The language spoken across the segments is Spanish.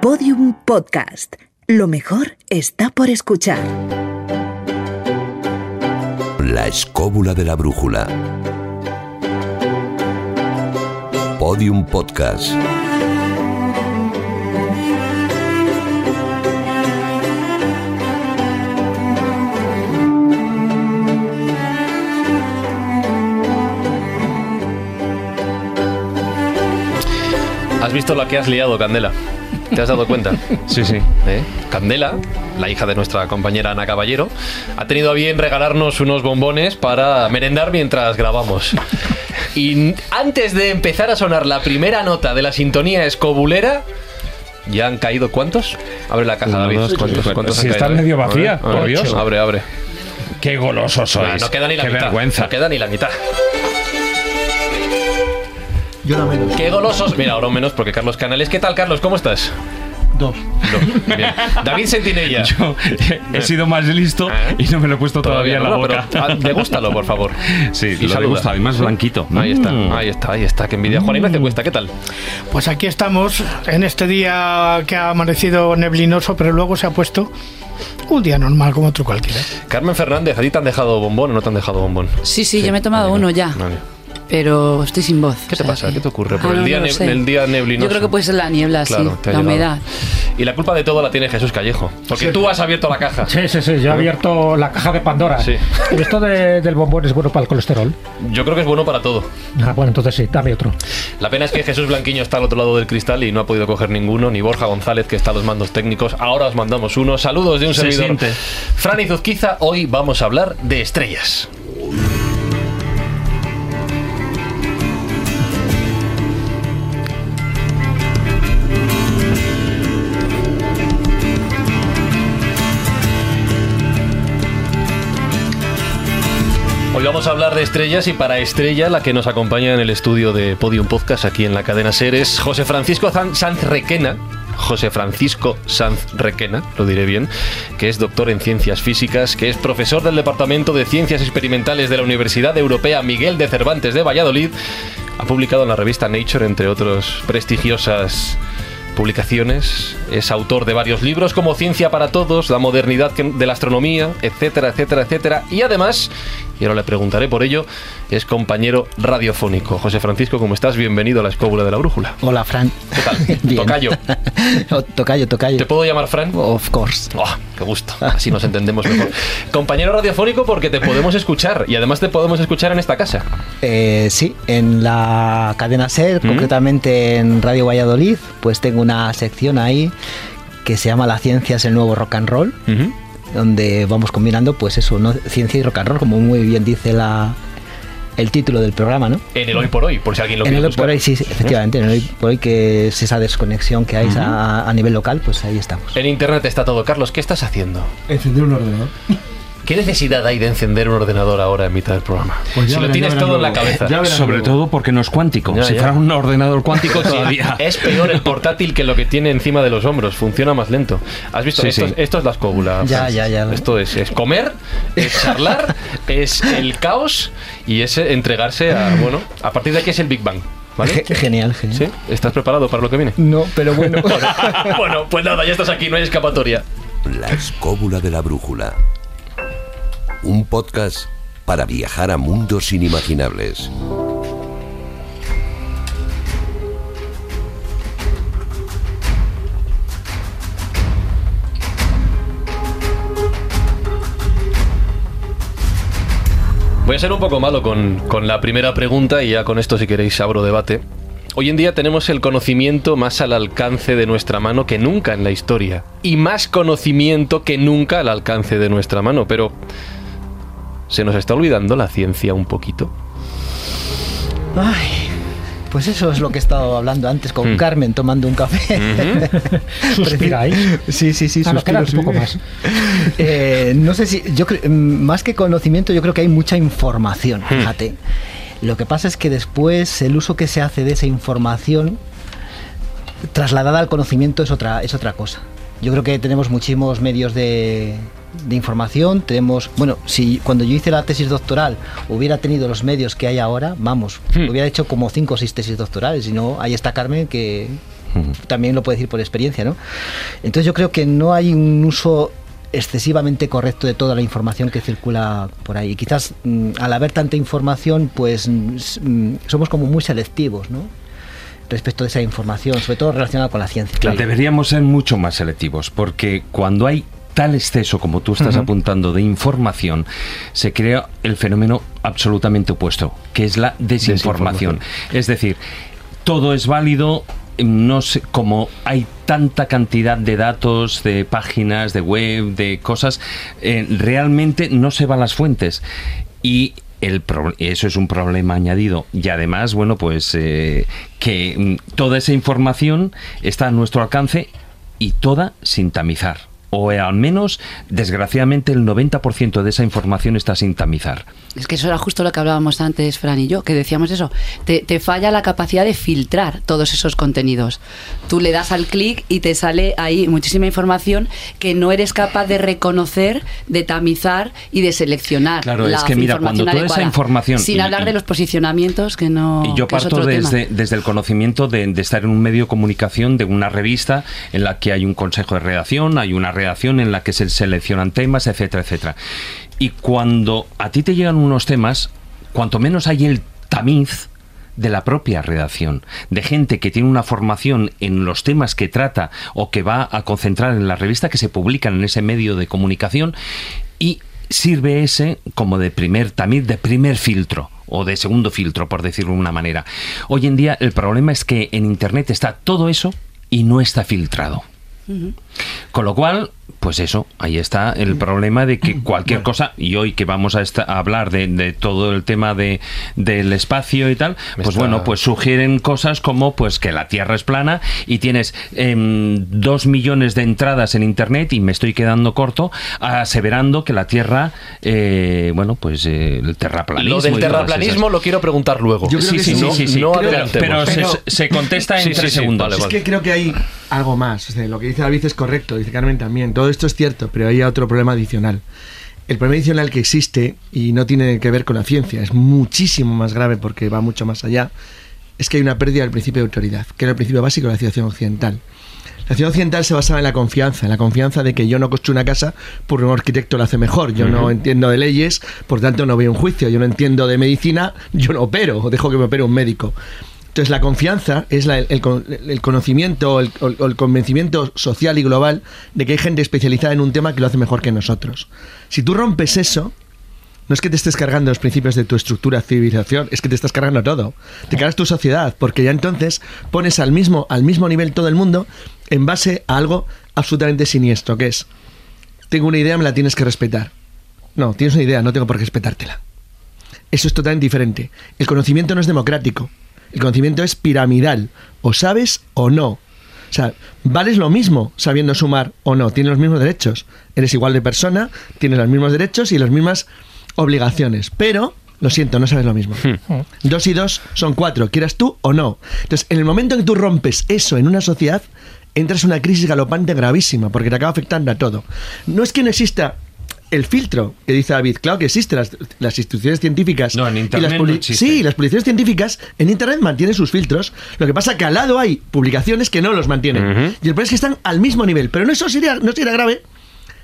Podium Podcast. Lo mejor está por escuchar. La escóbula de la brújula. Podium Podcast. ¿Has visto la que has liado, Candela? ¿Te has dado cuenta? Sí, sí. ¿Eh? Candela, la hija de nuestra compañera Ana Caballero, ha tenido a bien regalarnos unos bombones para merendar mientras grabamos. Y antes de empezar a sonar la primera nota de la sintonía escobulera, ¿ya han caído cuántos? Abre la caja, David. ¿Cuántos, cuántos si han está caído? medio vacía, A ver, por Dios. Abre, abre. Qué golosos sois. No queda ni la Qué mitad. vergüenza. No queda ni la mitad. Yo la menos. Qué golosos. Mira, ahora menos porque Carlos Canales. ¿Qué tal, Carlos? ¿Cómo estás? Dos. No, bien. David Sentinella. Yo he sido más listo ¿Eh? y no me lo he puesto todavía, en la boca. ah, degústalo, por favor. Sí, Y lo gustado. Y más blanquito. Ahí está, Mm. ahí está, ahí está. Qué envidia. Juan Ignacio Cuesta, ¿qué tal? Pues aquí estamos en este día que ha amanecido neblinoso, pero luego se ha puesto un día normal como otro cualquiera. Carmen Fernández, ¿a ti te han dejado bombón o no te han dejado bombón? Sí, sí, yo me he tomado uno ya. vale. Pero estoy sin voz. ¿Qué te pasa? que- ¿Qué te ocurre? Por Ah, el, no, día no el día neblinoso. Yo creo que puede ser la niebla, Claro, sí. La humedad. Y la culpa de todo la tiene Jesús Callejo. Porque tú has abierto la caja. Sí, sí, sí, yo he abierto la caja de Pandora. Sí. ¿Y esto de- del bombón es bueno para el colesterol? Yo creo que es bueno para todo. Ah, bueno, entonces sí, dame otro. La pena es que Jesús Blanquiño está al otro lado del cristal y no ha podido coger ninguno, ni Borja González, que está a los mandos técnicos. Ahora os mandamos uno. Saludos de un Se servidor. siente. Fran Izuzquiza, hoy vamos a hablar de estrellas. Hoy vamos a hablar de estrellas y para estrella la que nos acompaña en el estudio de Podium Podcast aquí en la cadena Ser es José Francisco Sanz Requena. José Francisco Sanz Requena, lo diré bien, que es doctor en ciencias físicas, que es profesor del Departamento de Ciencias Experimentales de la Universidad Europea Miguel de Cervantes de Valladolid. Ha publicado en la revista Nature, entre otros prestigiosas publicaciones. Es autor de varios libros como Ciencia para Todos, La modernidad de la astronomía, etcétera, etcétera, etcétera. Y además, y ahora le preguntaré por ello, es compañero radiofónico. José Francisco, ¿cómo estás? Bienvenido a la escóbula de la brújula. Hola, Fran. ¿Qué tal? Bien. Tocayo. Oh, tocayo, tocayo. ¿Te puedo llamar Fran? Of course. Oh, ¡Qué gusto! Así nos entendemos mejor. Compañero radiofónico porque te podemos escuchar y además te podemos escuchar en esta casa. Eh, sí, en la cadena SER, ¿Mm? concretamente en Radio Valladolid, pues tengo una sección ahí que se llama La ciencia es el nuevo rock and roll, donde vamos combinando, pues eso, ¿no? ciencia y rock and roll, como muy bien dice la, el título del programa, ¿no? En el hoy por hoy, por si alguien lo en quiere el hoy por hoy, sí, sí, efectivamente, en el hoy por hoy, que es esa desconexión que hay a, a nivel local, pues ahí estamos. En internet está todo. Carlos, ¿qué estás haciendo? Encender un ordenador. ¿Qué necesidad hay de encender un ordenador ahora en mitad del programa? Pues ya si lo tienes todo en la cabeza. Sobre luego. todo porque no es cuántico. Ya, si ya. fuera un ordenador cuántico todavía. Es peor el portátil que lo que tiene encima de los hombros. Funciona más lento. ¿Has visto? Sí, esto, sí. Es, esto es la escóbula. Ya, ya, ya. Esto es, es comer, es charlar, es el caos y es entregarse a. Bueno, a partir de aquí es el Big Bang. Genial, genial. ¿Sí? ¿Estás preparado para lo que viene? No, pero bueno. bueno, pues nada, ya estás aquí, no hay escapatoria. La escóbula de la brújula. Un podcast para viajar a mundos inimaginables. Voy a ser un poco malo con, con la primera pregunta y ya con esto si queréis abro debate. Hoy en día tenemos el conocimiento más al alcance de nuestra mano que nunca en la historia. Y más conocimiento que nunca al alcance de nuestra mano. Pero ¿se nos está olvidando la ciencia un poquito? Ay, pues eso es lo que he estado hablando antes con Mm. Carmen tomando un café. ¿Suspiráis? Sí, sí, sí, Ah, nos queda suspiro, un poco sí. más. Eh, no sé si, yo creo, mm, más que conocimiento, yo creo que hay mucha información, Hmm. fíjate. Lo que pasa es que después el uso que se hace de esa información trasladada al conocimiento es otra, es otra cosa. Yo creo que tenemos muchísimos medios de, de información, tenemos, bueno, si cuando yo hice la tesis doctoral hubiera tenido los medios que hay ahora, vamos, Hmm. hubiera hecho como cinco o seis tesis doctorales, y no, ahí está Carmen que también lo puede decir por experiencia, ¿no? Entonces yo creo que no hay un uso excesivamente correcto de toda la información que circula por ahí. Quizás mm, al haber tanta información, pues mm, somos como muy selectivos, ¿no? Respecto de esa información, sobre todo relacionada con la ciencia. Claro, deberíamos ser mucho más selectivos, porque cuando hay tal exceso como tú estás apuntando de información, se crea el fenómeno absolutamente opuesto, que es la desinformación. Es decir, todo es válido, no sé, como hay tanta cantidad de datos, de páginas, de web, de cosas, eh, realmente no se van las fuentes. Y el pro- eso es un problema añadido. Y además, bueno, pues eh, que mm, toda esa información está a nuestro alcance y toda sin tamizar. O eh, al menos, desgraciadamente, el 90% de esa información está sin tamizar. Es que eso era justo lo que hablábamos antes, Fran y yo, que decíamos eso. Te, te falla la capacidad de filtrar todos esos contenidos. Tú le das al clic y te sale ahí muchísima información que no eres capaz de reconocer, de tamizar y de seleccionar. Claro, la es que mira, cuando toda esa adecuada. información- Sin y- hablar de los posicionamientos, que no. Y yo parto otro tema. desde, desde el conocimiento de, de estar en un medio de comunicación, de una revista en la que hay un consejo de redacción, hay una redacción en la que se seleccionan temas, etcétera, etcétera. Y cuando a ti te llegan unos temas, cuanto menos hay el tamiz de la propia redacción, de gente que tiene una formación en los temas que trata o que va a concentrar en la revista que se publican en ese medio de comunicación y sirve ese como de primer tamiz, de primer filtro o de segundo filtro, por decirlo de una manera. Hoy en día el problema es que en Internet está todo eso y no está filtrado. Con lo cual, pues eso, ahí está el problema de que cualquier cosa, y hoy que vamos a, esta- a hablar de, de todo el tema de, del espacio y tal, Me pues está- bueno, pues sugieren cosas como pues que la Tierra es plana y tienes em, dos millones de entradas en Internet y me estoy quedando corto aseverando que la Tierra, eh, bueno, pues eh, el terraplanismo. Lo del terraplanismo lo quiero preguntar luego. Yo creo Sí, que sí, sí, sí, no, sí, sí. no Pero- se, contesta en tres sí, segundos. vale, Es vale. que creo que hay algo más. O sea, lo que dice David es correcto, dice Carmen también. Todo esto es cierto, pero hay otro problema adicional. El problema adicional que existe, y no tiene que ver con la ciencia, es muchísimo más grave porque va mucho más allá, es que hay una pérdida del principio de autoridad, que era el principio básico de la civilización occidental. La ciudad occidental se basaba en la confianza, en la confianza de que yo no construyo una casa porque un arquitecto la hace mejor. Yo no entiendo de leyes, por tanto no veo un juicio. Yo no entiendo de medicina, yo no opero, o dejo que me opere un médico. Entonces la confianza es el, con- el conocimiento el, o el convencimiento social y global de que hay gente especializada en un tema que lo hace mejor que nosotros. Si tú rompes eso, no es que te estés cargando los principios de tu estructura, civilización, es que te estás cargando todo. Te cargas tu sociedad, porque ya entonces pones al mismo, al mismo nivel todo el mundo en base a algo absolutamente siniestro, que es, tengo una idea, me la tienes que respetar. No, tienes una idea, no tengo por qué respetártela. Eso es totalmente diferente. El conocimiento no es democrático. El conocimiento es piramidal. O sabes o no. O sea, vales lo mismo sabiendo sumar o no. Tienes los mismos derechos. Eres igual de persona, tienes los mismos derechos y las mismas obligaciones. Pero, lo siento, no sabes lo mismo. Dos y dos son cuatro, quieras tú o no. Entonces, en el momento en que tú rompes eso en una sociedad, entras en una crisis galopante gravísima, porque te acaba afectando a todo. No es que no exista el filtro que dice David, claro que existe, las, las instituciones científicas. No, en y Internet las no. Sí, las publicaciones científicas en Internet mantienen sus filtros. Lo que pasa que al lado hay publicaciones que no los mantienen. Y el problema es que están al mismo nivel. Pero no eso sería, no sería grave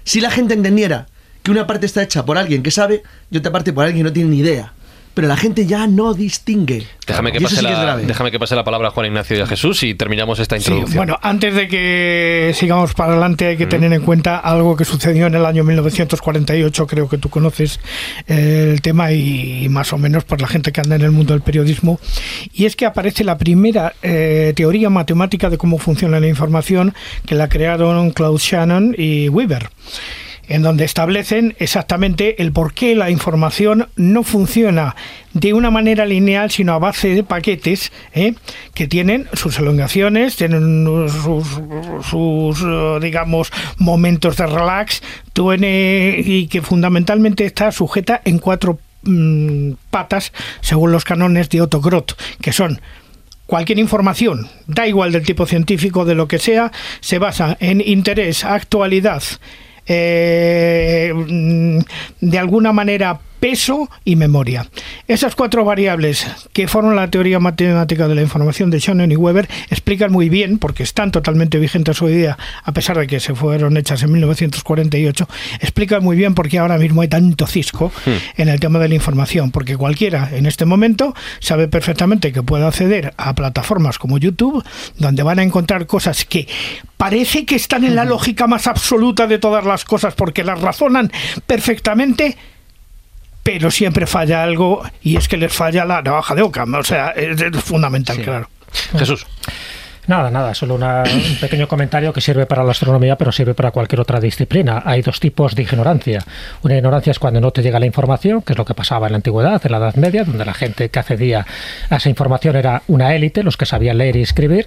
si la gente entendiera que una parte está hecha por alguien que sabe y otra parte por alguien que no tiene ni idea. Pero la gente ya no distingue. Déjame que, pase sí que es la, déjame que pase la palabra a Juan Ignacio y a Jesús y terminamos esta Sí, introducción. bueno, antes de que sigamos para adelante hay que tener en cuenta algo que sucedió en el año 1948, creo que tú conoces eh, el tema y, más o menos por la gente que anda en el mundo del periodismo, y es que aparece la primera eh, teoría matemática de cómo funciona la información que la crearon Claude Shannon y Weaver en donde establecen exactamente el por qué la información no funciona de una manera lineal, sino a base de paquetes ¿eh? que tienen sus elongaciones, tienen sus, sus, eh, digamos, momentos de relax, y que fundamentalmente está sujeta en cuatro mm, patas, según los canones de Otto Groth, que son Cualquier información, da igual del tipo científico, de lo que sea, se basa en interés, actualidad, eh, mm, de alguna manera peso y memoria. Esas cuatro variables que forman la teoría matemática de la información de Schoenen y Weber explican muy bien, porque están totalmente vigentes hoy día, a pesar de que se fueron hechas en 1948, explican muy bien por qué ahora mismo hay tanto cisco en el tema de la información, porque cualquiera en este momento sabe perfectamente que puede acceder a plataformas como YouTube, donde van a encontrar cosas que parece que están en la lógica más absoluta de todas las cosas, porque las razonan perfectamente, pero siempre falla algo y es que les falla la navaja de Ockham. O sea, es, es fundamental, claro. Jesús. Nada, nada, solo una- un pequeño comentario que sirve para la astronomía, pero sirve para cualquier otra disciplina. Hay dos tipos de ignorancia. Una ignorancia es cuando no te llega la información, que es lo que pasaba en la antigüedad, en la Edad Media, donde la gente que accedía a esa información era una élite, los que sabían leer y escribir,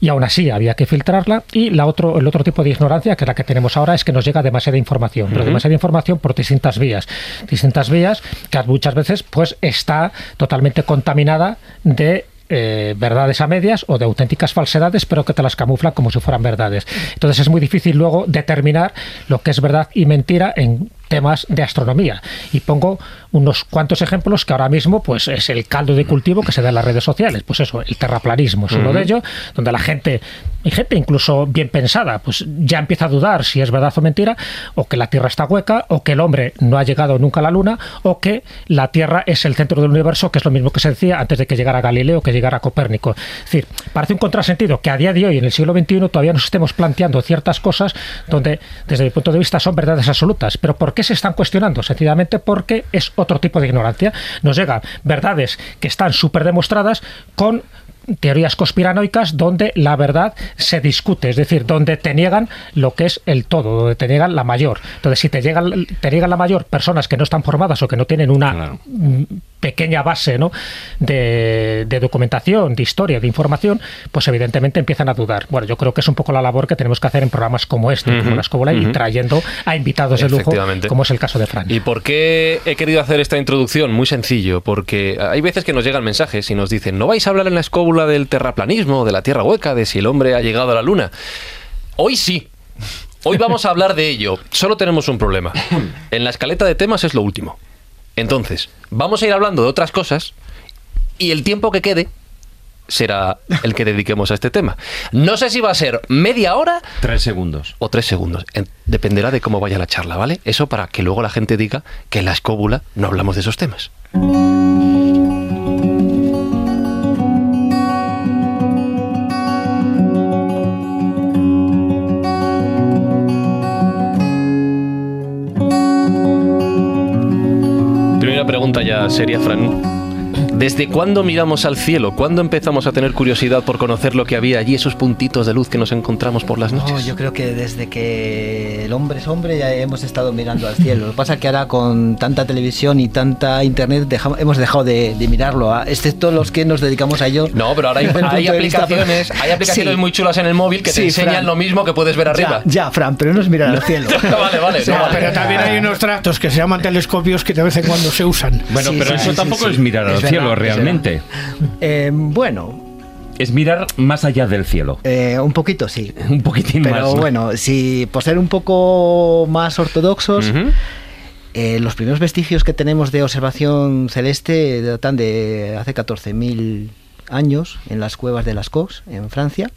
y aún así había que filtrarla. Y la otro, el otro tipo de ignorancia, que es la que tenemos ahora, es que nos llega demasiada información, pero demasiada información por distintas vías. Distintas vías que muchas veces pues está totalmente contaminada de eh, verdades a medias o de auténticas falsedades, pero que te las camuflan como si fueran verdades. Entonces es muy difícil luego determinar lo que es verdad y mentira en temas de astronomía. Y pongo unos cuantos ejemplos que ahora mismo pues es el caldo de cultivo que se da en las redes sociales. Pues eso, el terraplanismo es uno de ellos, donde la gente, y gente incluso bien pensada, pues ya empieza a dudar si es verdad o mentira, o que la Tierra está hueca, o que el hombre no ha llegado nunca a la Luna, o que la Tierra es el centro del universo, que es lo mismo que se decía antes de que llegara Galileo, que llegara Copérnico. Es decir, parece un contrasentido que a día de hoy, en el siglo XXI, todavía nos estemos planteando ciertas cosas donde, desde mi punto de vista, son verdades absolutas. Pero ¿por qué se están cuestionando? Sencillamente porque es otro tipo de ignorancia. Nos llegan verdades que están súper demostradas con teorías conspiranoicas donde la verdad se discute, es decir, donde te niegan lo que es el todo, donde te niegan la mayor. Entonces, si te llegan, te niegan la mayor personas que no están formadas o que no tienen una pequeña base ¿no? de, de documentación, de historia, de información, pues evidentemente empiezan a dudar. Bueno, yo creo que es un poco la labor que tenemos que hacer en programas como este, Ujú, como la Escóbula, y trayendo a invitados de lujo, como es el caso de Fran. ¿Y por qué he querido hacer esta introducción? Muy sencillo, porque hay veces que nos llegan mensajes y nos dicen, no vais a hablar en la escóbula del terraplanismo, de la Tierra hueca, de si el hombre ha llegado a la Luna. Hoy sí. Hoy vamos a hablar de ello. Solo tenemos un problema. En la escaleta de temas es lo último. Entonces, vamos a ir hablando de otras cosas y el tiempo que quede será el que dediquemos a este tema. No sé si va a ser media hora Tres segundos. o tres segundos. En- Dependerá de cómo vaya la charla, ¿vale? Eso para que luego la gente diga que en la escóbula no hablamos de esos temas. Primera pregunta ya seria, Fran. ¿Desde cuándo miramos al cielo? ¿Cuándo empezamos a tener curiosidad por conocer lo que había allí, esos puntitos de luz que nos encontramos por las noches? No, yo creo que desde que el hombre es hombre ya hemos estado mirando al cielo. Lo que pasa es que ahora con tanta televisión y tanta internet deja- hemos dejado de, de mirarlo, ah, excepto los que nos dedicamos a ello. No, pero ahora hay, aplicaciones, hay aplicaciones Sí. muy chulas en el móvil que te enseñan Fran. lo mismo que puedes ver arriba. Ya, ya, Fran, pero no es mirar al cielo. vale, vale, No, no, vale. pero también hay unos tractos que se llaman telescopios que de vez en cuando se usan. Bueno, Sí, pero sí, eso sí, tampoco sí. es mirar al Es cielo es realmente. Eh, bueno, Es mirar más allá del cielo. eh, un poquito sí. Un poquitín Pero más. ¿no? bueno, si por ser un poco más ortodoxos, eh, los primeros vestigios que tenemos de observación celeste datan de hace 14.000 años en las cuevas de las Cox, en Francia,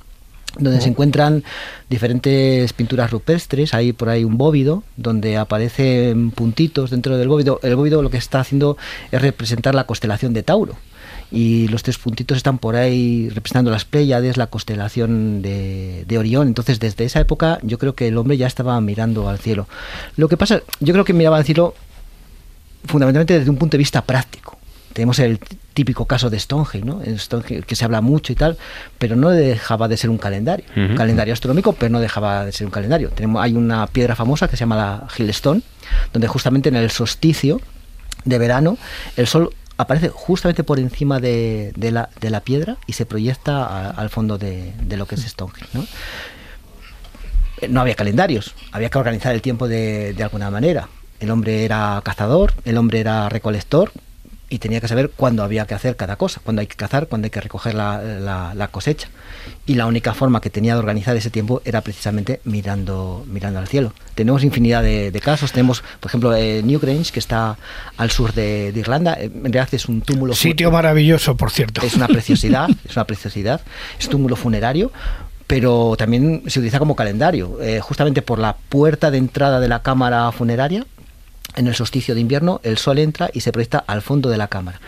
donde se encuentran diferentes pinturas rupestres. Hay por ahí un bóvido donde aparecen puntitos dentro del bóvido. El bóvido lo que está haciendo es representar la constelación de Tauro. Y los tres puntitos están por ahí representando las Pléyades, la constelación de, de Orión. Entonces, desde esa época, yo creo que el hombre ya estaba mirando al cielo. Lo que pasa, yo creo que miraba al cielo fundamentalmente desde un punto de vista práctico. Tenemos el típico caso de Stonehenge, ¿no? Stonehenge, que se habla mucho y tal, pero no dejaba de ser un calendario. Un calendario astronómico, pero no dejaba de ser un calendario. Tenemos, hay una piedra famosa que se llama la Hillstone, donde justamente en el solsticio de verano el sol aparece justamente por encima de, de la, de la piedra y se proyecta a- al fondo de, de lo que es Stonehenge, ¿no? No había calendarios, había que organizar el tiempo de, de alguna manera. El hombre era cazador, el hombre era recolector, y tenía que saber cuándo había que hacer cada cosa, cuándo hay que cazar, cuándo hay que recoger la, la- la cosecha. Y la única forma que tenía de organizar ese tiempo era precisamente mirando, mirando al cielo. Tenemos infinidad de, de casos. Tenemos, por ejemplo, eh, Newgrange, que está al sur de, de Irlanda. Eh, En realidad es un túmulo. Sitio maravilloso, por cierto. Es una preciosidad, es una preciosidad. Es un túmulo funerario, pero también se utiliza como calendario. Eh, justamente por la puerta de entrada de la cámara funeraria, en el solsticio de invierno, el sol entra y se proyecta al fondo de la cámara.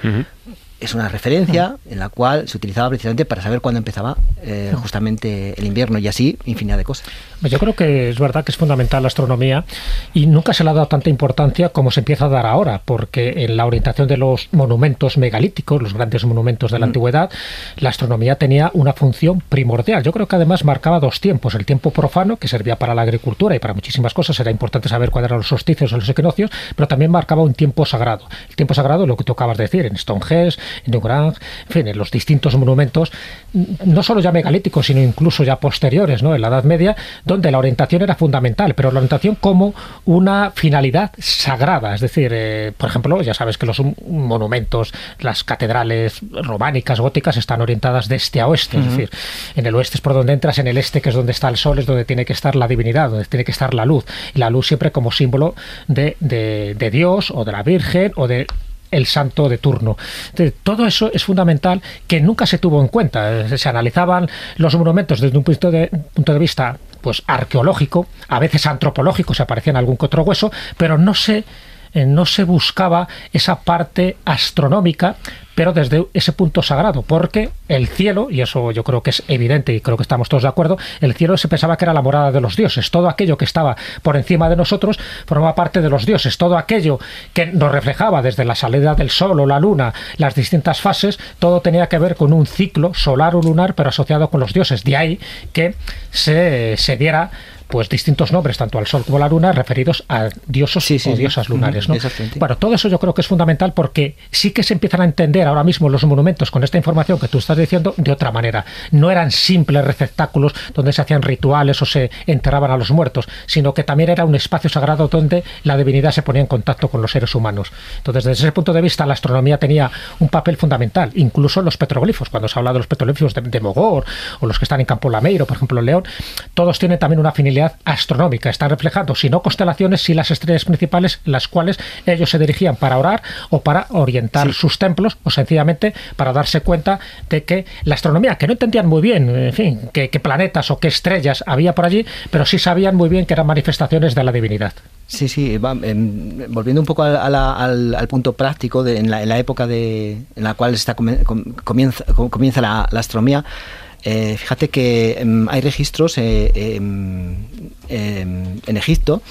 Es una referencia en la cual se utilizaba precisamente para saber cuándo empezaba eh, justamente el invierno y así infinidad de cosas. Yo creo que es verdad que es fundamental la astronomía y nunca se le ha dado tanta importancia como se empieza a dar ahora, porque en la orientación de los monumentos megalíticos, los grandes monumentos de la antigüedad, la astronomía tenía una función primordial. Yo creo que además marcaba dos tiempos, el tiempo profano, que servía para la agricultura y para muchísimas cosas, era importante saber cuáles eran los solsticios o los equinoccios, pero también marcaba un tiempo sagrado. El tiempo sagrado, lo que tú acabas de decir, en Stonehenge, en Newgrange, en fin, en los distintos monumentos, no solo ya megalíticos, sino incluso ya posteriores, ¿no? en la Edad Media, donde la orientación era fundamental, pero la orientación como una finalidad sagrada. Es decir, eh, por ejemplo, ya sabes que los monumentos, las catedrales románicas, góticas, están orientadas de este a oeste. Es decir, en el oeste es por donde entras, en el este, que es donde está el sol, es donde tiene que estar la divinidad, donde tiene que estar la luz. Y la luz siempre como símbolo de, de- de Dios o de la Virgen o de el santo de turno. Todo eso es fundamental que nunca se tuvo en cuenta. Eh, Se analizaban los monumentos desde un punto de, punto de vista pues arqueológico, a veces antropológico, se aparecían algún que otro hueso, pero no se no se buscaba esa parte astronómica, pero desde ese punto sagrado, porque el cielo, y eso yo creo que es evidente y creo que estamos todos de acuerdo, el cielo se pensaba que era la morada de los dioses, todo aquello que estaba por encima de nosotros formaba parte de los dioses, todo aquello que nos reflejaba desde la salida del sol o la luna, las distintas fases, todo tenía que ver con un ciclo solar o lunar, pero asociado con los dioses, de ahí que se, se diera pues distintos nombres, tanto al Sol como a la Luna, referidos a diosos sí, o sí. diosas lunares. ¿no? Bueno, todo eso yo creo que es fundamental porque sí que se empiezan a entender ahora mismo los monumentos con esta información que tú estás diciendo de otra manera. No eran simples receptáculos donde se hacían rituales o se enterraban a los muertos, sino que también era un espacio sagrado donde la divinidad se ponía en contacto con los seres humanos. Entonces, desde ese punto de vista, la astronomía tenía un papel fundamental, incluso los petroglifos. Cuando se habla de los petroglifos de, de Mogor o los que están en Campo Lameiro, por ejemplo, en León, todos tienen también una astronómica. Están reflejando, si no constelaciones, si las estrellas principales, las cuales ellos se dirigían para orar o para orientar sus templos, o sencillamente para darse cuenta de que la astronomía, que no entendían muy bien, en fin, qué, planetas o qué estrellas había por allí, pero sí sabían muy bien que eran manifestaciones de la divinidad. Sí, sí, va, em, volviendo un poco al, a la- al- al punto práctico, de, en, la, en la época de, en la cual está, comienza, com- comienza la, la astronomía, eh, fíjate que em, hay registros eh, em, em, en Egipto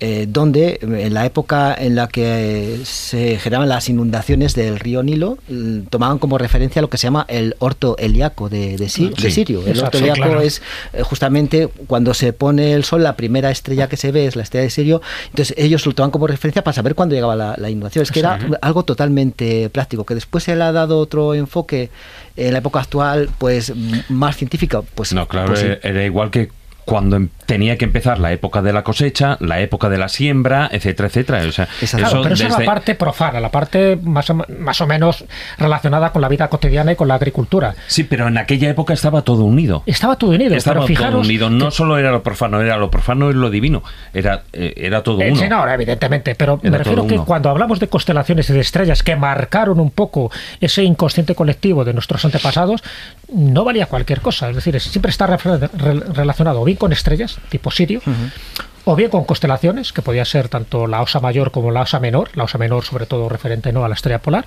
eh, donde em, en la época en la que se generaban las inundaciones del río Nilo tomaban como referencia lo que se llama el orto heliaco de, de, Sí, de Sirio. El orto heliaco claro. es eh, justamente cuando se pone el sol, la primera estrella que se ve es la estrella de Sirio. Entonces ellos lo toman como referencia para saber cuándo llegaba la, la inundación. Es que era algo totalmente práctico, que después se le ha dado otro enfoque en la época actual, pues más científica. Pues, No, claro, pues era- era igual que cuando em- tenía que empezar la época de la cosecha, la época de la siembra, etcétera, etcétera. O sea, Claro, pero esa es la parte profana, la parte más o, más o menos relacionada con la vida cotidiana y con la agricultura. Sí, pero en aquella época estaba todo unido. Estaba todo unido, Estaba pero fijaros todo unido. No solo era lo profano, era lo profano y lo divino. Era, eh, era todo Eh, uno. sí, no, evidentemente, pero Era me refiero que uno. cuando hablamos de constelaciones y de estrellas que marcaron un poco ese inconsciente colectivo de nuestros antepasados, no valía cualquier cosa. Es decir, siempre está re- relacionado bien con estrellas, tipo Sirio, o bien con constelaciones, que podía ser tanto la Osa Mayor como la Osa Menor, la Osa Menor sobre todo referente no a la estrella polar,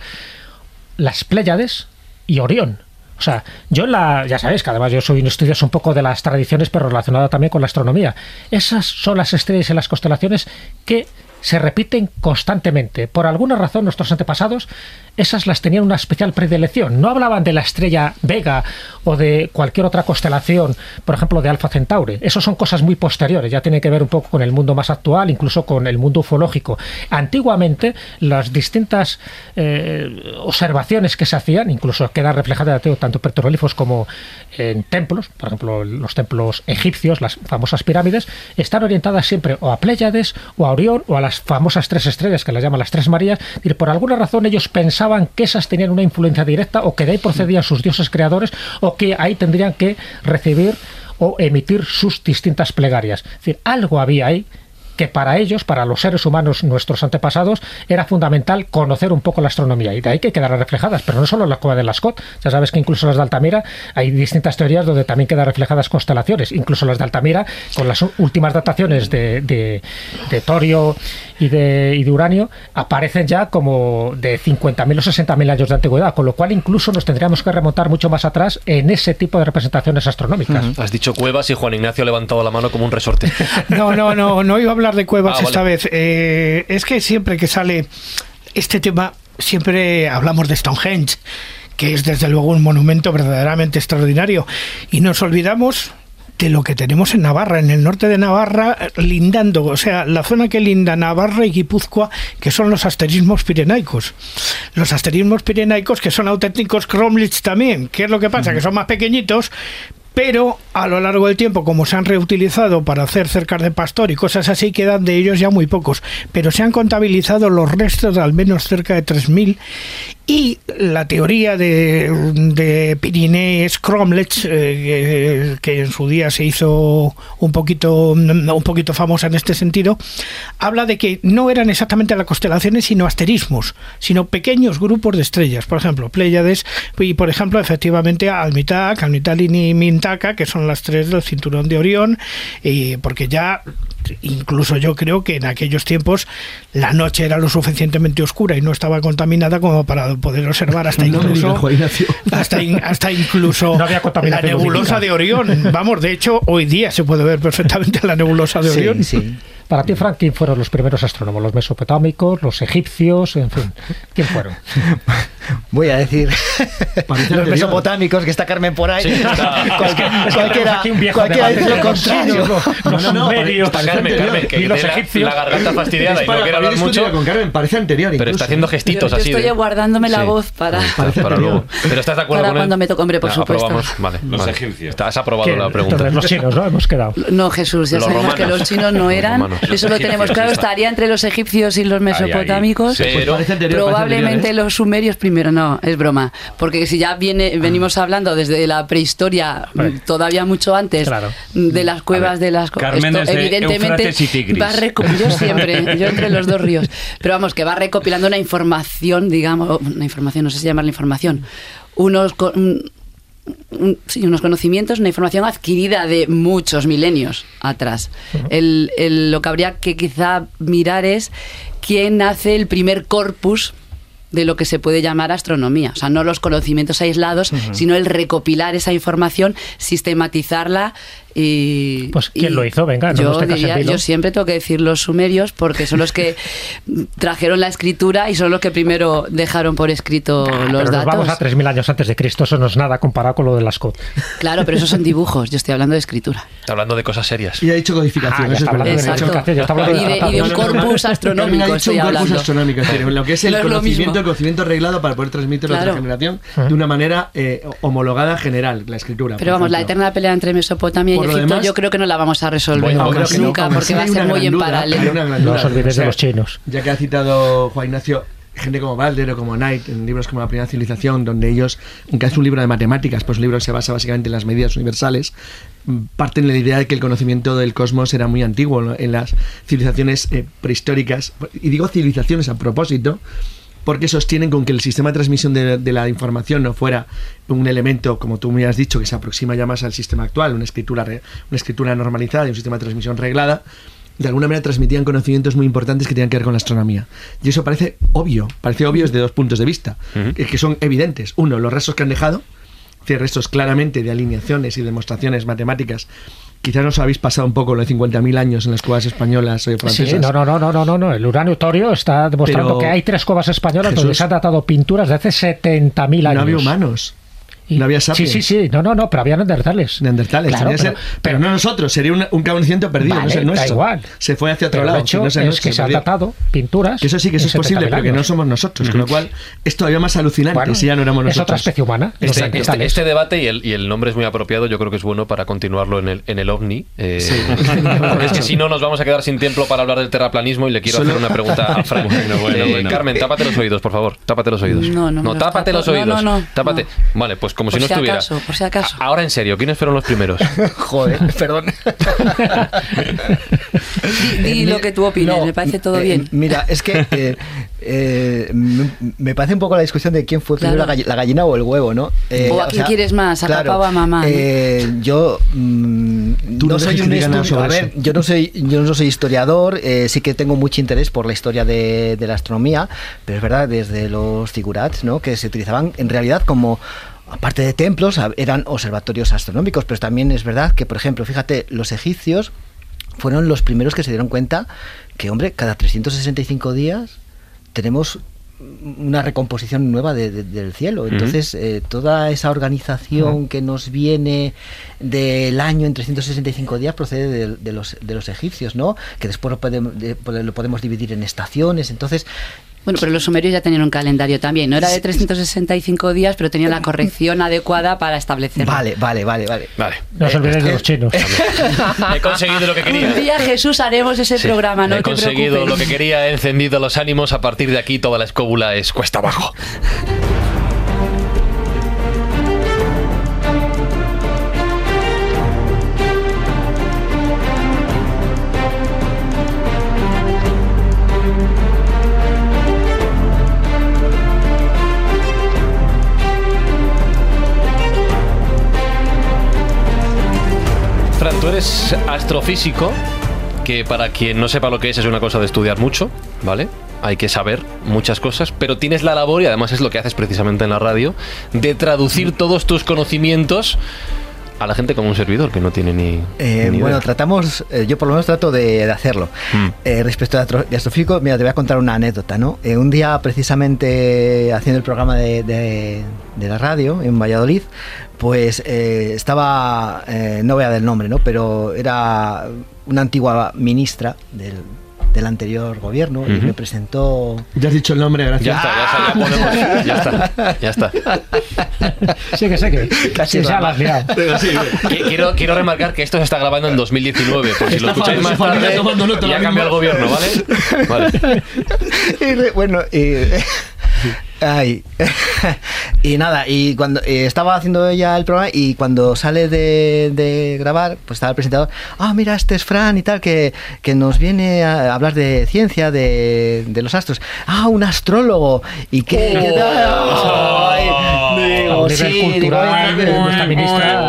las Pléyades y Orión. O sea, yo en la, ya sabéis que además yo soy un estudioso un poco de las tradiciones, pero relacionado también con la astronomía. Esas son las estrellas y las constelaciones que se repiten constantemente. Por alguna razón nuestros antepasados esas las tenían una especial predilección. No hablaban de la estrella Vega o de cualquier otra constelación, por ejemplo de Alfa Centauri. Eso son cosas muy posteriores, ya tiene que ver un poco con el mundo más actual, incluso con el mundo ufológico. Antiguamente las distintas eh, observaciones que se hacían, incluso quedan reflejadas tanto en petroglifos como en templos, por ejemplo los templos egipcios, las famosas pirámides, están orientadas siempre o a Pléyades o a Orión o a la famosas tres estrellas, que las llaman las tres Marías, y por alguna razón ellos pensaban que esas tenían una influencia directa o que de ahí procedían sus dioses creadores o que ahí tendrían que recibir o emitir sus distintas plegarias. Decir, algo había ahí que para ellos, para los seres humanos, nuestros antepasados, era fundamental conocer un poco la astronomía y de ahí que quedará reflejadas, pero no solo en la cueva de Lascaux, ya sabes que incluso las de Altamira hay distintas teorías donde también quedan reflejadas constelaciones, incluso las de Altamira con las últimas dataciones de, de, de torio y de, y de, uranio aparecen ya como de 50.000 o 60.000 años de antigüedad, con lo cual incluso nos tendríamos que remontar mucho más atrás en ese tipo de representaciones astronómicas. Has dicho cuevas y Juan Ignacio ha levantado la mano como un resorte. No, no, no, no iba a hablar de cuevas ah, esta vale. vez. Eh, es que siempre que sale este tema, siempre hablamos de Stonehenge, que es desde luego un monumento verdaderamente extraordinario. Y nos olvidamos de lo que tenemos en Navarra, en el norte de Navarra, lindando, o sea, la zona que linda Navarra y Guipúzcoa, que son los asterismos pirenaicos. Los asterismos pirenaicos que son auténticos cromlits también. ¿Qué es lo que pasa? Uh -huh. Que son más pequeñitos, pero a lo largo del tiempo, como se han reutilizado para hacer cercas de pastor y cosas así, quedan de ellos ya muy pocos. Pero se han contabilizado los restos de al menos cerca de 3.000 y la teoría de, de Pirinees Cromlech, eh, que en su día se hizo un poquito, un poquito famosa en este sentido, habla de que no eran exactamente las constelaciones, sino asterismos, sino pequeños grupos de estrellas. Por ejemplo, Pléyades y, por ejemplo, efectivamente, Almitac, Almitalin y Mintaka, que son las tres del cinturón de Orión, y porque ya incluso yo creo que en aquellos tiempos la noche era lo suficientemente oscura y no estaba contaminada como para poder observar hasta no incluso hasta, in, hasta incluso no la nebulosa de Orión. Vamos, de hecho, hoy día se puede ver perfectamente la nebulosa de Orión. Sí, sí. Para ti, Frank, ¿quién fueron los primeros astrónomos? ¿Los mesopotámicos, los egipcios? En fin, ¿quién fueron? Voy a decir los mesopotámicos, que está Carmen por ahí. Sí, está, cualquiera, cualquiera, cualquiera dice lo contrario. No, no, no, está Carmen, Carmen, que y los egipcios. La garganta fastidiada y no quiere hablar mucho. Con Carmen, parece anterior. Pero está haciendo gestitos yo, yo así. Estoy de... guardándome la sí. voz para. para luego. Pero estás de acuerdo para con cuando él? me toque, hombre, por no, supuesto. Aprobamos. Vale, los vale. egipcios. Estás aprobado la pregunta. Entonces, los chinos, ¿no? Hemos quedado. No, Jesús, ya los sabemos romanos. que los chinos no eran. Los Eso lo tenemos claro. Estaría entre los egipcios y los mesopotámicos. Ahí, ahí. Pero, pues anterior, probablemente ¿eh? los sumerios primero. No, es broma. Porque si ya viene, venimos hablando desde la prehistoria, todavía mucho antes, de las cuevas de las Carmen es de Éufrates y Tigris. va reco- yo siempre, yo entre los dos ríos. Pero vamos, que va recopilando una información, digamos, una información, no sé si llamarla información, unos co- un- un- sí, unos conocimientos, una información adquirida de muchos milenios atrás. El- el- lo que habría que quizá mirar es quién hace el primer corpus de lo que se puede llamar astronomía. O sea, no los conocimientos aislados, sino el recopilar esa información, sistematizarla y... Pues, ¿quién y lo hizo? Venga, no yo, nos diría- yo siempre tengo que decir los sumerios porque son los que trajeron la escritura y son los que primero dejaron por escrito Ah, los pero nos datos. vamos a 3.000 años antes de Cristo, eso no es nada comparado con lo de las COT. Claro, pero esos son dibujos, yo estoy hablando de escritura. Está hablando de cosas serias. Y ha dicho codificación, Ah, eso es está verdad. hablando de Exacto. Y de, y de un corpus Carmen ha astronómico dicho estoy un corpus hablando. astronómico, es decir, lo que es el No es lo conocimiento, el conocimiento arreglado para poder transmitirlo a Claro. otra generación de una manera eh, homologada general, la escritura. Pero vamos, la eterna pelea entre Mesopotamia y Por lo Egipto demás- yo creo que no la vamos a resolver Bueno, creo que no, nunca como porque va a ser muy en paralelo. No os olvidéis de los chinos. Ya que ha citado Juan Ignacio gente como Balder o como Knight en libros como La Primera Civilización, donde ellos, aunque es un libro de matemáticas, pues un libro que se basa básicamente en las medidas universales, parten de la idea de que el conocimiento del cosmos era muy antiguo ¿no? en las civilizaciones eh, prehistóricas. Y digo civilizaciones a propósito, porque sostienen con que el sistema de transmisión de, de la información no fuera un elemento, como tú me has dicho, que se aproxima ya más al sistema actual, una escritura, una escritura normalizada y un sistema de transmisión reglada, de alguna manera transmitían conocimientos muy importantes que tenían que ver con la astronomía. Y eso parece obvio, parece obvio desde dos puntos de vista, que, que son evidentes. Uno, los restos que han dejado, restos claramente de alineaciones y demostraciones matemáticas. Quizás nos habéis pasado un poco los 50.000 años en las cuevas españolas o Sí, francesas. no, no, no, no, no, no, no. El uranio torio está demostrando Pero, que hay tres cuevas españolas donde se han datado pinturas de hace 70.000 años. No había humanos. Y- No había Sí, sapiens. sí, sí. No, no, no, pero había neandertales. Neandertales, Claro, pero- ser- pero, no nosotros, sería un, un conocimiento perdido, no Vale, es el da nuestro. igual. Se fue hacia otro Pero lado. hecho no es el es que se han datado pinturas. Que eso sí que eso es posible, 70.000 pero que no somos nosotros, con lo cual es todavía más alucinante Bueno, si ya no éramos es nosotros. otra especie humana. Este, este- neandertales. este debate y el, y el nombre es muy apropiado, yo creo que es bueno para continuarlo en el, en el OVNI. eh, porque es que si no nos vamos a quedar sin tiempo para hablar del terraplanismo y le quiero Solo- hacer una pregunta a Fran. Bueno, bueno, Eh, bueno. Carmen, tápate los oídos, por favor. Tápate los oídos. No, no los tápate los No, oídos. no, no, tápate. no. Vale, pues como Por si no si estuviera. acaso, por si acaso. A- Ahora en serio, ¿quiénes fueron los primeros? Joder, perdón. Di, di lo que tú opines, No, me parece todo eh, bien. Mira, es que eh, eh, me me parece un poco la discusión de quién fue Claro. primero la, gall- la gallina o el huevo, ¿no? Eh, O a quién quieres más, a papá o a mamá, ¿no? eh, yo mm, Tú no no soy un a ver, yo no soy yo no soy historiador, eh, sí que tengo mucho interés por la historia de, de la astronomía, pero es verdad desde los figurats, ¿no? Que se utilizaban en realidad como aparte de templos eran observatorios astronómicos, pero también es verdad que por ejemplo, fíjate, los egipcios fueron los primeros que se dieron cuenta que, hombre, cada 365 días tenemos una recomposición nueva de- de- del cielo. Entonces, eh, toda esa organización que nos viene del año en 365 días procede de, de los, de los egipcios, ¿no? Que después lo podemos, lo podemos dividir en estaciones. Entonces, Bueno, pero los sumerios ya tenían un calendario también. No era de 365 días, pero tenía la corrección adecuada para establecerlo. vale, vale, vale, vale. Vale. No os olvidéis de los chinos. He conseguido lo que quería. Un día, Jesús, haremos ese Sí, programa, no he te conseguido preocupes. lo que quería, he encendido los ánimos. A partir de aquí, toda la escóbula es cuesta abajo. Fran, tú eres astrofísico, que para quien no sepa lo que es, es una cosa de estudiar mucho, ¿vale? Hay que saber muchas cosas, pero tienes la labor, y además es lo que haces precisamente en la radio, de traducir todos tus conocimientos a la gente como un servidor, que no tiene ni. Eh, ni bueno, idea. tratamos, eh, yo por lo menos trato de, de hacerlo. Mm. Eh, respecto de, astro- de astrofísico, mira, te voy a contar una anécdota, ¿no? Eh, un día, precisamente haciendo el programa de, de- de la radio en Valladolid, pues eh, estaba, eh, no voy a dar el nombre, ¿no? Pero era una antigua ministra del, del anterior gobierno y me presentó... Ya has dicho el nombre, gracias. Ya está, ya está, ya podemos. Ya está, ya está. Sí que sé que. Casi sí, sí, venga. Qui- Quiero, quiero remarcar que esto se está grabando en 2019, por si lo Está escucháis fa- más tarde, ya cambia el gobierno, ¿vale? Vale. y re- bueno, y, ay, y nada, y cuando eh, estaba haciendo ella el programa y cuando sale de, de grabar, pues estaba el presentador, ah, mira, este es Fran y tal, que, que nos viene a hablar de ciencia, de, de los astros. Ah, un astrólogo. ¿Y? Ay, un nivel cultural de nuestra ministra.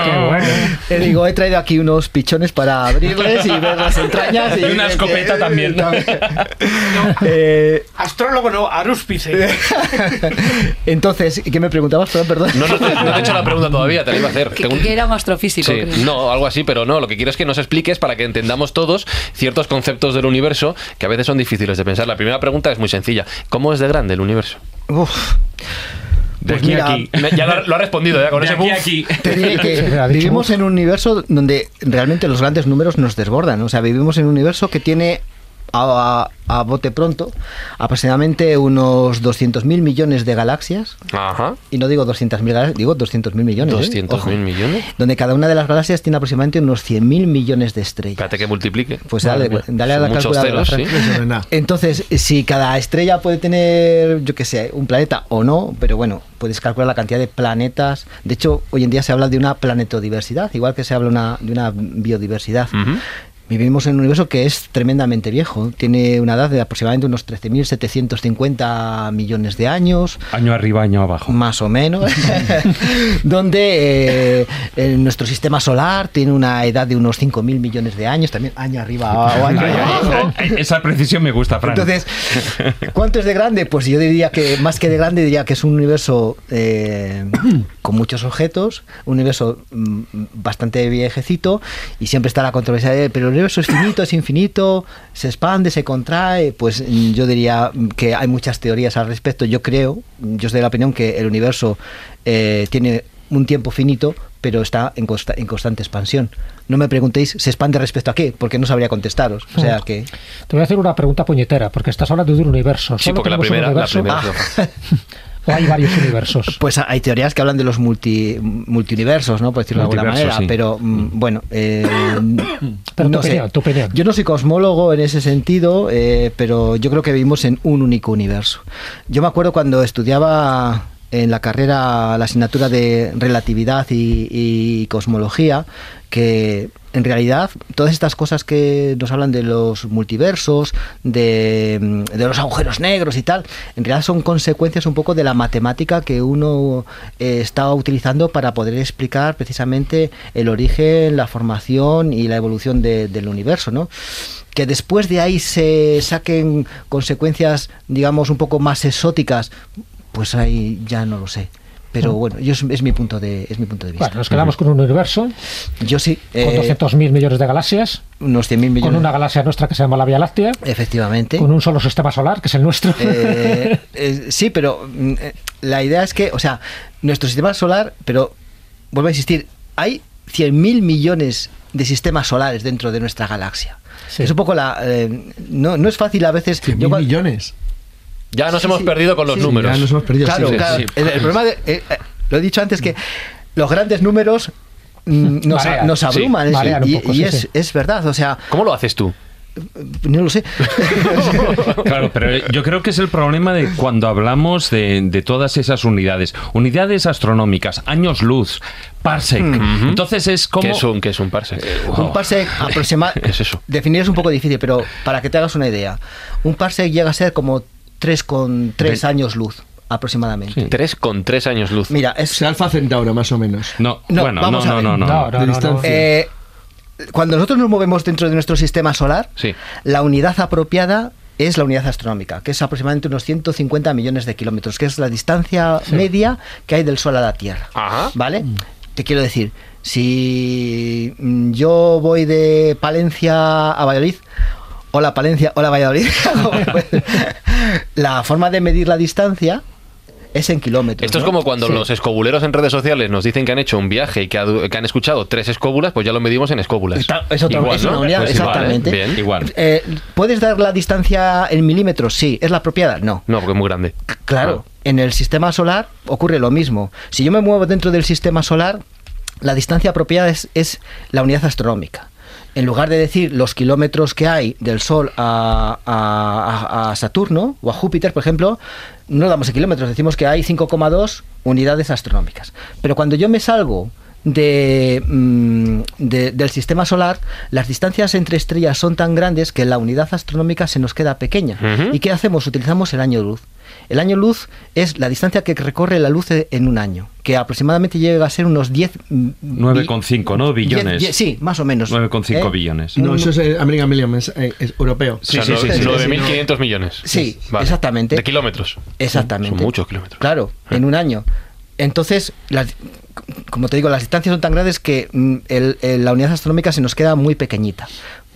Qué bueno. Le digo, he traído aquí unos pichones para abrirles y ver las entrañas. Y, Y una escopeta también. Eh, Astrólogo no, arúspice. entonces, ¿qué me preguntabas? Perdón, perdón. No, no te, no te he hecho la pregunta todavía, te la iba a hacer. Que, Tengo un- que era un astrofísico. Sí, no, algo así, pero no. Lo que quiero es que nos expliques para que entendamos todos ciertos conceptos del universo que a veces son difíciles de pensar. La primera pregunta es muy sencilla. ¿Cómo es de grande el universo? Uf. De Pues aquí mira, a aquí. Me- Ya lo, lo ha respondido, ya con De ese aquí aquí. Te diré Se que vivimos en un universo donde realmente los grandes números nos desbordan. O sea, vivimos en un universo que tiene a, a- bote pronto aproximadamente unos 200.000 millones de galaxias. Ajá. Y no digo 200.000 galaxias, digo 200.000 millones. ¿eh? 200 Ojo. mil millones. Donde cada una de las galaxias tiene aproximadamente unos 100.000 millones de estrellas. Espérate que multiplique. Pues dale, dale a la muchos calculadora. ceros, sí. Entonces, si cada estrella puede tener, yo qué sé, un planeta o no, pero bueno, puedes calcular la cantidad de planetas. De hecho, hoy en día se habla de una planetodiversidad, igual que se habla una, de una biodiversidad. Ujú. Vivimos en un universo que es tremendamente viejo. Tiene una edad de aproximadamente unos 13.750 millones de años Año arriba, año abajo. más o menos, donde eh, nuestro sistema solar tiene una edad de unos 5.000 millones de años, también año arriba o año abajo. Esa precisión me gusta, Fran. Entonces, ¿cuánto es de grande? Pues yo diría que más que de grande diría que es un universo eh, con muchos objetos, un universo mm, bastante viejecito y siempre está la controversia de, pero universo es finito, es infinito, se expande, se contrae, pues mm, yo diría que hay muchas teorías al respecto. Yo creo, yo soy de la opinión que el universo eh, tiene un tiempo finito, pero está en, consta- en constante expansión. No me preguntéis, ¿se expande respecto a qué? Porque no sabría contestaros. O sea que... Te voy a hacer una pregunta puñetera, porque estás hablando de un universo. Sí, ¿Solo porque la primera, la Ah. o hay varios universos. Pues hay teorías que hablan de los multi, multiuniversos, ¿no? Por decirlo de alguna manera. sí. Pero mm, bueno, eh, Pero tu no sé. opinión, tu opinión. Yo no soy cosmólogo en ese sentido, eh, pero yo creo que vivimos en un único universo. Yo me acuerdo cuando estudiaba en la carrera la asignatura de relatividad y, y cosmología, que en realidad todas estas cosas que nos hablan de los multiversos, de, mm, de los agujeros negros y tal, en realidad son consecuencias un poco de la matemática que uno eh, está utilizando para poder explicar precisamente el origen, la formación y la evolución de- del universo, ¿no? que después de ahí se saquen consecuencias, digamos, un poco más exóticas, pues ahí ya no lo sé. Pero bueno, yo es, es mi punto de es mi punto de vista. Bueno, nos quedamos con un universo Yo sí, con eh, 200.000 millones de galaxias, unos 100.000 millones. con una galaxia nuestra que se llama la Vía Láctea, Efectivamente. con un solo sistema solar, que es el nuestro. Eh, eh, sí, pero mm, eh, la idea es que, o sea, nuestro sistema solar, pero vuelvo a insistir, hay 100.000 millones de sistemas solares dentro de nuestra galaxia. Sí. Es un poco la... eh, no, no es fácil a veces... 100.000 yo millones. Ya nos Sí, hemos sí. perdido con los Sí, números. Ya nos hemos perdido. Claro, sí, claro. sí. El, el problema de, eh, eh, lo he dicho antes que los grandes números mm, nos, Marean, nos sí, abruman y, poco, y sí, es, sí. es verdad, o sea, ¿Cómo lo haces tú? no lo sé. Claro, pero yo creo que es el problema de cuando hablamos de, de todas esas unidades. Unidades astronómicas, años luz, parsec. Entonces es como... ¿Qué es un, qué es un parsec? Un parsec aproximado. ¿Qué es eso? Definir es un poco difícil, pero para que te hagas una idea, un parsec llega a ser como 3,3 Ve- años luz aproximadamente. Tres con tres años luz. Mira, es sea, Alfa Centauro, más o menos. No, No, bueno, no, vamos a no, ver. no, no, No, no. no, de no, distancia. Eh, cuando nosotros nos movemos dentro de nuestro sistema solar, Sí. la unidad apropiada es la unidad astronómica, que es aproximadamente unos 150 millones de kilómetros, que es la distancia media que hay del Sol a la Tierra. Ajá. ¿Vale? Te quiero decir, si mm, yo voy de Palencia a Valladolid, hola Palencia, hola Valladolid, la forma de medir la distancia es en kilómetros. Esto es como cuando Sí. los escobuleros en redes sociales nos dicen que han hecho un viaje y que, ha- que han escuchado tres escóbulas, pues ya lo medimos en escóbulas. Está- es otra- Igual, es ¿no? una unidad, Pues igual, ¿eh? exactamente. Bien. Igual. Eh, ¿Puedes dar la distancia en milímetros? Sí. ¿Es la apropiada? No. No, porque es muy grande. Claro, en el sistema solar ocurre lo mismo. Si yo me muevo dentro del sistema solar, la distancia apropiada es, es la unidad astronómica. En lugar de decir los kilómetros que hay del Sol a, a- a- a Saturno o a Júpiter, por ejemplo, no damos en kilómetros, decimos que hay 5,2 unidades astronómicas. Pero cuando yo me salgo de, mm, de- del sistema solar, las distancias entre estrellas son tan grandes que la unidad astronómica se nos queda pequeña. ¿Y qué hacemos? Utilizamos el año luz. El año luz es la distancia que recorre la luz en un año, que aproximadamente llega a ser unos 10... mm, bi- 9,5, ¿no? Billones. 10, sí, más o menos. 9,5 ¿Eh? billones. No, eso es eh, American Million, es, eh, es europeo. O sea, Sí, sí, nueve- sí, sí, 9.500 millones. Sí, exactamente. De kilómetros. Exactamente. Son muchos kilómetros. Claro, en un año. Entonces, las- como te digo, las distancias son tan grandes que mm, el- el- la unidad astronómica se nos queda muy pequeñita.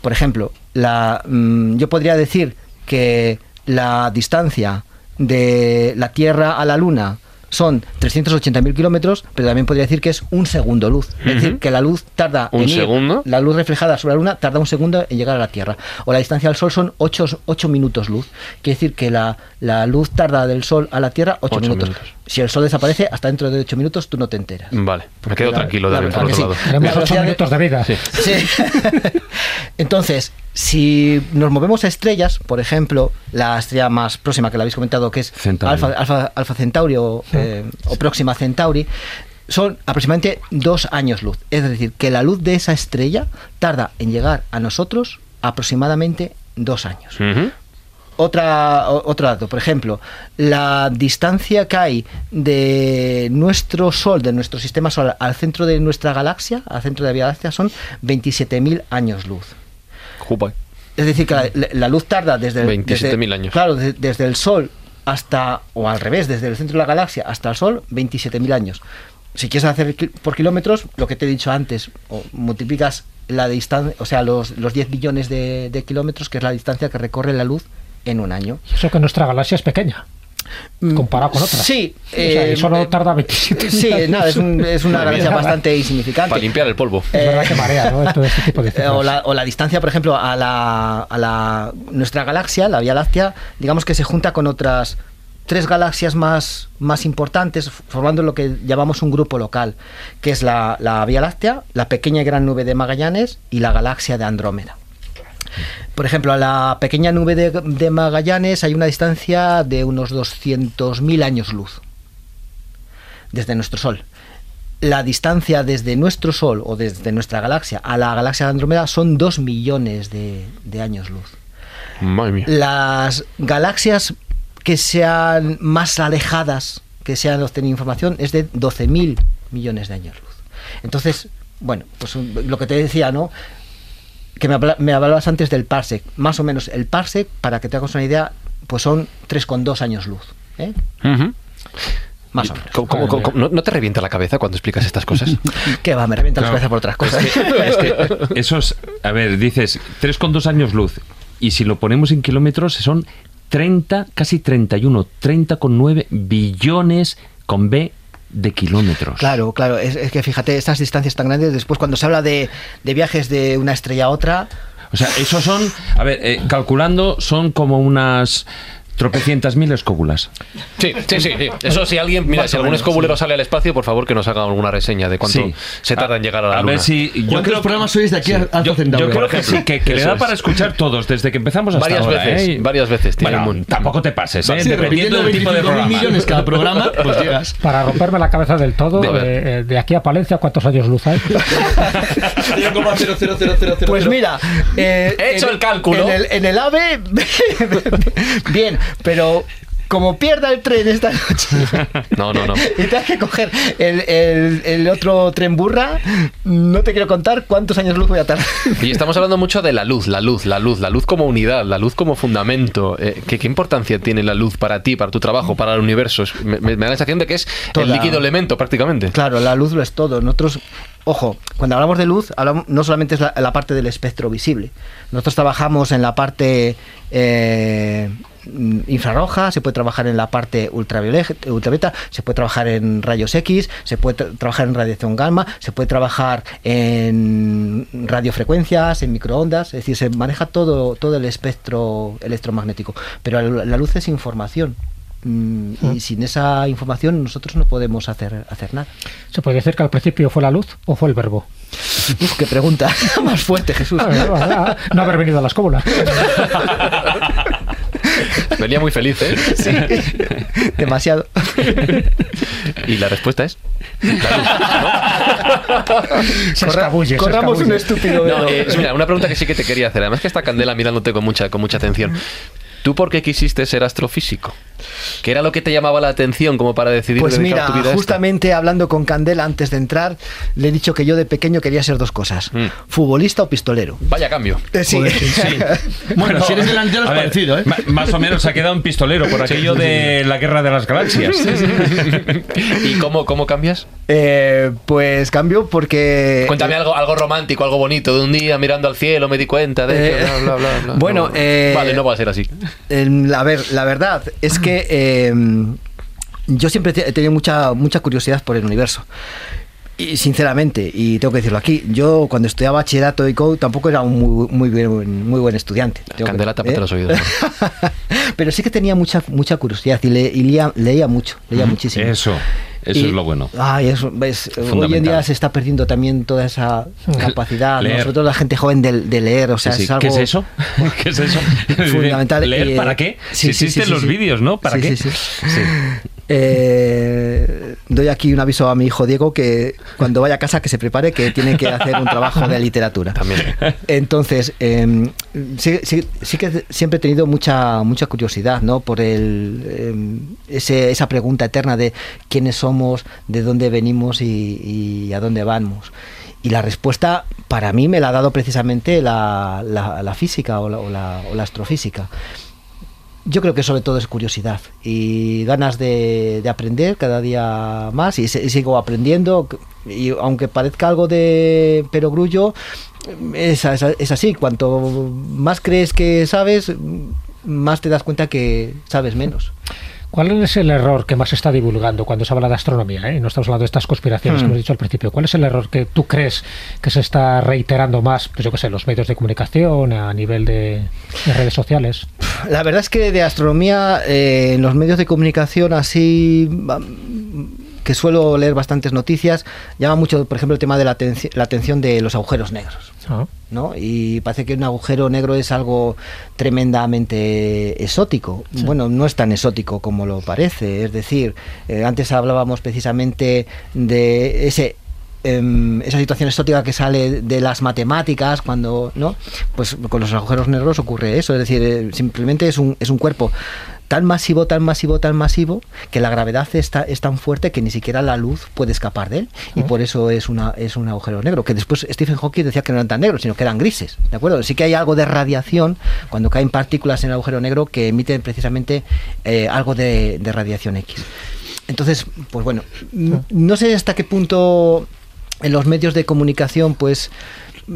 Por ejemplo, la, mm, yo podría decir que la distancia de la Tierra a la Luna son 380.000 kilómetros, pero también podría decir que es un segundo luz. Es decir, que la luz tarda ¿Un en ir- segundo? la luz reflejada sobre la Luna tarda un segundo en llegar a la Tierra. O la distancia al Sol son 8, minutos luz. Quiere decir que la, la luz tarda del Sol a la Tierra 8 Ocho minutos. minutos. Si el Sol desaparece, hasta dentro de 8 minutos tú no te enteras. Vale, me quedo La- tranquilo también por verdad otro sí. lado. Tenemos La 8 velocidad de- minutos de vida. Sí. Sí. Entonces, si nos movemos a estrellas, por ejemplo, la estrella más próxima que la habéis comentado, que es Centauri. Alfa, Alfa, Alfa Centauri o, eh, o Próxima Centauri, son aproximadamente dos años luz. Es decir, que la luz de esa estrella tarda en llegar a nosotros aproximadamente dos años. Ujú. Otra, otro dato, por ejemplo, la distancia que hay de nuestro Sol, de nuestro sistema solar, al centro de nuestra galaxia, al centro de la Vía Láctea, son 27.000 años luz. Es decir, que la, la luz tarda desde el, 27.000 desde- años. Claro, de- desde el Sol hasta, o al revés, desde el centro de la galaxia hasta el Sol, 27.000 años. Si quieres hacer por kilómetros, lo que te he dicho antes, o multiplicas la distancia, o sea, los, los 10 billones de, de kilómetros, que es la distancia que recorre la luz en un año. Y eso que nuestra galaxia es pequeña. Comparado con otras. Sí, O sea, eh, solo tarda 27 Sí, días. nada, es, un- es una galaxia bastante insignificante. Para limpiar el polvo. Es verdad que marea, ¿no? Todo este tipo de Eh, o, la, o la distancia, por ejemplo, a la, a la nuestra galaxia, la Vía Láctea, digamos que se junta con otras tres galaxias más, más importantes, formando lo que llamamos un grupo local, que es la, la Vía Láctea, la pequeña y gran nube de Magallanes y la galaxia de Andrómeda. Por ejemplo, a la pequeña nube de, de Magallanes hay una distancia de unos 200.000 años luz desde nuestro Sol. La distancia desde nuestro Sol o desde nuestra galaxia a la galaxia de Andrómeda son 2 millones de, de años luz. Madre mía. Las galaxias que sean más alejadas, que se han obtenido información, es de 12.000 millones de años luz. Entonces, bueno, pues lo que te decía, ¿no? Que me, habla- me hablabas antes del parsec. Más o menos, el parsec, para que te hagas una idea, pues son 3,2 años luz. ¿eh? Más o menos. ¿Cómo- cómo- cómo- cómo- ¿no, no te revienta la cabeza cuando explicas estas cosas? Que va, me revienta la cabeza por otras cosas. Es que esos, a ver, dices 3,2 años luz. Y si lo ponemos en kilómetros, son 30, casi 31, 30,9 billones con B de kilómetros. Claro, claro. Es, es que fíjate, estas distancias tan grandes, después cuando se habla de, de viajes de una estrella a otra, O sea, esos son, a ver, eh, calculando, son como unas tropecientas mil escóbulas. Sí, sí, sí, sí. Eso si alguien, mira, Más si algún menos, escobulero sale al espacio, por favor que nos haga alguna reseña de cuánto Sí. se tarda en llegar a la A luna. ver si. Yo ¿Cuántos creo, programas sois de aquí a Alfa yo, yo creo que sí, que, que le da es. para escuchar todos, desde que empezamos hasta varias ahora, veces, ¿eh? varias veces. Bueno, un- tampoco te pases, ¿eh? Sí, dependiendo del tipo de 25.000 programa. millones cada programa, pues llegas. Para romperme la cabeza del todo, De- de, eh, de aquí a Palencia, ¿cuántos años luz hay? Pues mira, eh, He hecho en- el cálculo. En el, en el AVE, bien, pero como pierda el tren esta noche No, no, no. y tengas que coger el, el- el otro tren burra, no te quiero contar cuántos años luz voy a tardar. Y estamos hablando mucho de la luz, la luz, la luz, la luz como unidad, la luz como fundamento. Eh, ¿qué, qué importancia tiene la luz para ti, para tu trabajo, para el universo? Me, da la sensación de que es el líquido elemento prácticamente. Claro, la luz lo es todo. Nosotros, ojo, cuando hablamos de luz, hablamos, no solamente es la, la parte del espectro visible. Nosotros trabajamos en la parte eh, infrarroja, se puede trabajar en la parte ultravioleta, se puede trabajar en rayos X, se puede tra- trabajar en radiación gamma, se puede trabajar en radiofrecuencias, en microondas, es decir, se maneja todo, todo el espectro electromagnético. Pero la, luz es información. Mm, Y sin esa información nosotros no podemos hacer, hacer nada. ¿Se puede decir que al principio fue la luz o fue el verbo? Uf, qué pregunta más fuerte, Jesús. no haber venido a la escóbula. Venía muy feliz, ¿eh? Sí, demasiado. Y la respuesta es. Se corramos un estúpido No, velo. eh, mira, una pregunta que sí que te quería hacer. Además que está Candela mirándote con mucha, con mucha atención. ¿Tú por qué quisiste ser astrofísico? ¿Qué era lo que te llamaba la atención como para decidir Pues mira, tu vida a justamente hablando con Candela antes de entrar, le he dicho que yo de pequeño quería ser dos cosas, Mm. futbolista o pistolero. Vaya cambio. Eh, sí. Bueno, si eres delantero es ver, parecido, ¿eh? Más o menos se ha quedado un pistolero por aquello de la guerra de las galaxias. ¿Y cómo, cómo cambias? Eh, pues cambio porque... Cuéntame algo, algo romántico, algo bonito. De un día mirando al cielo me di cuenta de Eh, bla, bla, bla, bla. bueno, No. eh, vale, no va a ser así. Eh, a ver, la verdad es que eh, yo siempre he tenido mucha curiosidad por el universo. Y sinceramente, y tengo que decirlo aquí, yo cuando estudiaba bachillerato y co tampoco era un muy, muy, buen, muy buen estudiante. Tengo que- Candela, tápate ¿eh? los oídos. Pero sí que tenía mucha, mucha curiosidad y, le- y leía, leía mucho, leía muchísimo. Eso, eso Y- es lo bueno. Ay, eso, ves, hoy en día se está perdiendo también toda esa capacidad, ¿no? Sobre todo la gente joven de, de leer, o sea, Sí, sí. es algo ¿Qué es eso? ¿Qué es eso? fundamental. ¿Leer Eh, para qué? sí, si sí, existen sí, los sí. vídeos, ¿no? ¿Para Sí, qué? sí, sí. Eh, doy aquí un aviso a mi hijo Diego que cuando vaya a casa que se prepare que tiene que hacer un trabajo de literatura. También. Entonces, eh, sí, sí- sí que siempre he tenido mucha mucha curiosidad, ¿no? Por el eh, ese- esa pregunta eterna de quiénes somos, de dónde venimos y, y a dónde vamos. Y la respuesta para mí me la ha dado precisamente la, la- la física o la, o o la astrofísica. Yo creo que sobre todo es curiosidad y ganas de, de aprender cada día más y, sigo aprendiendo y aunque parezca algo de perogrullo, es, es así. Cuanto más crees que sabes, más te das cuenta que sabes menos. ¿Cuál es el error que más se está divulgando cuando se habla de astronomía? eh? No estamos hablando de estas conspiraciones que Hmm. hemos dicho al principio. ¿Cuál es el error que tú crees que se está reiterando más, pues yo qué sé, los medios de comunicación, a nivel de, de redes sociales? La verdad es que de astronomía eh, en los medios de comunicación así que suelo leer bastantes noticias, llama mucho, por ejemplo, el tema de la, atenci- la atención de los agujeros negros. Ah. ¿no? Y parece que un agujero negro es algo tremendamente exótico. Bueno, no es tan exótico como lo parece. Es decir, eh, antes hablábamos precisamente de ese em, esa situación exótica que sale de las matemáticas cuando no pues con los agujeros negros ocurre eso es decir eh, simplemente es un, es un cuerpo tan masivo tan masivo tan masivo que la gravedad está, es tan fuerte que ni siquiera la luz puede escapar de él. Y por eso es una es un agujero negro que después Stephen Hawking decía que no eran tan negros sino que eran grises de acuerdo sí que hay algo de radiación cuando caen partículas en el agujero negro que emiten precisamente eh, algo de, de radiación X. Entonces, pues bueno, n- no sé hasta qué punto en los medios de comunicación, pues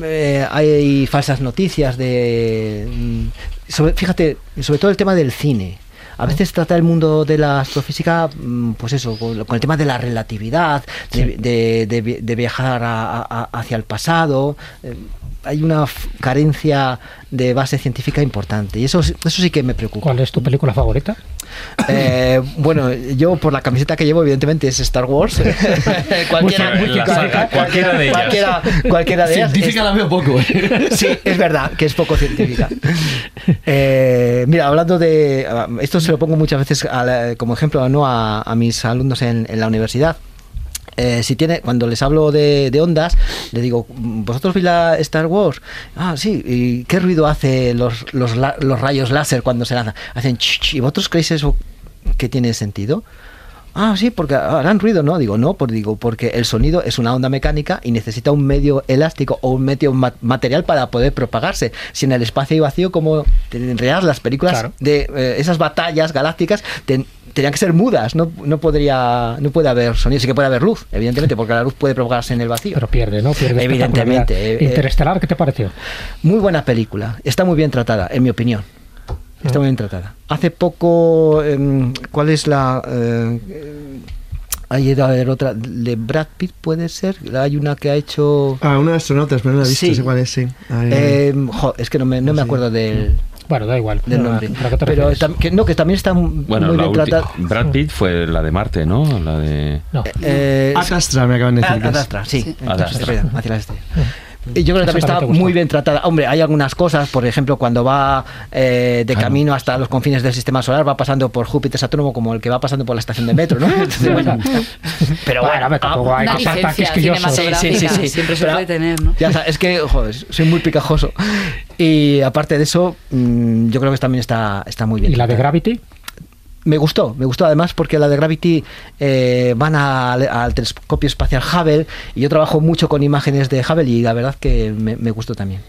eh, hay falsas noticias de, mm, sobre, fíjate, sobre todo el tema del cine. A veces trata el mundo de la astrofísica, mm, pues eso, con, el tema de la relatividad, de, de- de vi- de viajar a- a- hacia el pasado. eh, hay una carencia de base científica importante y eso, sí- eso sí que me preocupa. ¿Cuál es tu película favorita? Eh, bueno, yo por la camiseta que llevo, evidentemente es Star Wars. cualquiera, Muy la saga, cualquiera de ellas. Cualquiera, cualquiera de ellas. Científica la veo poco. ¿eh? Sí, es verdad que es poco científica. Eh, mira, hablando de. Esto se lo pongo muchas veces a la- como ejemplo ¿no? a, a mis alumnos en, en la universidad. Eh, si tiene, cuando les hablo de, de ondas, le digo, ¿vosotros veis la Star Wars? Ah, sí, ¿y qué ruido hace los, los, los rayos láser cuando se lanzan? Hacen ch, ch, ¿y vosotros creéis eso que tiene sentido? Ah, sí, porque harán ruido, ¿no? Digo, no, pues digo, porque el sonido es una onda mecánica y necesita un medio elástico o un medio ma- material para poder propagarse. Si en el espacio hay vacío, como tendrías las películas Claro. de eh, esas batallas galácticas, ten- tendrían que ser mudas, no, no podría, no puede haber sonido, sí que puede haber luz, evidentemente, porque la luz puede propagarse en el vacío. Pero pierde, ¿no? Pierde Evidentemente, eh, eh. Interestelar, ¿qué te pareció? Muy buena película, está muy bien tratada, en mi opinión. Está muy bien tratada. Hace poco, em, ¿cuál es la...? eh, eh, hay ido a ver otra, de Brad Pitt puede ser, hay una que ha hecho... Ah, una de astronautas, pero no la he visto, Sí. sé cuál es, sí. Ay, em, jo, es que no me, no me Sí. acuerdo del, Bueno, da igual. del No, nombre. ¿pero a qué te Pero que, no, que también está Bueno, muy bien tratada. Brad Pitt fue la de Marte, ¿no? La de... No. Eh, Ad Astra me acaban de decir. Ad- que es. Ad Astra, sí. Sí. Ad Astra. Estrella, hacia la estrella. Y yo creo que también está muy bien tratada. Hombre, hay algunas cosas, por ejemplo, cuando va eh, de camino hasta los confines del sistema solar, va pasando por Júpiter Saturno como el que va pasando por la estación de metro, ¿no? Entonces, bueno, pero Bueno, tampoco ah, hay tan cinematográfica Sí, sí, sí, sí. siempre se Pero- puede tener, ¿no? Ya sabes, es que, joder, soy muy picajoso. Y aparte de eso, mm, yo creo que también está, está muy bien. ¿Y la de. Gravity? Me gustó, me gustó además porque la de Gravity eh, van al, al telescopio espacial Hubble y yo trabajo mucho con imágenes de Hubble y la verdad que me, me gustó también.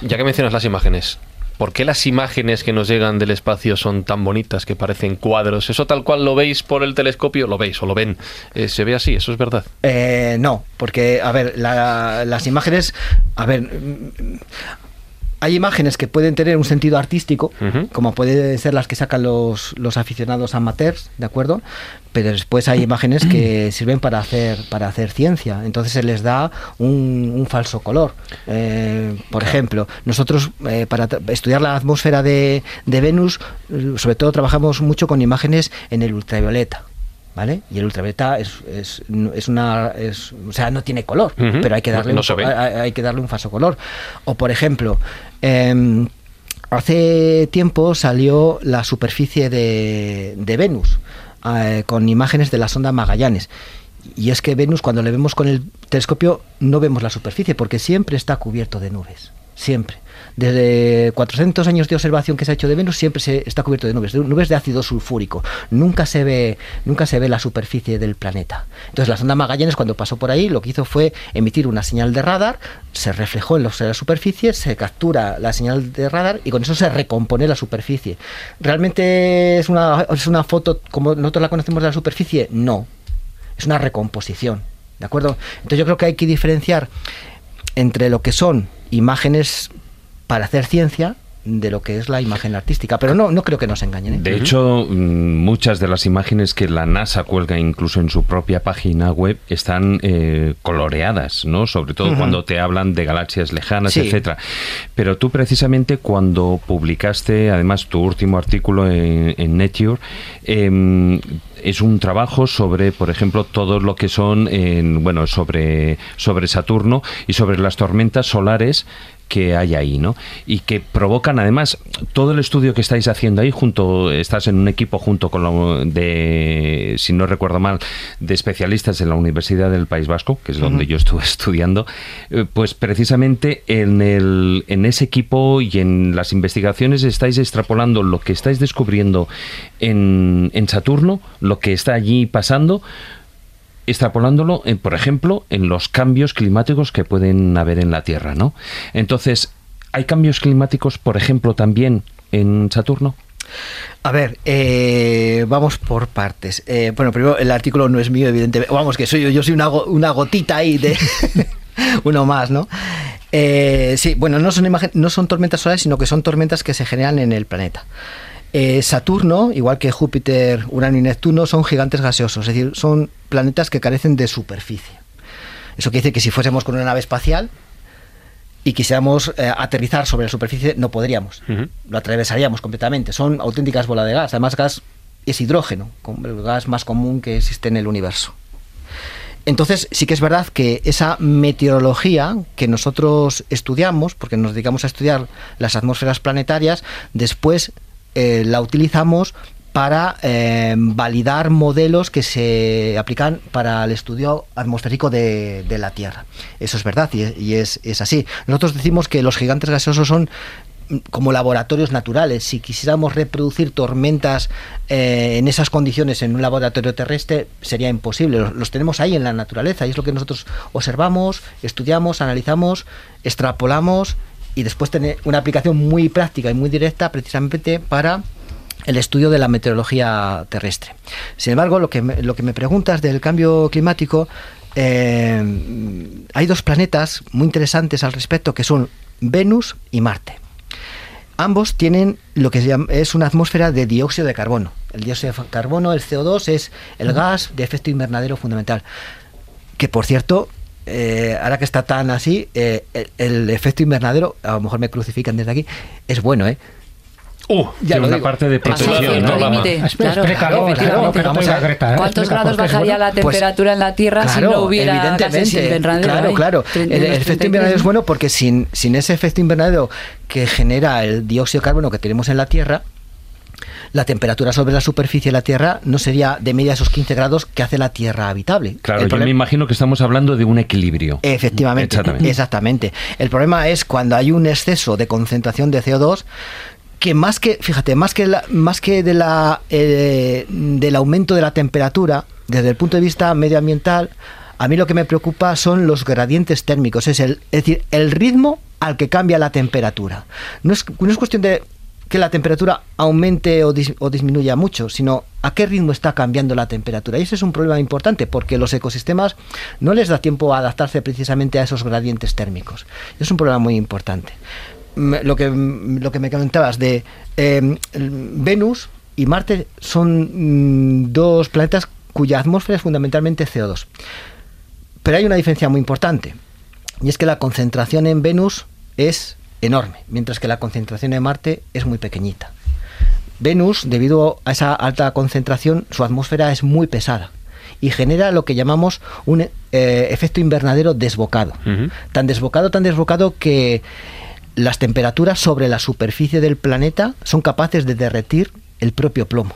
Ya que mencionas las imágenes, ¿por qué las imágenes que nos llegan del espacio son tan bonitas que parecen cuadros? ¿Eso tal cual lo veis por el telescopio? ¿Lo veis o lo ven? Eh, ¿Se ve así? ¿Eso es verdad? Eh, no, porque, a ver, la- las imágenes, a ver, mm, hay imágenes que pueden tener un sentido artístico, como pueden ser las que sacan los, los aficionados amateurs, ¿de acuerdo? Pero después hay imágenes que sirven para hacer, para hacer ciencia, entonces se les da un, un falso color. Eh, por ejemplo, nosotros eh, para estudiar la atmósfera de, de Venus, eh, sobre todo trabajamos mucho con imágenes en el ultravioleta. ¿Vale? Y el ultravioleta es, es, es una. Es, o sea, no tiene color, pero hay que darle No un, hay, hay que darle un falso color. O, por ejemplo, em, hace tiempo salió la superficie de, de Venus eh, con imágenes de la sonda Magallanes. Y es que Venus, cuando le vemos con el telescopio, no vemos la superficie porque siempre está cubierto de nubes. siempre. Desde 400 años de observación que se ha hecho de Venus siempre se está cubierto de nubes, de nubes de ácido sulfúrico. Nunca se ve, nunca se ve la superficie del planeta. Entonces la sonda Magallanes cuando pasó por ahí lo que hizo fue emitir una señal de radar, se reflejó en la superficie, se captura la señal de radar y con eso se recompone la superficie. ¿Realmente es una, es una foto como nosotros la conocemos de la superficie? No, es una recomposición. ¿De acuerdo? Entonces yo creo que hay que diferenciar entre lo que son imágenes para hacer ciencia de lo que es la imagen artística. Pero no, no creo que nos engañen. ¿eh? De hecho, mm, muchas de las imágenes que la NASA cuelga incluso en su propia página web están eh, coloreadas, ¿no? Sobre todo cuando te hablan de galaxias lejanas, etcétera. Pero tú precisamente cuando publicaste, además, tu último artículo en, Nature, em, es un trabajo sobre, por ejemplo, todo lo que son, en, bueno, sobre, sobre Saturno y sobre las tormentas solares que hay ahí, ¿no? Y que provocan además todo el estudio que estáis haciendo ahí junto estás en un equipo junto con lo de si no recuerdo mal de especialistas en la Universidad del País Vasco, que es donde yo estuve estudiando, eh, pues precisamente en el en ese equipo y en las investigaciones estáis extrapolando lo que estáis descubriendo en, en Saturno, lo que está allí pasando extrapolándolo, en, por ejemplo, en los cambios climáticos que pueden haber en la Tierra, ¿no? Entonces, ¿hay cambios climáticos, por ejemplo, también en Saturno? A ver, eh, vamos por partes. Eh, bueno, primero el artículo no es mío, evidentemente. Vamos, que soy yo, yo soy una, una gotita ahí de uno más, ¿no? Eh, sí, bueno, no son, no son tormentas solares, sino que son tormentas que se generan en el planeta. Eh, Saturno, igual que Júpiter, Urano y Neptuno, son gigantes gaseosos, es decir, son planetas que carecen de superficie. Eso quiere decir que si fuésemos con una nave espacial y quisiéramos eh, aterrizar sobre la superficie, no podríamos. Lo atravesaríamos completamente. Son auténticas bolas de gas. Además, gas es hidrógeno, el gas más común que existe en el universo. Entonces, sí que es verdad que esa meteorología que nosotros estudiamos, porque nos dedicamos a estudiar las atmósferas planetarias, después eh, la utilizamos para eh, validar modelos que se aplican para el estudio atmosférico de, la Tierra. Eso es verdad y, es, así. Nosotros decimos que los gigantes gaseosos son mm, como laboratorios naturales. Si quisiéramos reproducir tormentas eh, en esas condiciones en un laboratorio terrestre, sería imposible. Los, los, tenemos ahí en la naturaleza y es lo que nosotros observamos, estudiamos, analizamos, extrapolamos y después tener una aplicación muy práctica y muy directa precisamente para el estudio de la meteorología terrestre. Sin embargo, lo que me, lo que me preguntas del cambio climático, eh, hay dos planetas muy interesantes al respecto que son Venus y Marte. Ambos tienen lo que se llama, es una atmósfera de dióxido de carbono. El dióxido de carbono, el CO2, es el gas de efecto invernadero fundamental. Que por cierto, eh, ahora que está tan así, eh, el, efecto invernadero, a lo mejor me crucifican desde aquí, es bueno, ¿eh? Uh, ya una parte de protección. ¿no? ¿Cuántos grados bajaría la pues, temperatura en la Tierra si no hubiera gases invernadero? Claro, claro. El, efecto invernadero es bueno porque sin, sin ese efecto invernadero que genera el dióxido de carbono que tenemos en la Tierra, la temperatura sobre la superficie de la Tierra no sería de media esos 15 grados que hace la Tierra habitable. Claro, yo me imagino que estamos hablando de un equilibrio. Efectivamente, exactamente. El problema es cuando hay un exceso de concentración de CO2 que más que, fíjate, más que, más que de la, eh, del aumento de la temperatura, desde el punto de vista medioambiental, a mí lo que me preocupa son los gradientes térmicos, es, el, es decir, el ritmo al que cambia la temperatura. No es, no es cuestión de que la temperatura aumente o, disminuya mucho, sino a qué ritmo está cambiando la temperatura. Y ese es un problema importante porque los ecosistemas no les da tiempo a adaptarse precisamente a esos gradientes térmicos. Es un problema muy importante. Lo que, lo que me comentabas de em, Venus y Marte son mm, dos planetas cuya atmósfera es fundamentalmente CO2. Pero hay una diferencia muy importante, y es que la concentración en Venus es enorme, mientras que la concentración en Marte es muy pequeñita. Venus, debido a esa alta concentración, su atmósfera es muy pesada y genera lo que llamamos un eh, efecto invernadero desbocado. Tan desbocado, tan desbocado que las temperaturas sobre la superficie del planeta son capaces de derretir el propio plomo.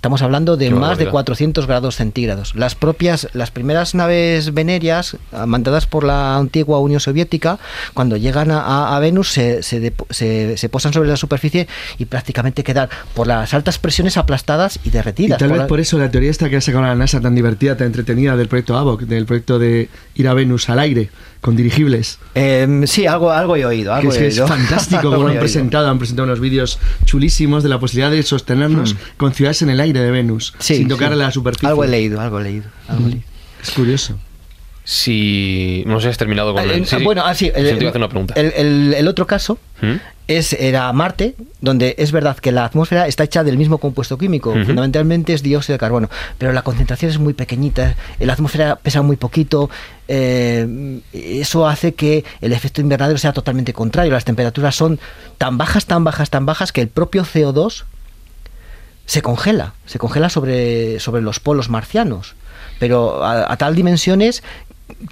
Estamos hablando de Qué más de barbaridad. 400 grados centígrados. Las propias, las primeras naves venerias mandadas por la antigua Unión Soviética, cuando llegan a, a- Venus, se, se se- se posan sobre la superficie y prácticamente quedan por las altas presiones aplastadas y Y derretidas. tal por vez la- por eso la teoría esta que ha sacado la NASA tan divertida, tan entretenida del proyecto AVOC, del proyecto de ir a Venus al aire con dirigibles. Em, sí, algo, algo he oído. Que Algo es, he que es oído. fantástico como lo he han presentado. Han presentado unos vídeos chulísimos de la posibilidad de sostenernos con ciudades en el aire de Venus, Sí, sin tocar sí. la superficie. Algo he leído, algo he leído. algo he leído. Es curioso. Si. No sé si has terminado con Eh, el. sí, sí. bueno, ah, sí, el, una pregunta. otro caso ¿Mm? es era Marte, donde es verdad que la atmósfera está hecha del mismo compuesto químico, fundamentalmente es dióxido de carbono, pero la concentración es muy pequeñita, la atmósfera pesa muy poquito, eh, eso hace que el efecto invernadero sea totalmente contrario, las temperaturas son tan bajas, tan bajas, tan bajas que el propio CO2 se congela, se congela sobre, sobre los polos marcianos, pero a, a tal dimensiones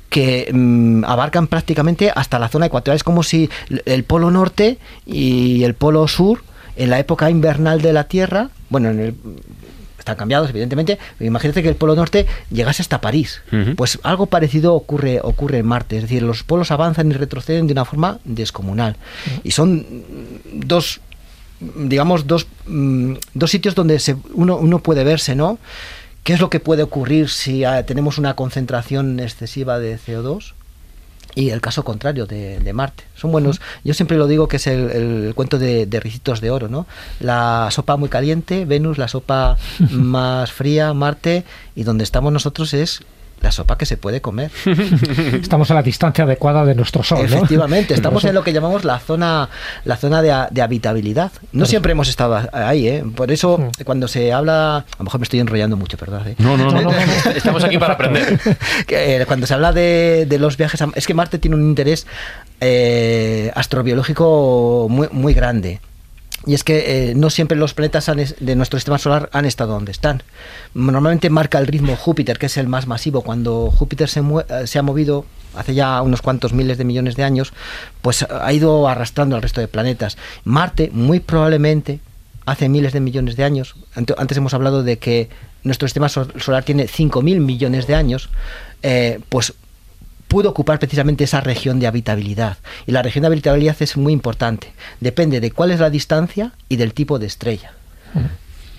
que mm, abarcan prácticamente hasta la zona ecuatorial. Es como si el polo norte y el polo sur, en la época invernal de la Tierra, bueno, en el- están cambiados evidentemente, pero imagínate que el polo norte llegase hasta París. Pues algo parecido ocurre, ocurre en Marte, es decir, los polos avanzan y retroceden de una forma descomunal. Y son dos digamos, dos, mm, dos sitios donde se, uno, uno puede verse, ¿no? ¿Qué es lo que puede ocurrir si ah, tenemos una concentración excesiva de CO2? Y el caso contrario de, de Marte. Son buenos. Yo siempre lo digo que es el, el cuento de, de ricitos de oro, ¿no? La sopa muy caliente, Venus, la sopa más fría, Marte, y donde estamos nosotros es la sopa que se puede comer. Estamos a la distancia adecuada de nuestro Sol, ¿no? Efectivamente, estamos en lo que llamamos la zona, la zona de, de habitabilidad. No siempre hemos estado ahí, ¿eh? Por eso, cuando se habla, a lo mejor me estoy enrollando mucho, perdón. ¿eh? No, no, no. no. Estamos aquí para aprender. Que, eh, cuando se habla de, de los viajes, a- es que Marte tiene un interés eh, astrobiológico muy, muy grande. Y es que eh, no siempre los planetas de nuestro sistema solar han estado donde están. Normalmente marca el ritmo Júpiter, que es el más masivo. Cuando Júpiter se, eh, se ha movido hace ya unos cuantos miles de millones de años, pues ha ido arrastrando al resto de planetas. Marte, muy probablemente, hace miles de millones de años, ante- antes hemos hablado de que nuestro sistema sol- solar tiene 5.000 millones de años, eh, pues pudo ocupar precisamente esa región de habitabilidad. Y la región de habitabilidad es muy importante. Depende de cuál es la distancia y del tipo de estrella.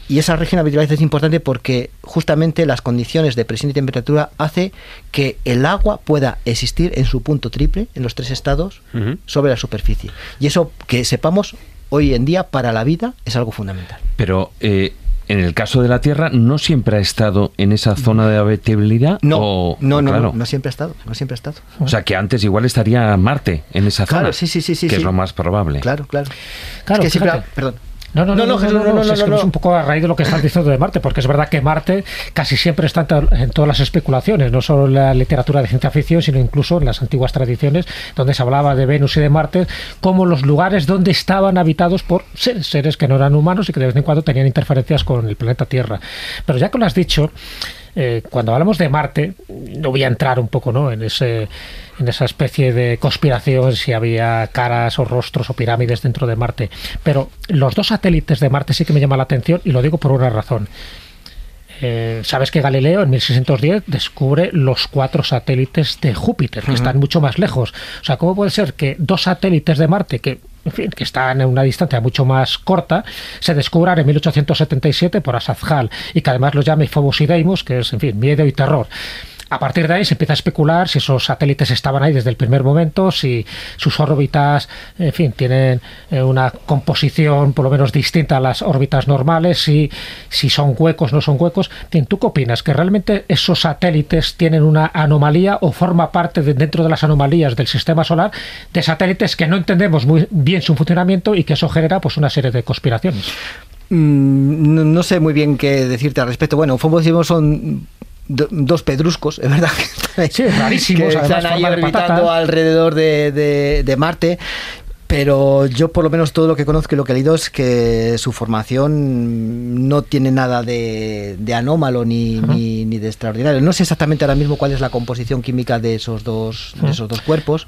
Y esa región de habitabilidad es importante porque justamente las condiciones de presión y temperatura hace que el agua pueda existir en su punto triple, en los tres estados, sobre la superficie. Y eso que sepamos hoy en día para la vida es algo fundamental. Pero eh, en el caso de la Tierra, ¿no siempre ha estado en esa zona de habitabilidad? No, O- no, no, claro. no, no siempre ha estado, no siempre ha estado. O sea, que antes igual estaría Marte en esa zona. Claro, sí, sí, sí, sí, Que sí. es lo más probable. Claro, claro. Claro, es que siempre, perdón. No, no, no, no, no, Jesús, no, no, es que no, es un poco a raíz de lo que estás diciendo de Marte, porque es verdad que Marte casi siempre está en todas las especulaciones, no solo en la literatura de ciencia ficción, sino incluso en las antiguas tradiciones, donde se hablaba de Venus y de Marte como los lugares donde estaban habitados por seres, seres que no eran humanos y que de vez en cuando tenían interferencias con el planeta Tierra. Pero ya que lo has dicho, eh, cuando hablamos de Marte, no voy a entrar un poco ¿no? en ese en esa especie de conspiración si había caras o rostros o pirámides dentro de Marte. Pero los dos satélites de Marte sí que me llama la atención y lo digo por una razón. Eh, Sabes que Galileo en 1610 descubre los cuatro satélites de Júpiter, que están mucho más lejos. O sea, ¿cómo puede ser que dos satélites de Marte, que, en fin, que están en una distancia mucho más corta, se descubran en 1877 por Asaf Hall y que además los llame Phobos y Deimos, que es, en fin, miedo y terror? A partir de ahí se empieza a especular si esos satélites estaban ahí desde el primer momento, si sus órbitas, en fin, tienen eh, una composición por lo menos distinta a las órbitas normales, si, si son huecos, no son huecos. ¿tú qué opinas? ¿Que realmente esos satélites tienen una anomalía o forma parte de, dentro de las anomalías del sistema solar de satélites que no entendemos muy bien su funcionamiento y que eso genera pues una serie de conspiraciones? Mm, no, sé muy bien qué decirte al respecto. Bueno, Deimos son do- dos pedruscos, es verdad que Sí, rarísimos, que además, están ahí de orbitando alrededor de, de- de Marte. Pero yo por lo menos todo lo que conozco y lo que he leído es que su formación no tiene nada de, de anómalo ni, ni, ni de extraordinario. No sé exactamente ahora mismo cuál es la composición química de esos dos, de esos dos cuerpos.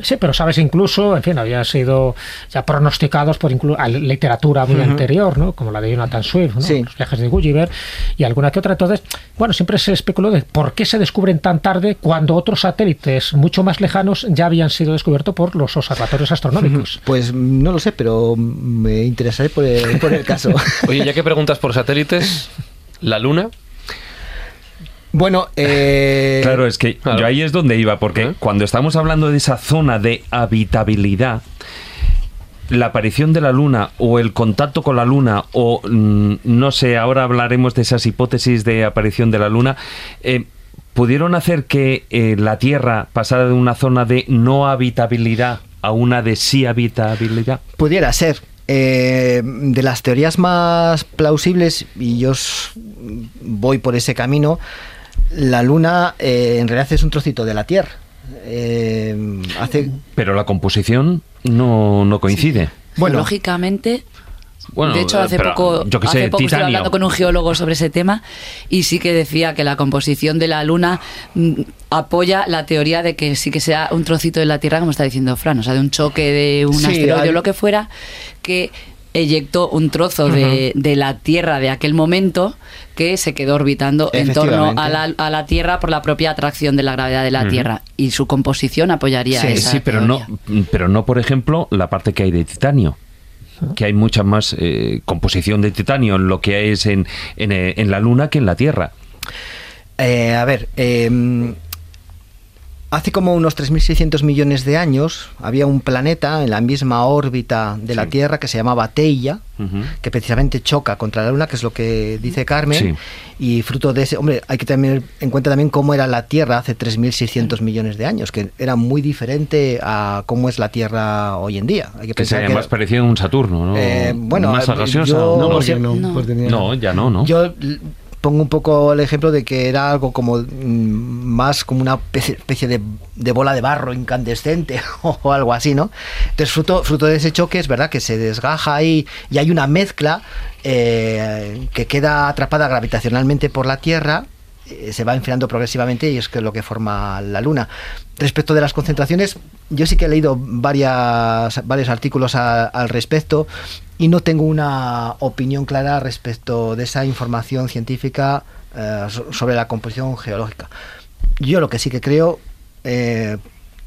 Sí, pero sabes incluso, en fin, habían sido ya pronosticados por inclu- a literatura muy anterior, ¿no? Como la de Jonathan Swift, ¿no? Sí. Los viajes de Gulliver y alguna que otra. Entonces, bueno, siempre se especuló de por qué se descubren tan tarde cuando otros satélites mucho más lejanos ya habían sido descubiertos por los observatorios astronómicos. Pues no lo sé, pero me interesaré por el, por el caso. Oye, ya que preguntas por satélites, la Luna. Bueno, eh, Claro, es que Claro. yo ahí es donde iba, porque ¿Eh? cuando estamos hablando de esa zona de habitabilidad, la aparición de la luna o el contacto con la luna o mm, no sé, ahora hablaremos de esas hipótesis de aparición de la luna, eh, pudieron hacer que eh, la Tierra pasara de una zona de no habitabilidad a una de sí habitabilidad. Pudiera ser. Eh, de las teorías más plausibles, y yo voy por ese camino, la Luna eh, en realidad es un trocito de la Tierra. Eh, hace, Pero la composición no, no coincide. Bueno. Geológicamente, Bueno, de hecho, hace pero, poco, yo que hace sé, poco estuve hablando con un geólogo sobre ese tema y sí que decía que la composición de la Luna mm, apoya la teoría de que sí que sea un trocito de la Tierra, como está diciendo Fran, o sea, de un choque de un Sí, asteroide hay- o lo que fuera, que eyectó un trozo de, de la Tierra de aquel momento que se quedó orbitando en torno a la, a la Tierra por la propia atracción de la gravedad de la Tierra y su composición apoyaría Sí, esa Sí, pero teoría. no, pero no, por ejemplo, la parte que hay de titanio. Que hay mucha más eh, composición de titanio en lo que es en, en, eh, en la Luna que en la Tierra. eh, a ver, eh, hace como unos 3.600 millones de años había un planeta en la misma órbita de la Sí. Tierra que se llamaba Teia, que precisamente choca contra la Luna, que es lo que dice Carmen, Sí. y fruto de ese, hombre, hay que tener en cuenta también cómo era la Tierra hace 3.600 millones de años, que era muy diferente a cómo es la Tierra hoy en día. Hay que Que se pensar que más parecido a un Saturno, ¿no? Eh, bueno, más gaseosa. yo- No, ¿no? no, tenía- No, ya no, ¿no? Yo pongo un poco el ejemplo de que era algo como mm, más como una especie de bola de barro incandescente o algo así, ¿no? Entonces, fruto, fruto de ese choque es verdad que se desgaja ahí y hay una mezcla eh, que queda atrapada gravitacionalmente por la Tierra eh, se va enfriando progresivamente y es que es lo que forma la Luna. Respecto de las concentraciones, yo sí que he leído varias, varios artículos a- al respecto y no tengo una opinión clara respecto de esa información científica eh, so- sobre la composición geológica. Yo lo que sí que creo, eh,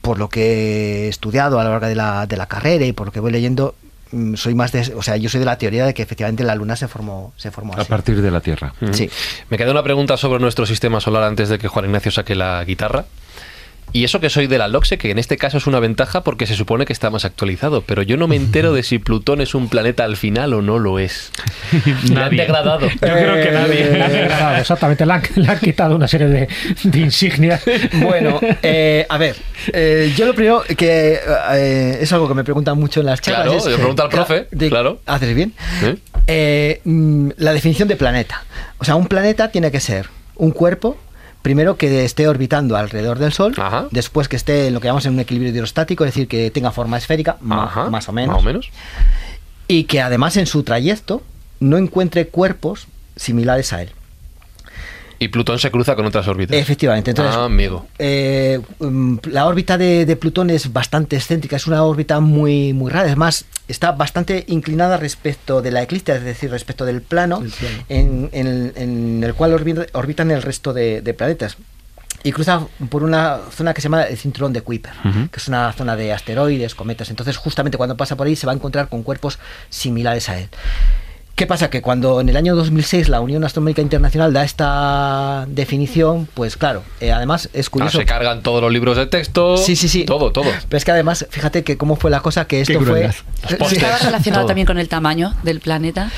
por lo que he estudiado a lo largo de la, de la carrera y por lo que voy leyendo, mm, soy más de, o sea, yo soy de la teoría de que efectivamente la Luna se formó, se formó A así. partir de la Tierra. Sí. Me queda una pregunta sobre nuestro sistema solar antes de que Juan Ignacio saque la guitarra. Y eso que soy de la LOXE, que en este caso es una ventaja porque se supone que está más actualizado, pero yo no me entero de si Plutón es un planeta al final o no lo es. Le han Nadie. degradado. Yo creo que nadie. Han degradado, exactamente, le han, le han quitado una serie de, de insignias. Bueno, eh, a ver, eh, yo lo primero que eh, es algo que me preguntan mucho en las charlas. Claro, es, yo pregunto al profe, claro. Haces bien. ¿Eh? Eh, mm, la definición de planeta. O sea, un planeta tiene que ser un cuerpo. Primero que esté orbitando alrededor del Sol, Ajá. después que esté en lo que llamamos en un equilibrio hidrostático, es decir, que tenga forma esférica, ma- Ajá, más o menos, Más o menos. y que además en su trayecto no encuentre cuerpos similares a él. Y Plutón se cruza con otras órbitas. Efectivamente, entonces Ah, amigo. eh, mm, la órbita de, de Plutón es bastante excéntrica, es una órbita muy, muy rara. Es más, está bastante inclinada respecto de la eclíptica, es decir, respecto del plano. En, en el, en el cual orbita- orbitan el resto de, de planetas. Y cruza por una zona que se llama el cinturón de Kuiper, que es una zona de asteroides, cometas. Entonces, justamente cuando pasa por ahí se va a encontrar con cuerpos similares a él. ¿Qué pasa? Que cuando en el año 2006 la Unión Astronómica Internacional da esta definición, pues claro, eh, además es Ah, curioso. se cargan todos los libros de texto. Sí, sí, sí. Todo, todo. Pero es que además, fíjate que cómo fue la cosa, que esto fue... ¿Estaba relacionado todo. también con el tamaño del planeta?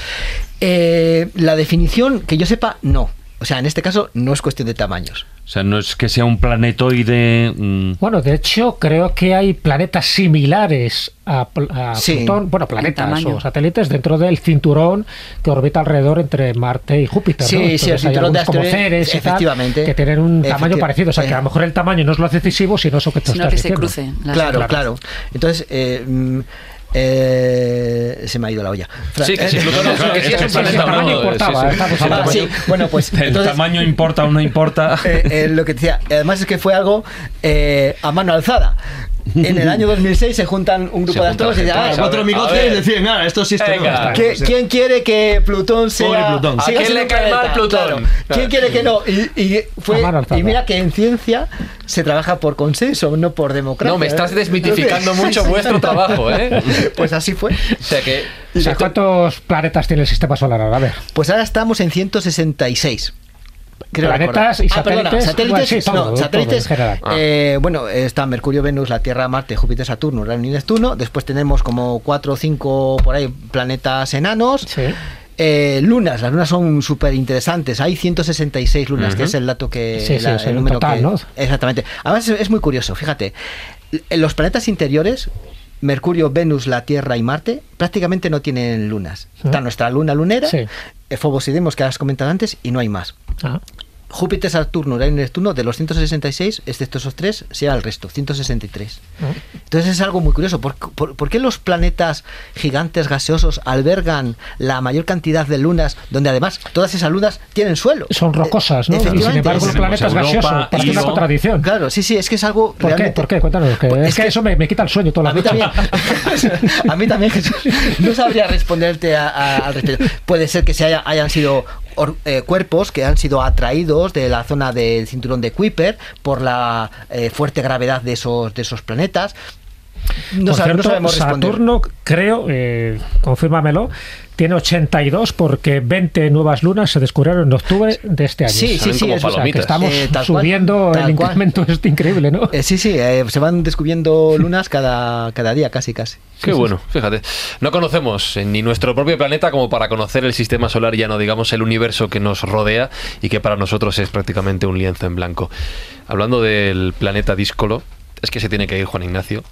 Eh, la definición, que yo sepa, no. O sea, en este caso no es cuestión de tamaños. O sea, no es que sea un planetoide. mm, Bueno, de hecho, creo que hay planetas similares a, a Sí. Plutón, bueno, planetas o satélites dentro del cinturón que orbita alrededor entre Marte y Júpiter. Sí, ¿no? sí, el cinturón de como asteroides, Ceres y tal, efectivamente. que tienen un tamaño parecido. O sea, que a lo mejor el tamaño no es lo decisivo, sino eso que tú Sino estás que se diciendo. las Claro, dos. claro. Entonces, eh, mm, eh, se me ha ido la olla. Fra- Sí, que sí, eh, bueno, pues El entonces, tamaño importa o no importa. eh, eh, lo que decía, además es que fue algo eh, a mano alzada. En el año 2006 se juntan un grupo de junta astrónomos y dicen, "Ah, Cuatro amigotes decían, nada, esto sí, esto Venga. no. ¿Qui- ¿Quién quiere que Plutón sea Pobre Plutón. ¿A quién le cae mal Plutón? ¿Quién quiere que no? Y, y fue, y mira que en ciencia se trabaja por consenso, no por democracia. No, me estás desmitificando Entonces, mucho vuestro trabajo, ¿eh? Pues así fue. O sea que. O sea, ¿cuántos planetas tiene el sistema solar ahora? A ver. Pues ahora estamos en 166. Creo Planetas y Ah, satélites. satélites, Bueno, sí, todo, no, todo satélites. en general. eh, bueno, está Mercurio, Venus, la Tierra, Marte, Júpiter, Saturno, Urano y Neptuno. Después tenemos como cuatro o cinco por ahí planetas enanos. Sí. Eh, lunas, las lunas son súper interesantes. Hay 166 lunas, que es el dato que. Sí, sí, la- es el el número total, que- ¿no? Exactamente. Además, es, muy curioso, fíjate. En los planetas interiores, Mercurio, Venus, la Tierra y Marte, prácticamente no tienen lunas. Está nuestra luna lunera, Sí. Phobos y Deimos, que has comentado antes, y no hay más. Ah. Júpiter, Saturno, Urano y Neptuno, de los 166, excepto esos tres, se lleva el resto, 163. Entonces es algo muy curioso. ¿Por, por, por qué los planetas gigantes gaseosos albergan la mayor cantidad de lunas, donde además todas esas lunas tienen suelo? Son rocosas, ¿no? Y sin Efectivamente. embargo, los planetas Europa, gaseosos. Es una contradicción. Claro, sí, sí, es que es algo ¿Por qué? ¿Por qué? Cuéntanos. que- Pues es es que que- eso me, me quita el sueño toda la A mí noche. también. a mí también, Jesús. No sabría responderte a- a- al respecto. Puede ser que se haya- hayan sido eh, cuerpos que han sido atraídos de la zona del cinturón de Kuiper por la eh, fuerte gravedad de esos, de esos planetas. No, Por no cierto. Saturno, creo, eh, confírmamelo, tiene 82 porque 20 nuevas lunas se descubrieron en octubre de este año. Sí, sí, sí. como es- O sea, que palomitas. estamos Eh, tal cual, subiendo tal el cual. incremento este increíble, ¿no? Eh, sí, sí, eh, se van descubriendo lunas cada, cada día, casi, casi. Qué bueno, fíjate. No conocemos ni nuestro propio planeta como para conocer el sistema solar, ya no digamos el universo que nos rodea y que para nosotros es prácticamente un lienzo en blanco. Hablando del planeta díscolo, es que se tiene que ir Juan Ignacio,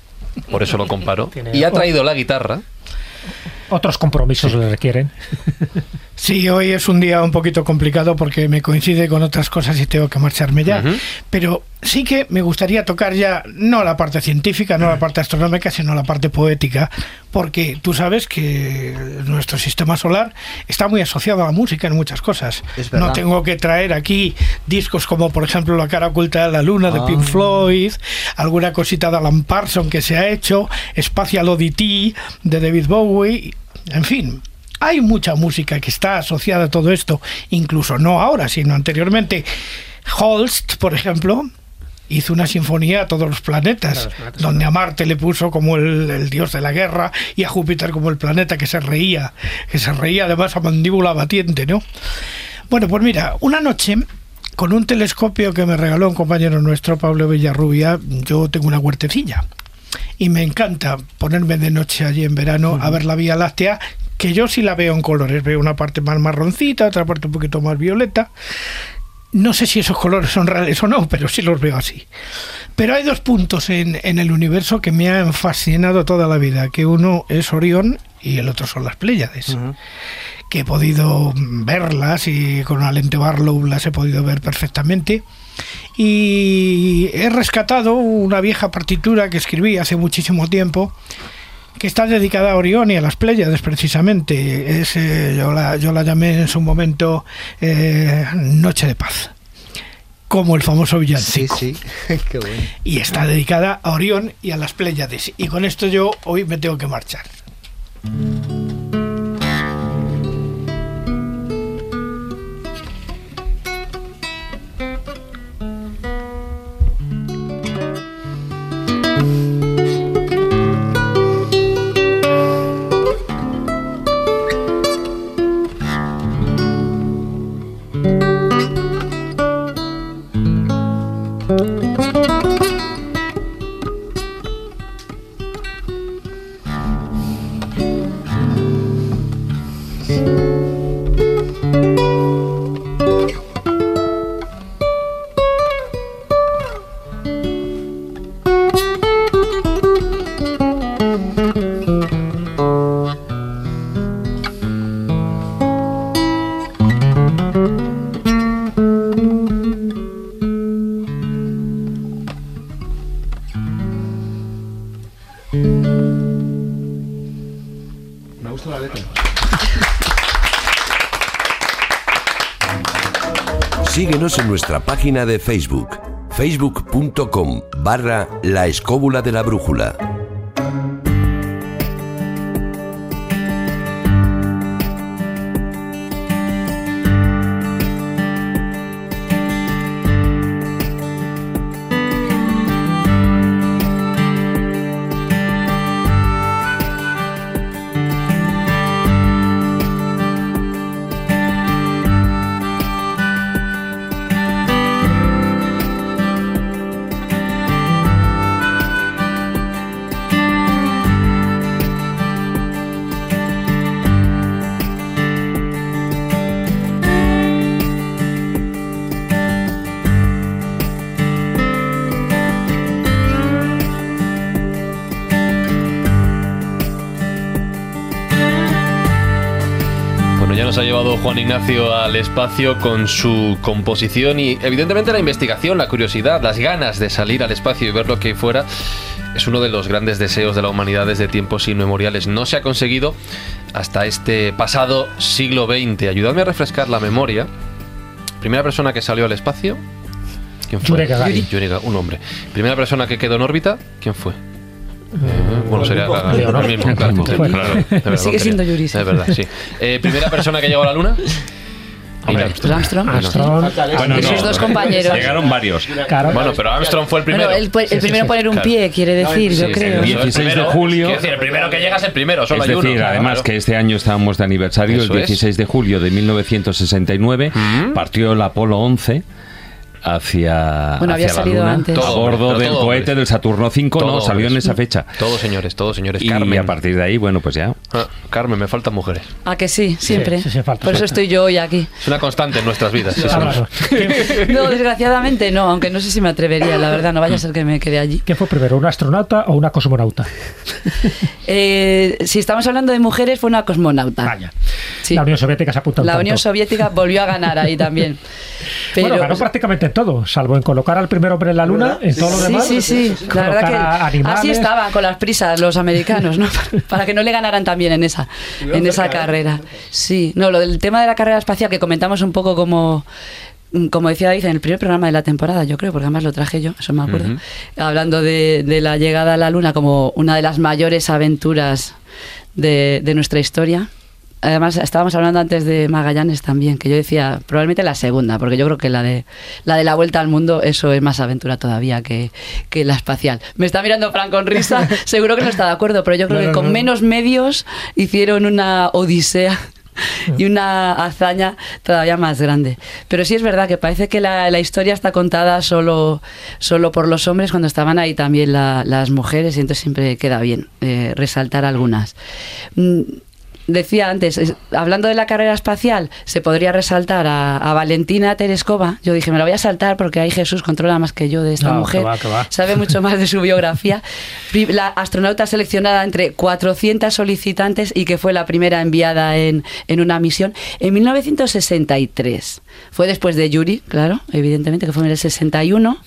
por eso lo comparo. Y ha traído la guitarra. Otros compromisos le requieren. Sí, hoy es un día un poquito complicado porque me coincide con otras cosas y tengo que marcharme ya. Pero sí que me gustaría tocar ya no la parte científica, no la parte astronómica, sino la parte poética, porque tú sabes que nuestro sistema solar está muy asociado a la música en muchas cosas. Es verdad. no tengo que traer aquí discos como por ejemplo La cara oculta de la luna de Ah. Pink Floyd, alguna cosita de Alan Parsons que se ha hecho, Spatial Oddity de David Bowie, en fin. Hay mucha música que está asociada a todo esto, incluso no ahora, sino anteriormente. Holst, por ejemplo, hizo una sinfonía a todos los planetas, donde a Marte le puso como el, el dios de la guerra y a Júpiter como el planeta que se reía, que se reía además a mandíbula batiente, ¿no? Bueno, pues mira, una noche con un telescopio que me regaló un compañero nuestro, Pablo Villarrubia, yo tengo una huertecilla. Y me encanta ponerme de noche allí en verano a ver la Vía Láctea, que yo sí la veo en colores. Veo una parte más marroncita, otra parte un poquito más violeta. No sé si esos colores son reales o no, pero sí los veo así. Pero hay dos puntos en, en el universo que me han fascinado toda la vida, que uno es Orión y el otro son las Pléyades. Que he podido verlas y con una lente Barlow las he podido ver perfectamente. Y he rescatado una vieja partitura que escribí hace muchísimo tiempo que está dedicada a Orión y a las Pléyades precisamente. Es, eh, yo, la, yo la llamé en su momento eh, Noche de Paz, como el famoso Sí, villancico. sí. Qué bueno. Y está dedicada a Orión y a las Pléyades. Y con esto yo hoy me tengo que marchar. Página de Facebook, facebook.com barra la escóbula de la brújula. Espacio con su composición y evidentemente la investigación, la curiosidad, las ganas de salir al espacio y ver lo que hay fuera es uno de los grandes deseos de la humanidad desde tiempos inmemoriales. No se ha conseguido hasta este pasado siglo XX. Ayudadme a refrescar la memoria. Primera persona que salió al espacio. ¿Quién fue? Yuri Gagarin. Yuri Ga- un hombre. Primera persona que quedó en órbita. ¿Quién fue? Eh, bueno, sería la- mismo, claro, claro, Sigue siendo Yuri. Es verdad, sí. Eh, Primera persona que llegó a la luna. Neil Pues Armstrong. Armstrong, Bueno, Y sus dos compañeros. Llegaron varios. claro. Bueno, pero Armstrong fue el primero. Bueno, el, el Sí, sí, primero sí. poner un Claro. pie, quiere decir, yo Sí, creo. sí, El el 16 de primero- julio. Quiero decir, el primero que llega es el primero, solo Es hay decir, uno. además Claro. que este año estábamos de aniversario, Eso el es. 16 de julio de 1969, Mm. partió el Apolo 11 hacia, Bueno, había hacia la salido Luna, antes. a bordo del todo cohete del Saturno 5, Todo no, salió en esa fecha. Todos señores, todos señores. Y Carmen. a partir de ahí, bueno, pues ya. Ah, Carmen, me faltan mujeres. Ah, que sí, siempre. sí, sí, falta, Por eso estoy yo hoy aquí. Es una constante en nuestras vidas. sí, señor. claro. No, desgraciadamente no, aunque no sé si me atrevería, la verdad, no vaya a ser que me quede allí. ¿Quién fue primero, un astronauta o una cosmonauta? Eh, si estamos hablando de mujeres, fue una cosmonauta. Vaya. Sí. La Unión Soviética se apunta un La tanto. Unión Soviética volvió a ganar ahí también. Pero, Bueno, ganó prácticamente en todo, salvo en colocar al primer hombre en la luna, en todo lo demás. sí, sí. La verdad colocar a que animales. así estaban con las prisas los americanos, ¿no? Para que no le ganaran también en esa, en esa carrera. Sí, no, lo del tema de la carrera espacial que comentamos un poco como como decía David en el primer programa de la temporada, yo creo, porque además lo traje yo, eso me acuerdo, hablando de, de la llegada a la Luna como una de las mayores aventuras de, de nuestra historia. Además, estábamos hablando antes de Magallanes también, que yo decía probablemente la segunda, porque yo creo que la de la de la vuelta al mundo, eso es más aventura todavía que, que la espacial. Me está mirando Fran con risa, seguro que no está de acuerdo, pero yo creo No, que con no. menos medios hicieron una odisea y una hazaña todavía más grande. Pero sí es verdad que parece que la, la historia está contada solo, solo por los hombres cuando estaban ahí también la- las mujeres y entonces siempre queda bien eh, resaltar algunas. Decía antes, es- hablando de la carrera espacial, se podría resaltar a, a Valentina Tereskova. Yo dije, me la voy a saltar porque ahí Jesús controla más que yo de esta No, que mujer. va, que va. Sabe mucho más de su biografía. La astronauta seleccionada entre 400 solicitantes y que fue la primera enviada en, en una misión en 1963. Fue después de Yuri, claro, evidentemente, que fue en el 61,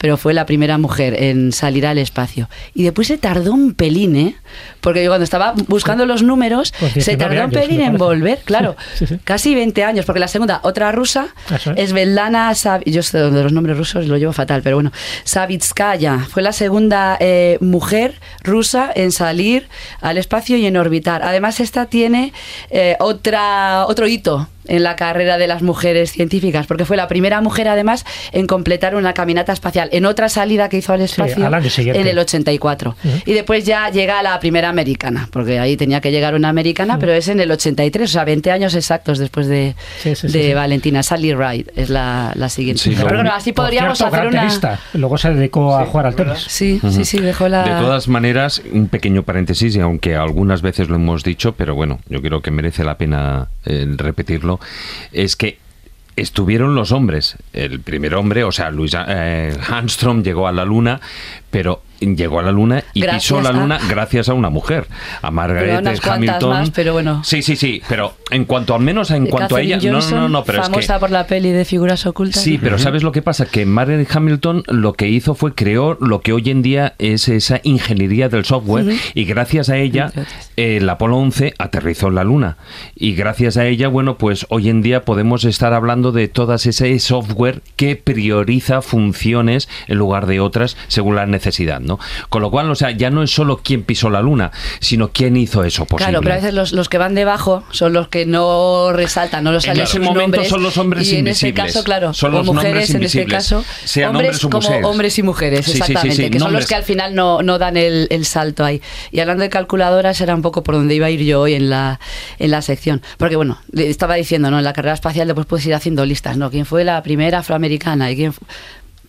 pero fue la primera mujer en salir al espacio. Y después se tardó un pelín, ¿eh? Porque yo cuando estaba buscando los números, Pues se 19 tardó un pelín en volver, claro. Sí, sí. Casi 20 años, porque la segunda, otra rusa, Eso es Svetlana Sav- yo sé de los nombres rusos lo llevo fatal, pero bueno, Savitskaya fue la segunda eh, mujer rusa en salir al espacio y en orbitar. Además, esta tiene eh, otra otro hito en la carrera de las mujeres científicas, porque fue la primera mujer además en completar una caminata espacial en otra salida que hizo al espacio siguiente. en el 84. Ujú. Y después ya llega la primera americana, porque ahí tenía que llegar una americana, pero es en el 83, o sea, 20 años exactos después de, Sí, sí, sí, de sí. Valentina. Sally Ride es la, la siguiente. Sí, pero bueno, así podríamos cierto, hacer una... tenista. Luego se dedicó a jugar al tenis. Sí, sí, sí, dejó la... De todas maneras, un pequeño paréntesis, y aunque algunas veces lo hemos dicho, pero bueno, yo creo que merece la pena eh, repetirlo, es que estuvieron los hombres. El primer hombre, o sea, Luis eh, Armstrong llegó a la Luna, pero llegó a la Luna y Gracias pisó la a- Luna gracias a una mujer, a Margaret Pero unas cuantas Hamilton. más, pero bueno. Sí, sí, sí, pero en cuanto al menos en cuanto a ella, no, no, no, pero es que famosa por la peli de figuras ocultas. Sí, pero ¿sabes lo que pasa? Que Margaret Hamilton lo que hizo fue creó lo que hoy en día es esa ingeniería del software y gracias a ella eh, el Apolo 11 aterrizó en la Luna y gracias a ella, bueno, pues hoy en día podemos estar hablando de todas ese software que prioriza funciones en lugar de otras según la necesidad, ¿no? Con lo cual, o sea, ya no es solo quién pisó la Luna, sino quién hizo eso posible. Claro, pero a veces los, los que van debajo son los que no resaltan, no los En salen ese sus momento nombres. son los hombres y en este invisibles. caso, claro, Son o los mujeres en este invisibles. caso, Sean hombres hombres como hombres y mujeres, Sí, sí, sí, sí, exactamente, que son los que al final no, no dan el, el salto ahí. Y hablando de calculadoras era un poco por donde iba a ir yo hoy en la, en la sección, porque bueno, le estaba diciendo, ¿no? En la carrera espacial después puedes ir haciendo listas, ¿no? ¿Quién fue la primera afroamericana y quién fu-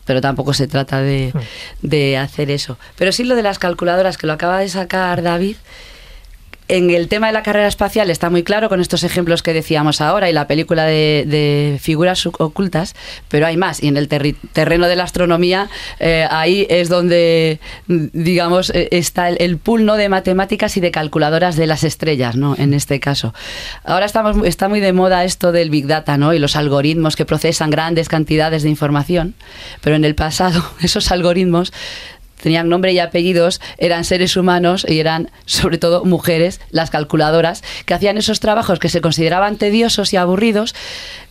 pero tampoco se trata de, de hacer eso. Pero sí lo de las calculadoras, que lo acaba de sacar David, en el tema de la carrera espacial está muy claro con estos ejemplos que decíamos ahora y la película de, figuras oc- ocultas, pero hay más. Y en el terreno de la astronomía, eh, ahí es donde, mm, digamos, eh, está el, el pool ¿no? de matemáticas y de calculadoras de las estrellas, ¿no? En este caso. Ahora estamos, está muy de moda esto del Big Data, ¿no? Y los algoritmos que procesan grandes cantidades de información, pero en el pasado esos algoritmos tenían nombre y apellidos, eran seres humanos y eran sobre todo mujeres, las calculadoras, que hacían esos trabajos que se consideraban tediosos y aburridos,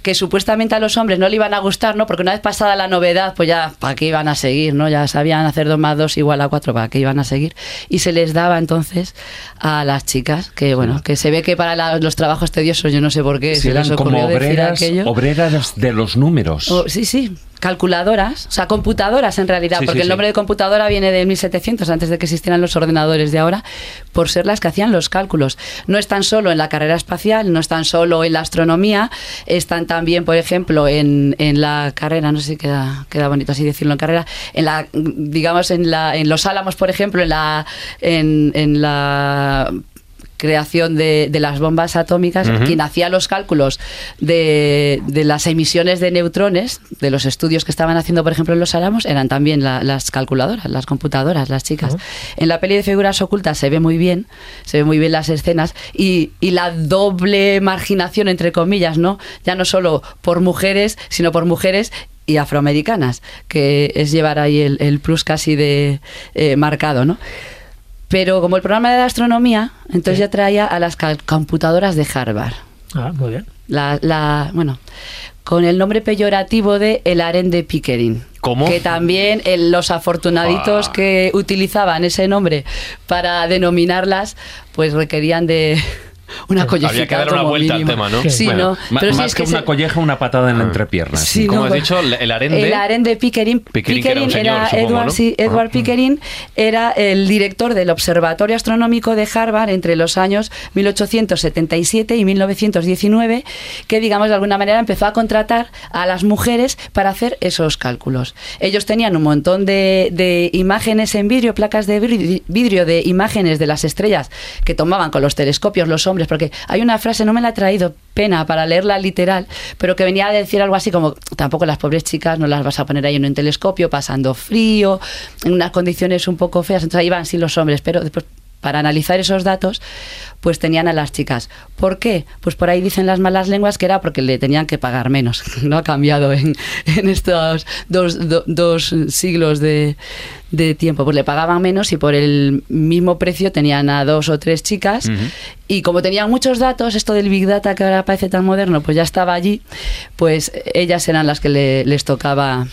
que supuestamente a los hombres no le iban a gustar, ¿no? Porque una vez pasada la novedad, pues ya, ¿para qué iban a seguir, no? Ya sabían hacer 2 más 2 igual a 4, ¿para qué iban a seguir? Y se les daba entonces a las chicas, que bueno, que se ve que para la- los trabajos tediosos, yo no sé por qué, Si se les eran como ocurrió decir obreras, aquello. obreras de los números. Oh, sí, sí, calculadoras, o sea, computadoras en realidad, Sí, porque sí, el sí. nombre de computadora viene de 1700, antes de que existieran los ordenadores de ahora, por ser las que hacían los cálculos. No están solo en la carrera espacial, no están solo en la astronomía, están también, por ejemplo, en, en la carrera, no sé si queda, queda bonito así decirlo en carrera, en la, digamos, en, la, en los álamos, por ejemplo, en la, en, en la creación de, de las bombas atómicas, quien hacía los cálculos de, de las emisiones de neutrones, de los estudios que estaban haciendo, por ejemplo, en los álamos, eran también la- las calculadoras, las computadoras, las chicas. En la peli de figuras ocultas se ve muy bien, se ve muy bien las escenas y, y la doble marginación, entre comillas, ¿no? Ya no solo por mujeres, sino por mujeres y afroamericanas, que es llevar ahí el, el plus casi de eh, marcado, ¿no? Pero como el programa de la astronomía, entonces ya traía a las computadoras de Harvard. Ah, muy bien. La, la- bueno, con el nombre peyorativo de el harén de Pickering. ¿Cómo? Que también el- los afortunaditos Ah. que utilizaban ese nombre para denominarlas, pues requerían de una collejita Había que dar una como vuelta al mínimo. tema, ¿no? Sí, Bueno, no. sí más es que, que una colleja, una patada en la Ah. entrepierna. Sí, ¿Cómo no, has dicho? El harén de... El harén de Pickering. Pickering, era un señor, era supongo, Edward, ¿no? sí, Edward. Pickering era el director del Observatorio Astronómico de Harvard entre los años 1877 y 1919, que digamos de alguna manera empezó a contratar a las mujeres para hacer esos cálculos. Ellos tenían un montón de, de imágenes en vidrio, placas de vidri- vidrio de imágenes de las estrellas que tomaban con los telescopios los hombres, porque hay una frase, no me la he traído, pena para leerla literal, pero que venía a decir algo así como, tampoco las pobres chicas no las vas a poner ahí en un telescopio pasando frío, en unas condiciones un poco feas, entonces ahí van sí los hombres, pero después para analizar esos datos, pues tenían a las chicas. ¿Por qué? Pues por ahí dicen las malas lenguas que era porque le tenían que pagar menos. No ha cambiado en, en estos dos, do- dos siglos de, de tiempo. Pues le pagaban menos y por el mismo precio tenían a dos o tres chicas. Y como tenían muchos datos, esto del Big Data que ahora parece tan moderno, pues ya estaba allí, pues ellas eran las que le- les tocaba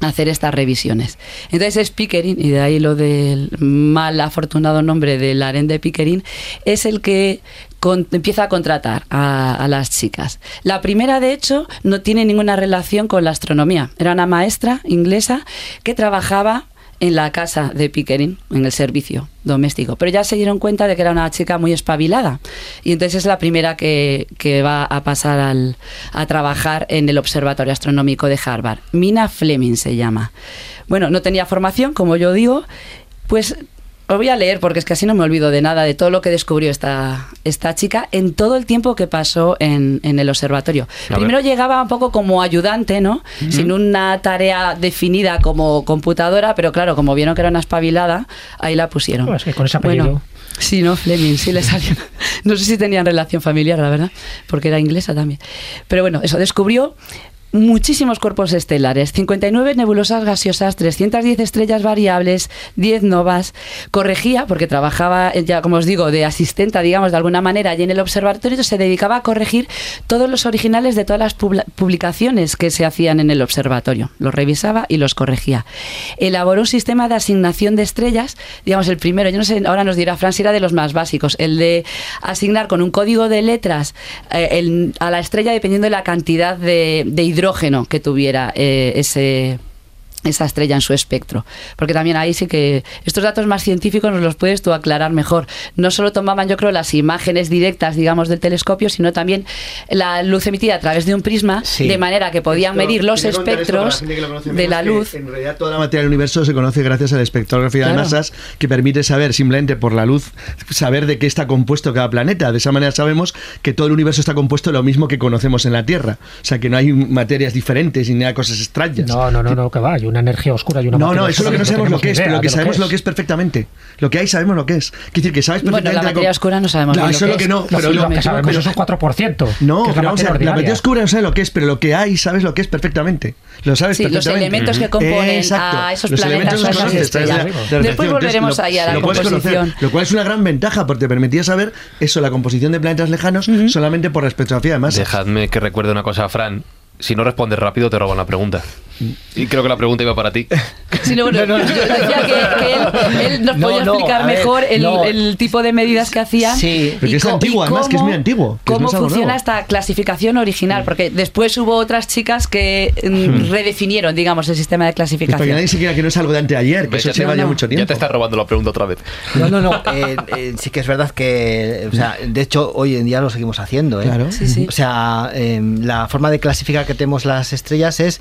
hacer estas revisiones. Entonces es Pickering, y de ahí lo del mal afortunado nombre del harén de Pickering, es el que empieza a contratar a las chicas. La primera, de hecho, no tiene ninguna relación con la astronomía. Era una maestra inglesa que trabajaba en la casa de Pickering, en el servicio doméstico. Pero ya se dieron cuenta de que era una chica muy espabilada. Y entonces es la primera que, que va a pasar al- a trabajar en el Observatorio Astronómico de Harvard. Mina Fleming se llama. Bueno, no tenía formación, como yo digo, pues Os voy a leer porque es que así no me olvido de nada, de todo lo que descubrió esta, esta chica en todo el tiempo que pasó en, en el observatorio. A Primero ver. llegaba un poco como ayudante, ¿no? Sin una tarea definida como computadora, pero claro, como vieron que era una espabilada, ahí la pusieron. Pues que con ese apellido. Bueno, sí, ¿no? Fleming, sí le salió. No sé si tenían relación familiar, la verdad, porque era inglesa también. Pero bueno, eso, descubrió muchísimos cuerpos estelares, 59 nebulosas gaseosas, 310 estrellas variables, 10 novas. Corregía, porque trabajaba, eh, ya como os digo, de asistenta, digamos, de alguna manera, allí en el observatorio, se dedicaba a corregir todos los originales de todas las publi- publicaciones que se hacían en el observatorio. Los revisaba y los corregía. Elaboró un sistema de asignación de estrellas, digamos, el primero, yo no sé, ahora nos dirá Fran si era de los más básicos, el de asignar con un código de letras eh, a la estrella dependiendo de la cantidad de, de hidrógeno que tuviera eh, ese esa estrella en su espectro. Porque también ahí sí que estos datos más científicos nos los puedes tú aclarar mejor. No solo tomaban, yo creo, las imágenes directas, digamos, del telescopio, sino también la luz emitida a través de un prisma, Sí. de manera que podían Esto, medir los la espectros conoce de la luz. En realidad, toda la materia del universo se conoce gracias a la espectrografía de masas, que permite saber simplemente por la luz, saber de qué está compuesto cada planeta. De esa manera sabemos que todo el universo está compuesto de lo mismo que conocemos en la Tierra. O sea, que no hay materias diferentes y nada cosas extrañas. No, no, no, no, que va. Hay una energía oscura y una No, materia no, eso es lo que no sabemos lo que es, pero lo que sabemos lo que es perfectamente. Lo que hay sabemos lo que es. Quiere decir que sabes Bueno, perfectamente la materia oscura no sabemos No, bien lo eso es lo que no, pero lo lo que sabemos es un 4%. No, que es la pero vamos a ver, materia la materia oscura no sabes lo que es, pero lo que hay sabes lo que es perfectamente. Lo sabes Sí, los perfectamente. elementos que componen Exacto. a esos Los planetas los esas conoces, estrellas. Después volveremos ahí a la composición. lo cual es una gran ventaja porque te permitía saber eso, la composición de planetas lejanos, solamente por la espectrografía de masas. Dejadme que recuerde una cosa, Fran. Si no respondes rápido, te roban la pregunta. Y creo que la pregunta iba para ti. Sí, no, bueno, yo decía que, que él, él nos No, podía no, explicar ver, mejor el, no. el tipo de medidas que hacían. Sí. Pero que es antiguo, además, que es muy antiguo, cómo no es funciona nuevo. esta clasificación original, porque después hubo otras chicas que mm, redefinieron, digamos, el sistema de clasificación. nadie se crea que no es algo de anteayer, que Ves, eso ya te- lleva ya no. mucho tiempo. Ya te estás robando la pregunta otra vez. No, no, no. eh, eh, sí que es verdad que, o sea, de hecho, hoy en día lo seguimos haciendo. ¿eh? Claro. Sí, sí. O sea, eh, la forma de clasificar que tenemos las estrellas es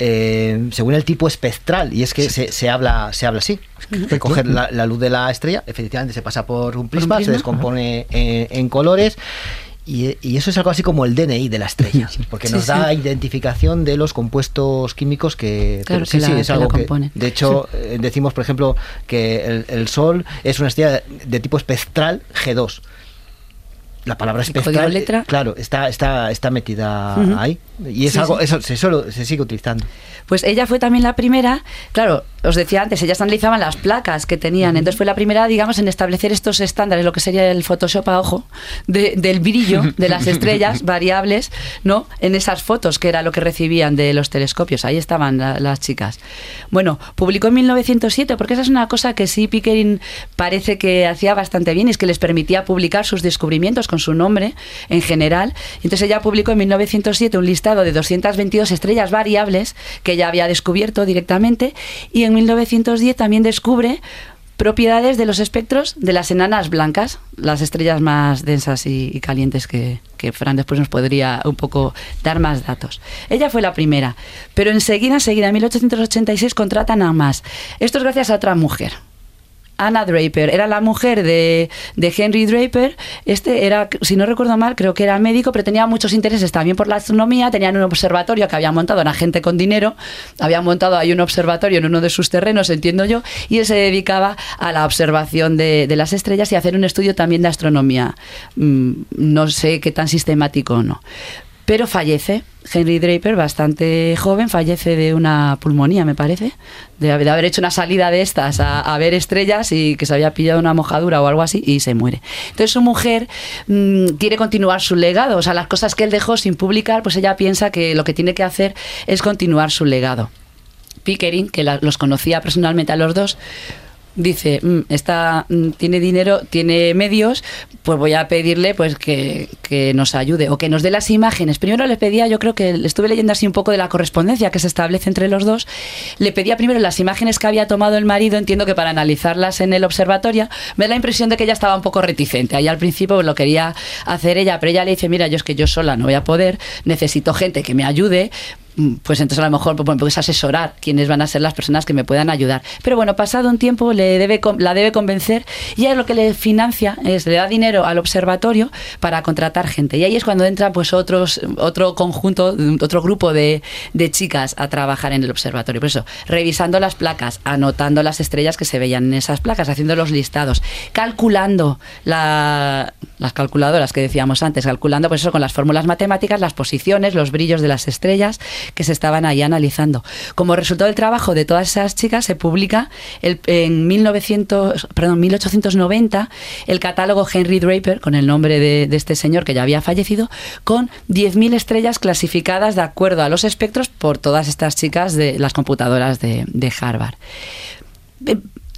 eh, según el tipo espectral y es que se, se habla se habla así. Se coge la, la luz de la estrella, efectivamente se pasa por un prisma, se prisma? descompone en, en colores. Y, y eso es algo así como el DNI de la estrella, porque Sí, nos sí. da identificación de los compuestos químicos que, Claro, sí, que sí, la- es que algo la que, componen. de hecho, eh, decimos, por ejemplo, que el, el Sol es una estrella de tipo espectral G2. La palabra ¿El código espectral, letra? claro, está, está, está metida Ujú. ahí. Y es Sí, algo, sí. eso se, solo, se sigue utilizando. Pues ella fue también la primera, claro, os decía antes, ellas analizaban las placas que tenían, entonces fue la primera, digamos, en establecer estos estándares, lo que sería el Photoshop a ojo, de- del brillo de las estrellas variables, ¿no? En esas fotos, que era lo que recibían de los telescopios, ahí estaban la- las chicas. Bueno, publicó en 1907, porque esa es una cosa que sí Pickering parece que hacía bastante bien, y es que les permitía publicar sus descubrimientos con su nombre en general. Entonces ella publicó en 1907 un listado de 222 estrellas variables que ella había descubierto directamente y en 1910 también descubre propiedades de los espectros de las enanas blancas, las estrellas más densas y, y calientes que, que Fran después nos podría un poco dar más datos. Ella fue la primera, pero enseguida, enseguida, en 1886 contratan a más. Esto es gracias a otra mujer. Anna Draper, era la mujer de, de Henry Draper. Este era, si no recuerdo mal, creo que era médico, pero tenía muchos intereses también por la astronomía. Tenían un observatorio que había montado, era gente con dinero, había montado ahí un observatorio en uno de sus terrenos, entiendo yo, y él se dedicaba a la observación de, de las estrellas y a hacer un estudio también de astronomía. Mm, no sé qué tan sistemático o no. Pero fallece. Henry Draper, bastante joven, fallece de una pulmonía, me parece, de, haber- hecho una salida de estas a, ver estrellas y que se había pillado una mojadura o algo así y se muere. Entonces su mujer mm, quiere continuar su legado, o sea, las cosas que él dejó sin publicar, pues ella piensa que lo que tiene que hacer es continuar su legado. Pickering, que los conocía personalmente a los dos, dice, "Mm, está, mm, tiene dinero, tiene medios, pues voy a pedirle pues que, que nos ayude o que nos dé las imágenes. Primero le pedía, yo creo que estuve leyendo así un poco de la correspondencia que se establece entre los dos, le pedía primero las imágenes que había tomado el marido, entiendo que para analizarlas en el observatorio, me da la impresión de que ella estaba un poco reticente. Ahí al principio lo quería hacer ella, pero ella le dice, mira, yo es que yo sola no voy a poder, necesito gente que me ayude, pues entonces a lo mejor pues, puedes asesorar quiénes van a ser las personas que me puedan ayudar. Pero bueno, pasado un tiempo le debe, la debe convencer y es lo que le financia, es le da dinero al observatorio para contratar gente. Y ahí es cuando entra pues otros, otro conjunto, otro grupo de, de chicas a trabajar en el observatorio. Por eso, revisando las placas, anotando las estrellas que se veían en esas placas, haciendo los listados, calculando la- las calculadoras que decíamos antes, calculando pues eso con las fórmulas matemáticas, las posiciones, los brillos de las estrellas que se estaban ahí analizando. Como resultado del trabajo de todas esas chicas, se publica el- en 1900, perdón, 1890 el catálogo Henry Draper, con el nombre de, este señor que ya había fallecido, con 10.000 estrellas clasificadas de acuerdo a los espectros por todas estas chicas de las computadoras de, de Harvard.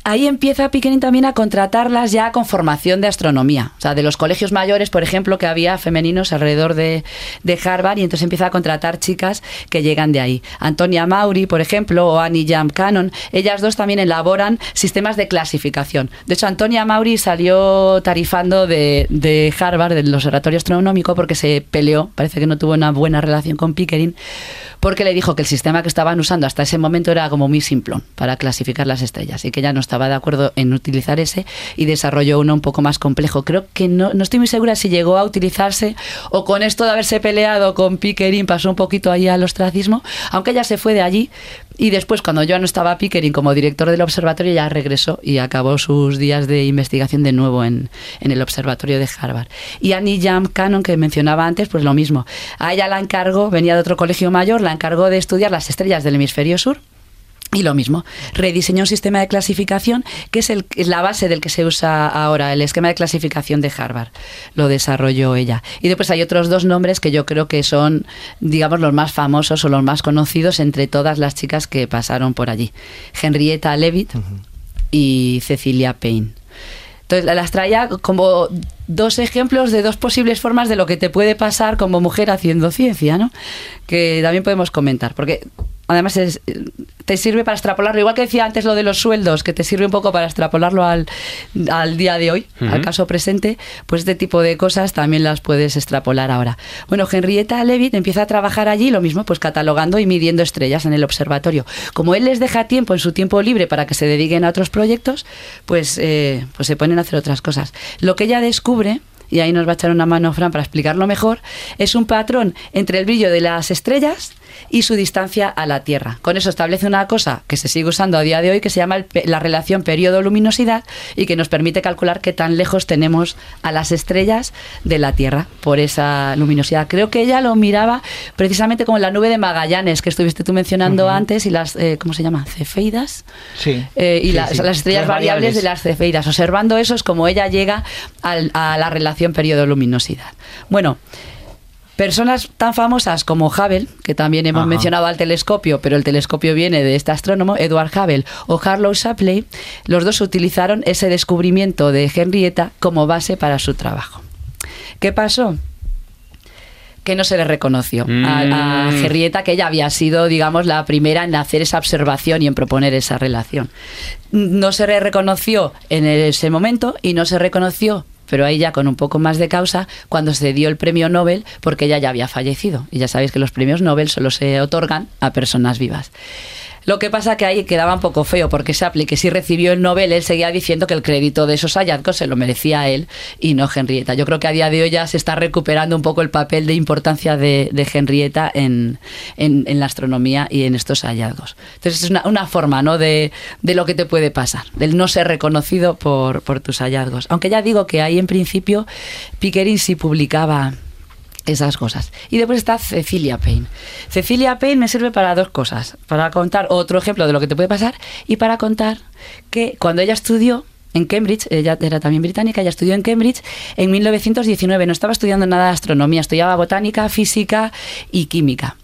Ahí empieza Pickering también a contratarlas ya con formación de astronomía. O sea, de los colegios mayores, por ejemplo, que había femeninos alrededor de, de Harvard, y entonces empieza a contratar chicas que llegan de ahí. Antonia Mauri, por ejemplo, o Annie Jam Cannon, ellas dos también elaboran sistemas de clasificación. De hecho, Antonia Mauri salió tarifando de, de Harvard, del Observatorio Astronómico, porque se peleó, parece que no tuvo una buena relación con Pickering, porque le dijo que el sistema que estaban usando hasta ese momento era como muy simplón para clasificar las estrellas y que ella no estaba de acuerdo en utilizar ese y desarrolló uno un poco más complejo. Creo que no, no estoy muy segura si llegó a utilizarse o con esto de haberse peleado con Pickering pasó un poquito ahí al ostracismo, aunque ella se fue de allí y después cuando yo no estaba Pickering como director del observatorio ya regresó y acabó sus días de investigación de nuevo en, en el observatorio de Harvard. Y Annie Jam Cannon, que mencionaba antes, pues lo mismo. A ella la encargó, venía de otro colegio mayor, la encargó de estudiar las estrellas del hemisferio sur. Y lo mismo, rediseñó un sistema de clasificación que es, el, es la base del que se usa ahora, el esquema de clasificación de Harvard. Lo desarrolló ella. Y después hay otros dos nombres que yo creo que son, digamos, los más famosos o los más conocidos entre todas las chicas que pasaron por allí. Henrietta Leavitt y Cecilia Payne. Entonces la- las traía como dos ejemplos de dos posibles formas de lo que te puede pasar como mujer haciendo ciencia, ¿no? Que también podemos comentar, porque además es- te sirve para extrapolarlo, igual que decía antes lo de los sueldos, que te sirve un poco para extrapolarlo al, al día de hoy, al caso presente, pues este tipo de cosas también las puedes extrapolar ahora. Bueno, Henrietta Leavitt empieza a trabajar allí, lo mismo, pues catalogando y midiendo estrellas en el observatorio. Como él les deja tiempo en su tiempo libre para que se dediquen a otros proyectos, pues, eh, pues se ponen a hacer otras cosas. Lo que ella descubre y ahí nos va a echar una mano Fran para explicarlo mejor, es un patrón entre el brillo de las estrellas y su distancia a la Tierra. Con eso establece una cosa que se sigue usando a día de hoy que se llama el la relación periodo-luminosidad y que nos permite calcular qué tan lejos tenemos a las estrellas de la Tierra por esa luminosidad. Creo que ella lo miraba precisamente como en la nube de Magallanes que estuviste tú mencionando antes y las, eh, ¿cómo se llama? Cefeidas. Sí. Eh, y Sí, las, sí. las estrellas Las variables. variables. de las cefeidas. Observando eso es como ella llega al- a la relación periodo-luminosidad. Bueno, personas tan famosas como Hubble, que también hemos Ajá. mencionado al telescopio, pero el telescopio viene de este astrónomo, Edward Hubble, o Harlow Shapley, los dos utilizaron ese descubrimiento de Henrietta como base para su trabajo. ¿Qué pasó? que no se le reconoció a, a Mm. Henrietta, que ella había sido, digamos, la primera en hacer esa observación y en proponer esa relación. No se le reconoció en ese momento y no se reconoció, pero ahí ya con un poco más de causa, cuando se dio el premio Nobel, porque ella ya había fallecido. Y ya sabéis que los premios Nobel solo se otorgan a personas vivas. Lo que pasa que ahí quedaba un poco feo porque Shapley, que sí recibió el Nobel, él seguía diciendo que el crédito de esos hallazgos se lo merecía él y no Henrietta. Yo creo que a día de hoy ya se está recuperando un poco el papel de importancia de, de Henrietta en, en- la astronomía y en estos hallazgos. Entonces es una, una forma ¿no? de, de lo que te puede pasar, del no ser reconocido por, por tus hallazgos. Aunque ya digo que ahí en principio Pickering sí publicaba esas cosas. Y después está Cecilia Payne. Cecilia Payne me sirve para dos cosas. Para contar otro ejemplo de lo que te puede pasar y para contar que cuando ella estudió en Cambridge, ella era también británica, ella estudió en Cambridge en 1919. No estaba estudiando nada de astronomía, estudiaba botánica, física y química.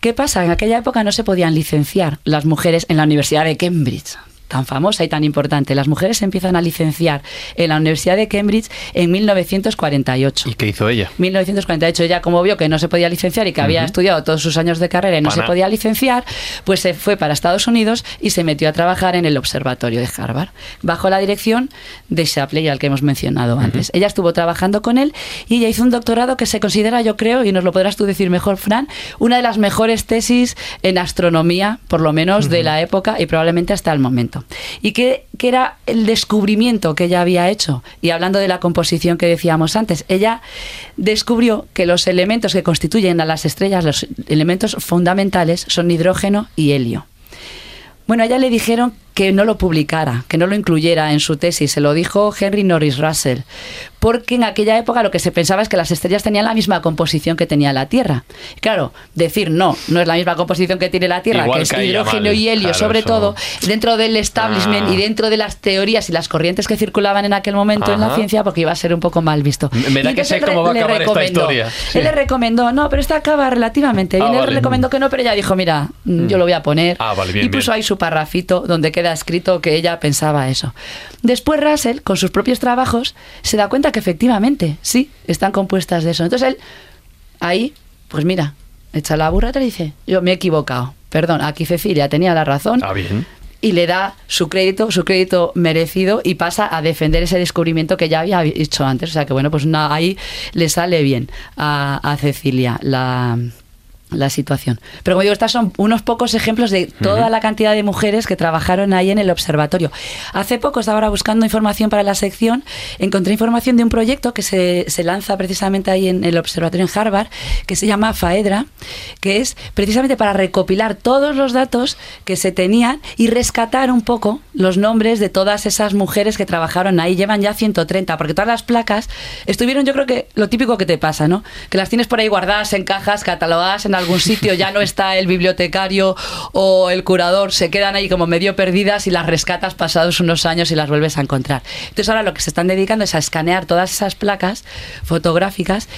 ¿Qué pasa? En aquella época no se podían licenciar las mujeres en la Universidad de Cambridge tan famosa y tan importante. Las mujeres se empiezan a licenciar en la Universidad de Cambridge en 1948. ¿Y qué hizo ella? 1948 ella como vio que no se podía licenciar y que había estudiado todos sus años de carrera y no Pana. se podía licenciar, pues se fue para Estados Unidos y se metió a trabajar en el observatorio de Harvard, bajo la dirección de Shapley, al que hemos mencionado antes. Ella estuvo trabajando con él y ella hizo un doctorado que se considera, yo creo, y nos lo podrás tú decir mejor, Fran, una de las mejores tesis en astronomía, por lo menos de la época y probablemente hasta el momento. Y que, que era el descubrimiento que ella había hecho. Y hablando de la composición que decíamos antes, ella descubrió que los elementos que constituyen a las estrellas, los elementos fundamentales, son hidrógeno y helio. Bueno, a ella le dijeron que no lo publicara, que no lo incluyera en su tesis. Se lo dijo Henry Norris Russell. Porque en aquella época lo que se pensaba es que las estrellas tenían la misma composición que tenía la Tierra. Claro, decir no, no es la misma composición que tiene la Tierra, Igual que es hidrógeno mal. y helio, Claro, sobre eso- todo, dentro del establishment Ah. y dentro de las teorías y las corrientes que circulaban en aquel momento en la ciencia, porque iba a ser un poco mal visto. Me- da que sé él cómo va a le acabar esta recomendó- historia. Sí. Él le recomendó, no, pero esta acaba relativamente bien. Ah, Él vale. le recomendó que no, pero ella dijo, mira, mm, yo lo voy a poner. Ah, vale, bien, y puso bien. ahí su parrafito donde queda escrito que ella pensaba eso. Después Russell, con sus propios trabajos, se da cuenta que efectivamente, sí, están compuestas de eso. Entonces él, ahí, pues mira, echa la burra y le dice, yo me he equivocado. Perdón, aquí Cecilia tenía la razón Está bien. y le da su crédito, su crédito merecido y pasa a defender ese descubrimiento que ya había hecho antes. O sea que bueno, pues ahí le sale bien a, a Cecilia la, la situación. Pero como digo, estos son unos pocos ejemplos de toda la cantidad de mujeres que trabajaron ahí en el observatorio. Hace poco estaba ahora buscando información para la sección, encontré información de un proyecto que se, se lanza precisamente ahí en el observatorio en Harvard, que se llama FAEDRA, que es precisamente para recopilar todos los datos que se tenían y rescatar un poco los nombres de todas esas mujeres que trabajaron ahí. Llevan ya 130, porque todas las placas estuvieron, yo creo que lo típico que te pasa, ¿no? Que las tienes por ahí guardadas en cajas, catalogadas en algún sitio, ya no está el bibliotecario o el curador, se quedan ahí como medio perdidas y las rescatas pasados unos años y las vuelves a encontrar. Entonces ahora lo que se están dedicando es a escanear todas esas placas fotográficas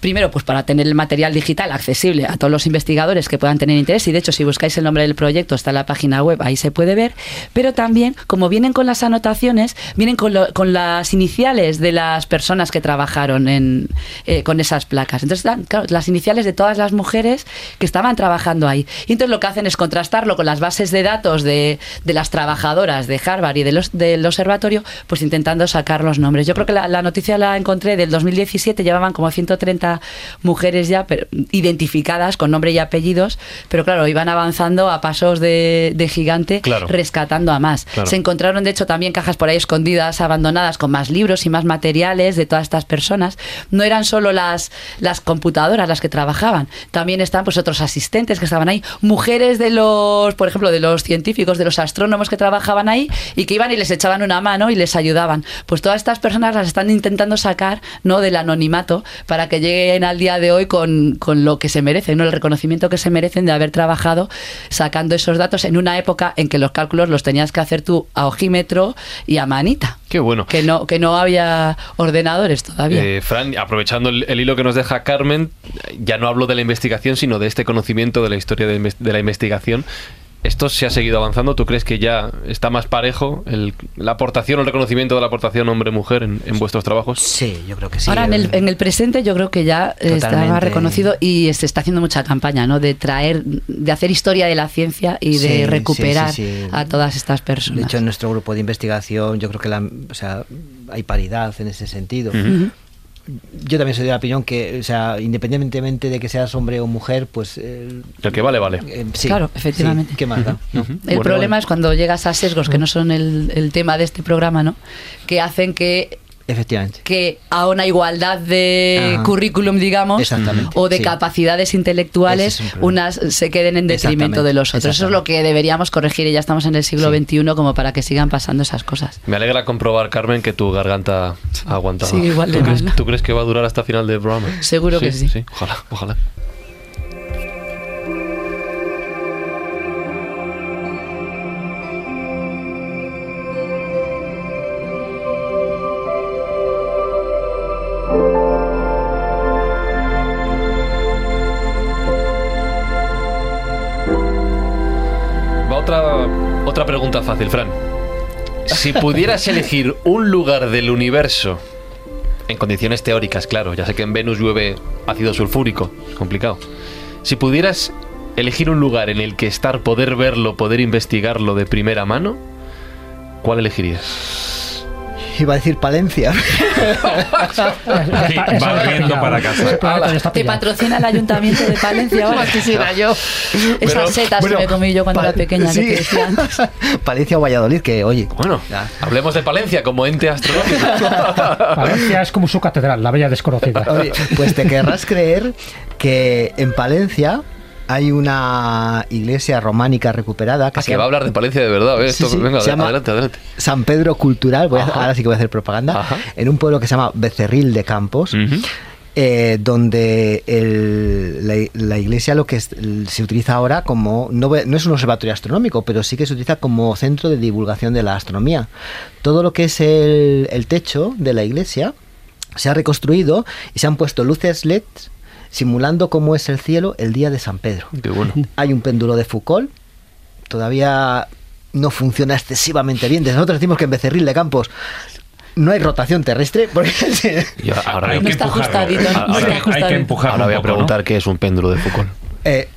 Primero, pues para tener el material digital accesible a todos los investigadores que puedan tener interés, y de hecho si buscáis el nombre del proyecto está en la página web, ahí se puede ver, pero también, como vienen con las anotaciones, vienen con, lo- con las iniciales de las personas que trabajaron en, eh, con esas placas. Entonces, están, claro, las iniciales de todas las mujeres que estaban trabajando ahí. Y entonces lo que hacen es contrastarlo con las bases de datos de, de las trabajadoras de Harvard y de los, del observatorio, pues intentando sacar los nombres. Yo creo que la noticia la encontré del 2017, llevaban como 130 mujeres ya pero, identificadas con nombre y apellidos, pero claro, iban avanzando a pasos de, de gigante, Claro. rescatando a más. Claro. Se encontraron, de hecho, también cajas por ahí escondidas, abandonadas, con más libros y más materiales de todas estas personas. No eran solo las, las computadoras las que trabajaban, también están pues otros asistentes que estaban ahí, mujeres de los, por ejemplo, de los científicos, de los astrónomos que trabajaban ahí y que iban y les echaban una mano y les ayudaban. Pues todas estas personas las están intentando sacar ¿no? del anonimato para que lleguen al día de hoy con, con lo que se merecen, ¿no? el reconocimiento que se merecen de haber trabajado sacando esos datos en una época en que los cálculos los tenías que hacer tú a ojímetro y a manita. Qué bueno. Que no, que no había ordenadores todavía. Eh, Fran, aprovechando el, el hilo que nos deja Carmen, ya no hablo de la investigación, sino de este conocimiento de la historia de, de la investigación. ¿Esto se ha seguido avanzando? ¿Tú crees que ya está más parejo el- la aportación o el reconocimiento de la aportación hombre-mujer en, en vuestros trabajos? Sí, yo creo que sí. Ahora en el, en el presente yo creo que ya eh, estaba Totalmente. reconocido y se está haciendo mucha campaña, ¿no? De traer, de hacer historia de la ciencia y Sí, de recuperar sí, sí. a todas estas personas. De hecho, en nuestro grupo de investigación, yo creo que la, o sea, hay paridad en ese sentido. Yo también soy de la opinión que, o sea, independientemente de que seas hombre o mujer, pues. eh, El que vale, vale. eh, sí, Claro, efectivamente. sí, ¿Qué más da? ¿no? Ujú. El Bueno, problema es cuando llegas a sesgos que no son el, el tema de este programa, ¿no? Que hacen que Efectivamente. que a una igualdad de Ajá. currículum, digamos, o de sí. capacidades intelectuales, es unas se queden en detrimento de los otros. Eso es lo que deberíamos corregir y ya estamos en el siglo Sí. XXI como para que sigan pasando esas cosas. Me alegra comprobar, Carmen, que tu garganta ha aguantado. Sí, igual de ¿Tú, crees, mal, ¿no? tú crees que va a durar hasta final del programa? Seguro que sí. Ojalá, ojalá. Fácil, Fran. Si pudieras elegir un lugar del universo, en condiciones teóricas, claro, ya sé que en Venus llueve ácido sulfúrico, es complicado. Si pudieras elegir un lugar en el que estar, poder verlo, poder investigarlo de primera mano, ¿cuál elegirías? Iba a decir Palencia. Sí, va riendo para casa. Te patrocina el ayuntamiento de Palencia ahora. quisiera yo. Esas setas Bueno, que me comí yo cuando era pequeña, sí. que te decía antes. Palencia o Valladolid, que oye. Bueno, Ya. hablemos de Palencia como ente astronómico. Valencia es como su catedral, la bella desconocida. Oye, pues te querrás creer que en Palencia hay una iglesia románica recuperada que Ah, se que va a hablar de Palencia de verdad, ¿eh? Sí, Esto- sí, venga, se llama- adelante, adelante. San Pedro Cultural. Voy a- ahora sí que voy a hacer propaganda. Ajá. En un pueblo que se llama Becerril de Campos. Eh, donde el- la, la iglesia lo que es- se utiliza ahora como no es un observatorio astronómico pero sí que se utiliza como centro de divulgación de la astronomía todo lo que es el, el techo de la iglesia se ha reconstruido y se han puesto luces LED simulando cómo es el cielo el día de San Pedro Qué bueno. hay un péndulo de Foucault todavía no funciona excesivamente bien Desde nosotros decimos que en Becerril de Campos no hay rotación terrestre porque Y ahora, Hay No que está empujarlo. ajustadito, no está Hay que- Hay ahora voy a preguntar qué es un péndulo de Foucault. Eh,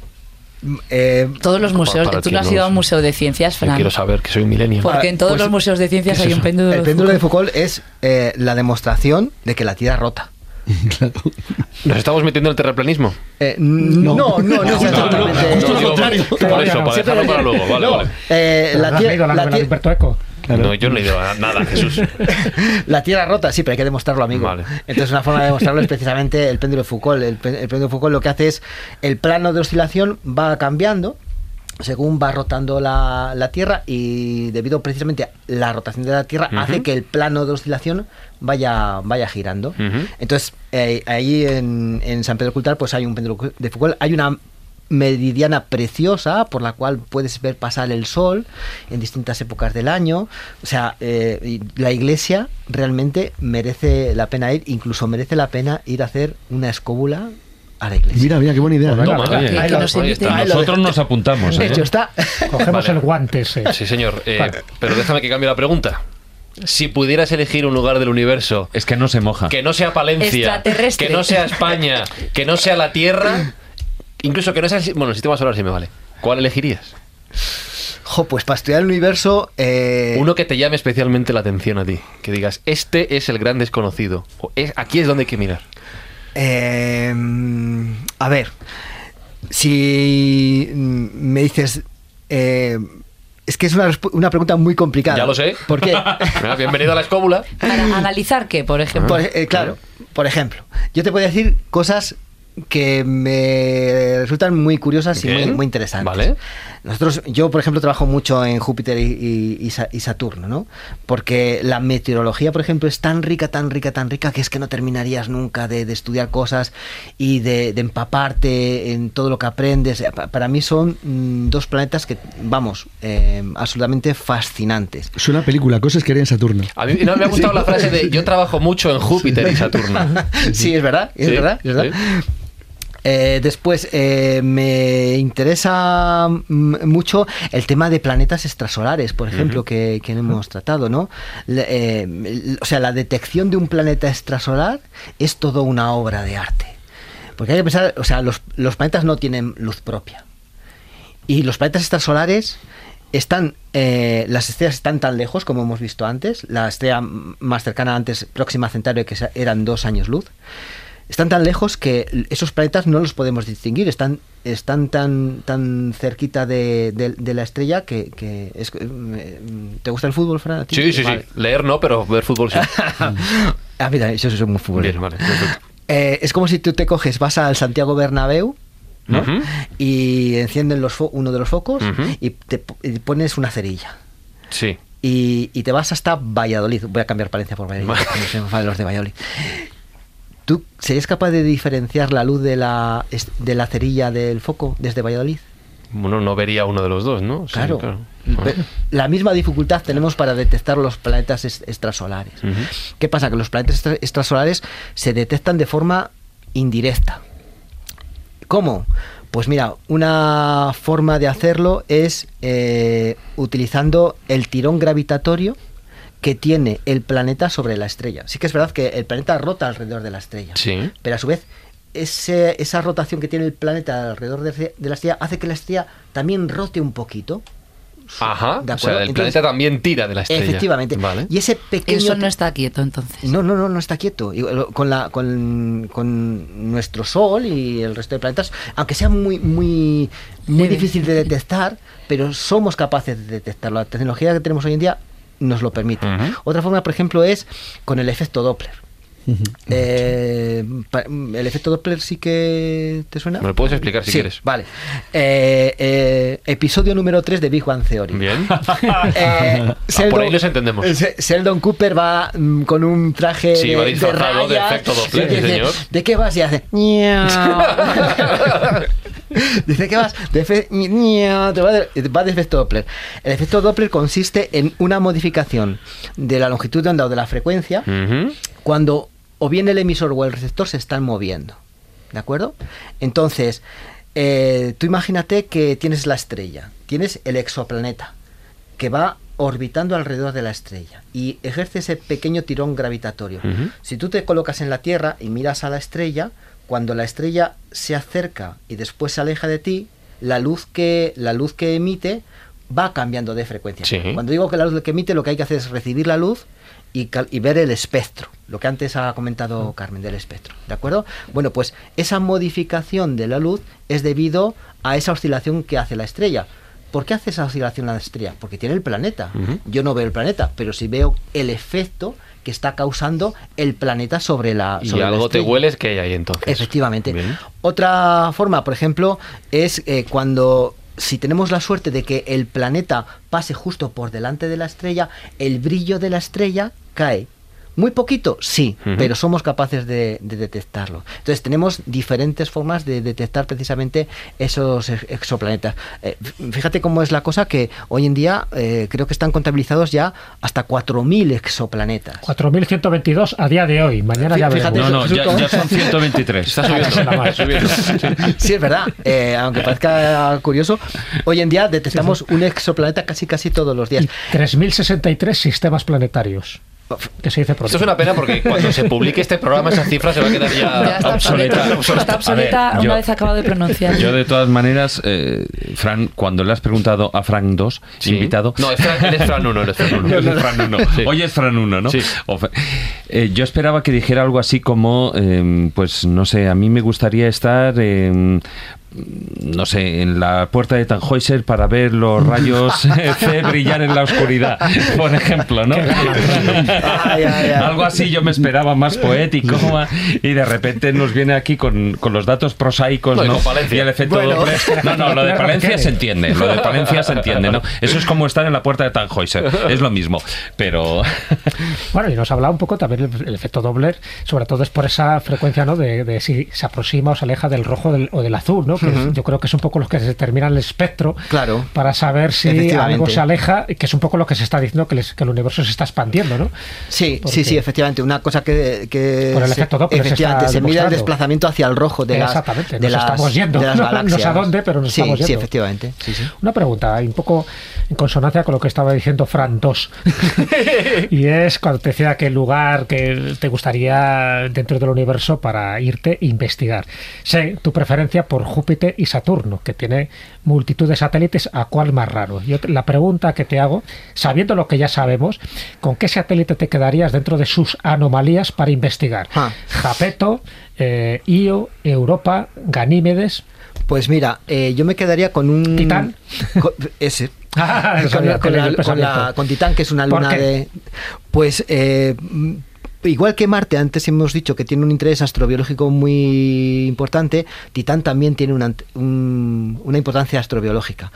eh, Todos los museos. Tú no has ido a un museo de ciencias, Yo Fran. quiero saber que soy un millennial. Porque en todos Pues, los museos de ciencias ¿qué es hay un péndulo de el péndulo de Foucault. Foucault es eh, la demostración de que la Tierra rota. ¿Nos estamos metiendo en el terraplanismo? Eh, no, no, no, no, es exactamente- No, digo, por eso, para dejarlo para lo- luego. Vale, no, vale. eh, la, ¿Has tie- leído la la novela de tie- Humberto Eco? No, yo no he leído nada, Jesús. la Tierra rota, sí, pero hay que demostrarlo, amigo. Vale. Entonces, una forma de demostrarlo es precisamente el péndulo de Foucault. El, el péndulo de Foucault lo que hace es el plano de oscilación va cambiando según va rotando la, la Tierra y debido precisamente a la rotación de la Tierra hace que el plano de oscilación vaya, vaya girando. Entonces, eh, ahí en, en San Pedro Cultal pues hay un péndulo de Foucault, hay una meridiana preciosa por la cual puedes ver pasar el sol en distintas épocas del año. O sea, eh, y la iglesia realmente merece la pena ir, incluso merece la pena ir a hacer una escóbula a la iglesia. Mira, mira, qué buena idea. Toma, oye, Que- nos está. Nosotros nos apuntamos. De ¿eh? hecho, está. Cogemos Vale. el guante ese. Sí, señor. Eh, Vale. Pero déjame que cambie la pregunta. Si pudieras elegir un lugar del universo Es que no se moja. que no sea Palencia, que no sea España, que no sea la Tierra, incluso que no sea bueno, el sistema solar si me vale. ¿Cuál elegirías? Jo, pues para estudiar el universo. eh, Uno que te llame especialmente la atención a ti, que digas, este es el gran desconocido, o es, aquí es donde hay que mirar. Eh, a ver, si me dices. eh, es que es una, pregunta muy complicada. Ya lo sé. ¿Por qué? Bienvenido a la escóbula. Para analizar qué, por ejemplo. Por- eh, claro, por ejemplo, yo te puedo decir cosas que me resultan muy curiosas y muy, interesantes. Vale. Nosotros, yo por ejemplo trabajo mucho en Júpiter y, y- y Sa- y Saturno, ¿no? Porque la meteorología, por ejemplo, es tan rica, tan rica, tan rica que es que no terminarías nunca de, de estudiar cosas y de, de empaparte en todo lo que aprendes. Pa- Para mí son mm, dos planetas que, vamos, eh, absolutamente fascinantes. Suena a película, cosas que haría en Saturno. A mí no, me ha gustado la frase de yo trabajo mucho en Júpiter y Saturno. sí, es verdad, es Sí, verdad, es verdad. sí. Eh, después, eh, me interesa mm, mucho el tema de planetas extrasolares, por ejemplo, Ujú. que, que hemos tratado, ¿no? Eh, o sea, la detección de un planeta extrasolar es todo una obra de arte. Porque hay que pensar, o sea, los, los planetas no tienen luz propia. Y los planetas extrasolares están, eh, las estrellas están tan lejos como hemos visto antes. La estrella más cercana antes, Próxima Centauro, que eran dos años luz. Están tan lejos que esos planetas no los podemos distinguir. Están, están tan, tan cerquita de, de- de la estrella que, que es- eh, ¿Te gusta el fútbol, Fran? Sí, sí, Vale. sí. Leer no, pero ver fútbol sí. A mí también, yo soy muy futbolero. Bien, vale. Eh, es como si tú te coges, vas al Santiago Bernabéu, ¿no? Y encienden los uno de los focos y te y pones una cerilla. Sí. Y, y te vas hasta Valladolid. Voy a cambiar Palencia por Valladolid, porque no se me los de Valladolid. ¿Tú serías capaz de diferenciar la luz de la, de la cerilla del foco desde Valladolid? Bueno, no vería uno de los dos, ¿no? Sí, Claro. Ve- La misma dificultad tenemos para detectar los planetas es- extrasolares. ¿Qué pasa? Que los planetas extra- extrasolares se detectan de forma indirecta. ¿Cómo? Pues mira, una forma de hacerlo es eh, utilizando el tirón gravitatorio que tiene el planeta sobre la estrella. Sí que es verdad que el planeta rota alrededor de la estrella, Sí. pero a su vez ese- esa rotación que tiene el planeta alrededor de, de la estrella hace que la estrella también rote un poquito. Ajá. ¿De O sea, el Entonces- planeta también tira de la estrella. Efectivamente. Vale. Y ese pequeño El Sol no está quieto entonces. no, no, no, no está quieto. Y, Con, la, con, con nuestro Sol y el resto de planetas, aunque sea muy, muy, muy difícil de detectar, pero somos capaces de detectarlo. La tecnología que tenemos hoy en día nos lo permite. Otra forma, por ejemplo, es con el efecto Doppler. Eh, pa- el efecto Doppler sí que te suena. Me lo puedes explicar si Sí, quieres. Vale. Eh, eh, episodio número 3 de Big Bang Theory. Bien. Eh, Ah, por ahí los entendemos. Sheldon Cooper va mm, con un traje Sí, de, va de disfrazado de rayas, efecto Doppler, sí, dice, señor. ¿De qué vas? Y hace... Dice que vas de, te va de, va de efecto Doppler. El efecto Doppler consiste en una modificación de la longitud de onda o de la frecuencia cuando o bien el emisor o el receptor se están moviendo. ¿De acuerdo? Entonces, eh, tú imagínate que tienes la estrella, tienes el exoplaneta, que va orbitando alrededor de la estrella y ejerce ese pequeño tirón gravitatorio. Si tú te colocas en la Tierra y miras a la estrella, cuando la estrella se acerca y después se aleja de ti, la luz que, la luz que emite va cambiando de frecuencia. Sí. Cuando digo que la luz que emite, lo que hay que hacer es recibir la luz y, y ver el espectro, lo que antes ha comentado Carmen del espectro, ¿de acuerdo? Bueno, pues esa modificación de la luz es debido a esa oscilación que hace la estrella. ¿Por qué hace esa oscilación la estrella? Porque tiene el planeta. Yo no veo el planeta, pero sí veo el efecto que está causando el planeta sobre la Y sobre la algo te hueles que hay ahí entonces. Efectivamente. Bien. Otra forma, por ejemplo, es eh, cuando si tenemos la suerte de que el planeta pase justo por delante de la estrella, el brillo de la estrella cae. Muy poquito, sí, pero somos capaces de, de detectarlo. Entonces tenemos diferentes formas de detectar precisamente esos ex- exoplanetas. Eh, fíjate cómo es la cosa que hoy en día eh, creo que están contabilizados ya hasta 4.000 exoplanetas. 4.122 a día de hoy. Mañana ya Fíjate, veremos. No, no, ya, ya son 123. Está subiendo. Nada más. está subiendo. Sí, es verdad. Eh, aunque parezca curioso, hoy en día detectamos un exoplaneta casi casi todos los días. 3.063 sistemas planetarios. Que se dice pronto. Esto es una pena porque cuando se publique este programa esa cifra se va a quedar ya, Ya está obsoleta. Está obsoleta ver, una yo- vez acabado de pronunciar. Yo de todas maneras, eh, Fran, cuando le has preguntado a Fran 2, Sí. invitado... No, es Fran, él es Fran 1, él es Fran 1. Él es Fran 1. Sí. Hoy es Fran 1, ¿no? Sí. O eh, yo esperaba que dijera algo así como, eh, pues no sé, a mí me gustaría estar, eh, no sé, en la puerta de Tannhäuser para ver los rayos C brillar en la oscuridad, por ejemplo, ¿no? Ay, ay, ay. Algo así yo me esperaba más poético y de repente nos viene aquí con, con los datos prosaicos, No, y ¿no? Y el efecto Bueno. Doppler. No, no, lo de Palencia se entiende, lo de Palencia se entiende, ¿no? Eso es como estar en la puerta de Tannhäuser, es lo mismo, pero... Bueno, y nos ha hablado un poco también el, el efecto Doppler, sobre todo es por esa frecuencia, ¿no? De, de si se aproxima o se aleja del rojo del- o del azul, ¿no? Que yo creo que es un poco lo que determina el espectro Claro. para saber si Efectivamente. algo se aleja, que es un poco lo que se está diciendo que, les- que el universo se está expandiendo, ¿no? Sí, Porque- sí, sí, efectivamente. Una cosa que, que Por el se- efecto Doppler se efectivamente, está se, mide el desplazamiento hacia el rojo de las, Exactamente, de nos las, estamos yendo. de las No- no sé a dónde, pero nos sí, estamos Sí, yendo. efectivamente. Sí, sí. Una pregunta, un poco en consonancia con lo que estaba diciendo Fran 2. y es cuando te decía que el lugar que te gustaría dentro del universo para irte e investigar. Sé tu preferencia por Júpiter y Saturno, que tiene multitud de satélites, ¿a cuál más raro? Yo te- la pregunta que te hago, sabiendo lo que ya sabemos, ¿con qué satélite te quedarías dentro de sus anomalías para investigar? Ah. Japeto, eh, Io, Europa, Ganímedes. Pues mira, eh, yo me quedaría con un. ¿Titán? con- ese. Ah, con, la- con la- Titán, que es una ¿Por luna de. Pues. eh, Igual que Marte, antes hemos dicho que tiene un interés astrobiológico muy importante, Titán también tiene una, un- una importancia astrobiológica.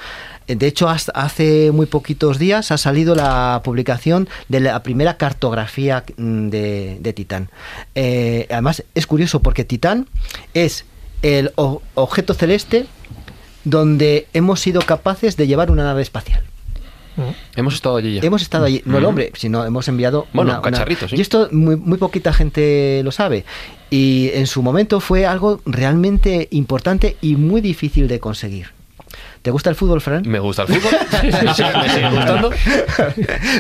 De hecho, hace muy poquitos días ha salido la publicación de la primera cartografía mm, de, Titán. Eh, además, es curioso porque Titán es el objeto celeste donde hemos sido capaces de llevar una nave espacial. Hemos estado allí ya. Hemos estado allí, no el hombre, sino hemos enviado Bueno, una, un cacharrito, una-. Y esto muy, muy poquita gente lo sabe. Y en su momento fue algo realmente importante y muy difícil de conseguir. ¿Te gusta el fútbol, Fran? Me gusta el fútbol. me, sigue, gustando.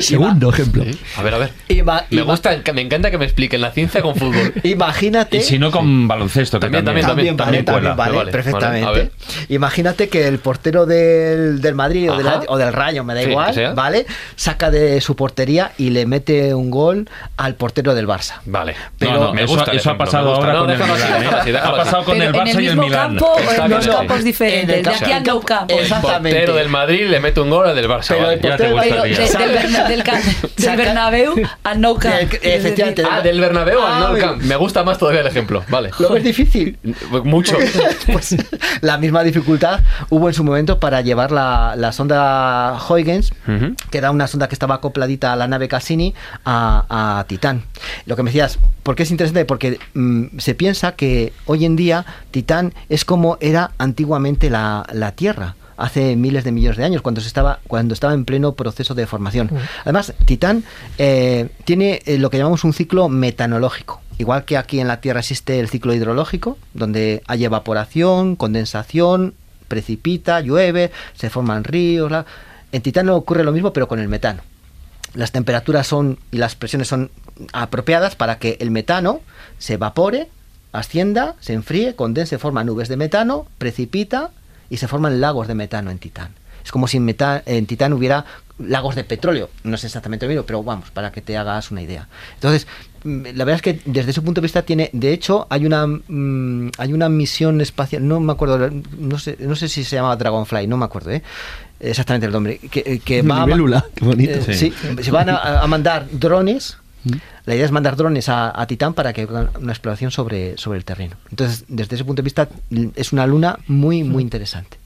Segundo ejemplo. Sí. A ver, a ver. Ima- Me ima- gusta, me encanta que me expliquen la ciencia con fútbol. Imagínate. Y si no con baloncesto, que También, también, también, También, vale, cuela. también vale, Vale, perfectamente. vale, a ver. Imagínate que el portero del, del Madrid o del, Ajá. o del Rayo, me da Sí, igual, que sea. ¿vale? Saca de su portería y le mete un gol al portero del Barça. Vale. Pero- No, no, me eso, gusta el eso ha ejemplo, pasado me gusta. ahora No, con el déjalo así, Milán. déjalo así, ¿eh? déjalo Ha así. pasado con Pero el en Barça el y el mismo Milán. campo o Está en bien, dos sí. campos En diferentes. el De aquí a campo- no campo. el Exactamente. Portero del Madrid le mete un gol al del Barça. Pero el portero- de- del, Berna- del, ca- del Saca- Bernabéu al Nou Camp. Del- efectivamente. Ah, del Bernabéu al Ah, Nou muy Camp. Me gusta más todavía el ejemplo. Vale. ¿Lo ves difícil? Mucho. pues la misma dificultad hubo en su momento para llevar la, la sonda Huygens, que era una sonda que estaba acopladita a la nave Cassini, a, a Titán. Lo que me decías, ¿por qué es interesante? Porque mm, se piensa que hoy en día Titán es como era antiguamente la, la Tierra hace miles de millones de años, cuando, se estaba, cuando estaba en pleno proceso de formación. Además, Titán eh, tiene eh, lo que llamamos un ciclo metanológico. Igual que aquí en la Tierra existe el ciclo hidrológico, donde hay evaporación, condensación, precipita, llueve, se forman ríos. la- En Titán ocurre lo mismo, pero con el metano. Las temperaturas son y las presiones son apropiadas para que el metano se evapore, ascienda, se enfríe, condense, forma nubes de metano, precipita y se forman lagos de metano en Titán. Es como si en, meta- en Titán hubiera lagos de petróleo. No es exactamente lo mismo, pero vamos, para que te hagas una idea. Entonces, mm, la verdad es que desde ese punto de vista tiene, de hecho, hay una mm, hay una misión espacial, no me acuerdo, no sé, no sé si se llama Dragonfly, no me acuerdo, ¿eh? exactamente el nombre, que, que va a qué bonito. eh, Sí. sí, se van a, a mandar drones. La idea es mandar drones a, a Titán para que hagan una exploración sobre, sobre el terreno. Entonces, desde ese punto de vista, es una luna muy, muy interesante.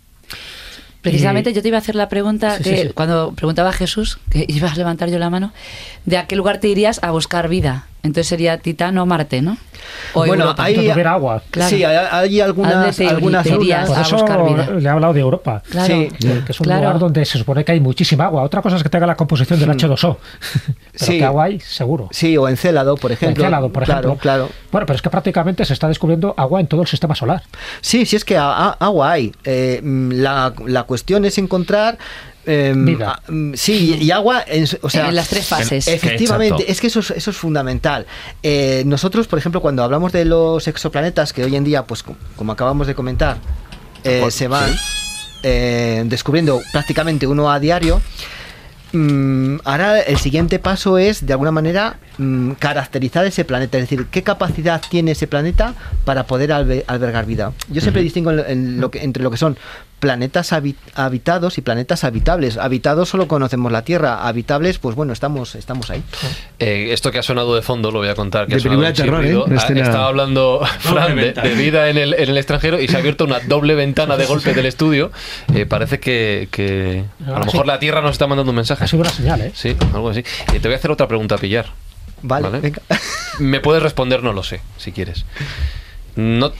Precisamente yo te iba a hacer la pregunta Sí, que sí. cuando preguntaba a Jesús, que ibas a levantar yo la mano, de a qué lugar te irías a buscar vida. Entonces sería Titán o Marte, ¿no? O Bueno, Europa. hay- agua. Claro. Sí, hay, hay ¿A algunas, algunas. Por eso le he hablado de Europa. Claro, Sí, Que es un claro. lugar donde se supone que hay muchísima agua. Otra cosa es que tenga la composición del H2O. Pero Sí. que agua hay, seguro. Sí, o Encélado, por ejemplo. Encélado, por claro, ejemplo. Claro, Bueno, pero es que prácticamente se está descubriendo agua en todo el sistema solar. Sí, sí es que a- a- agua hay. Eh, mm, la, la cuestión es encontrar... eh, Vida. a- mm, sí, y, agua, en, o sea, en las tres fases. Efectivamente, Exacto. es que eso es, eso es fundamental. Eh, nosotros, por ejemplo, cuando hablamos de los exoplanetas, que hoy en día, pues co- como acabamos de comentar, eh, se van eh, descubriendo prácticamente uno a diario, mm, ahora el siguiente paso es, de alguna manera, mm, caracterizar ese planeta, es decir, qué capacidad tiene ese planeta para poder albe- albergar vida. Yo siempre distingo en lo- en lo que- entre lo que son planetas habi- habitados y planetas habitables. Habitados solo conocemos la Tierra, habitables, pues bueno, estamos, estamos ahí. Eh, esto que ha sonado de fondo lo voy a contar. Que De película terror, ¿eh? escena- Estaba hablando Fran de, vida en el, en el extranjero y se ha abierto una doble ventana de golpe del estudio. Eh, parece que, que a lo Ah, mejor sí. la Tierra nos está mandando un mensaje. Ha sido una señal, ¿eh? Sí, algo así. Eh, te voy a hacer otra pregunta a pillar. Vale, Vale. venga. Me puedes responder, no lo sé, si quieres. No,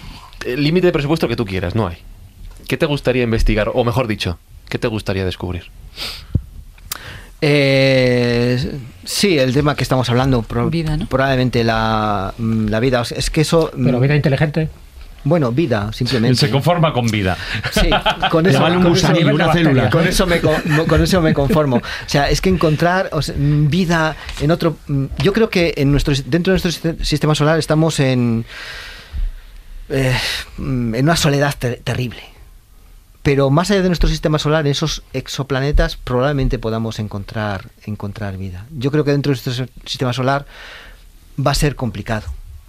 el límite de presupuesto que tú quieras, no hay. ¿Qué te gustaría investigar? O mejor dicho, ¿qué te gustaría descubrir? Eh, sí, el tema que estamos hablando, pro- Vida, ¿no? probablemente la, mm, la vida. O sea, Es que eso. mm, Pero vida inteligente. Bueno, vida, simplemente. Se conforma con vida. Sí, con eso, un con eso- una célula. con eso me con, con eso me conformo. O sea, es que encontrar o sea, mm, vida en otro yo creo que en nuestro dentro de nuestro siste- sistema solar estamos en eh, en una soledad ter- terrible. Pero más allá de nuestro sistema solar, en esos exoplanetas probablemente podamos encontrar encontrar vida. Yo creo que dentro de nuestro sistema solar va a ser complicado.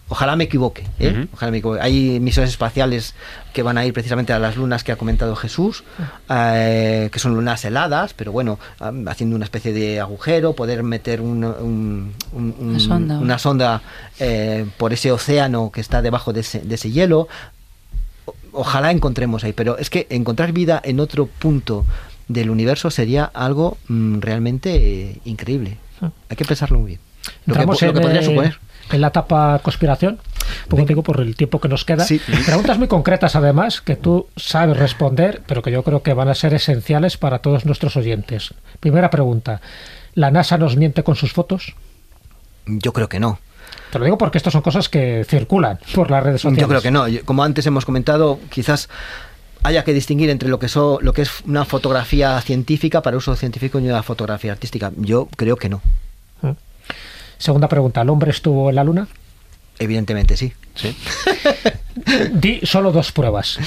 Ojalá me equivoque. ¿eh? Ojalá me equivoque. Hay misiones espaciales que van a ir precisamente a las lunas que ha comentado Jesús, eh, que son lunas heladas, pero bueno, haciendo una especie de agujero, poder meter un- un- un- un- Una sonda. una sonda, eh, por ese océano que está debajo de ese, de ese hielo. Ojalá encontremos ahí, pero es que encontrar vida en otro punto del universo sería algo mm, realmente eh, increíble. Hay que pensarlo muy bien. Lo que, Entramos po- lo que en, podría suponer. en la etapa conspiración, poco digo por el tiempo que nos queda. Sí. Preguntas muy concretas, además, que tú sabes responder, pero que yo creo que van a ser esenciales para todos nuestros oyentes. Primera pregunta: ¿la NASA nos miente con sus fotos? Yo creo que no. Te lo digo porque estas son cosas que circulan por las redes sociales. Yo creo que no. Como antes hemos comentado, quizás haya que distinguir entre lo que, so- lo que es una fotografía científica para uso científico y una fotografía artística. Yo creo que no. Segunda pregunta, ¿el hombre estuvo en la luna? Evidentemente sí. Sí. Di solo dos pruebas.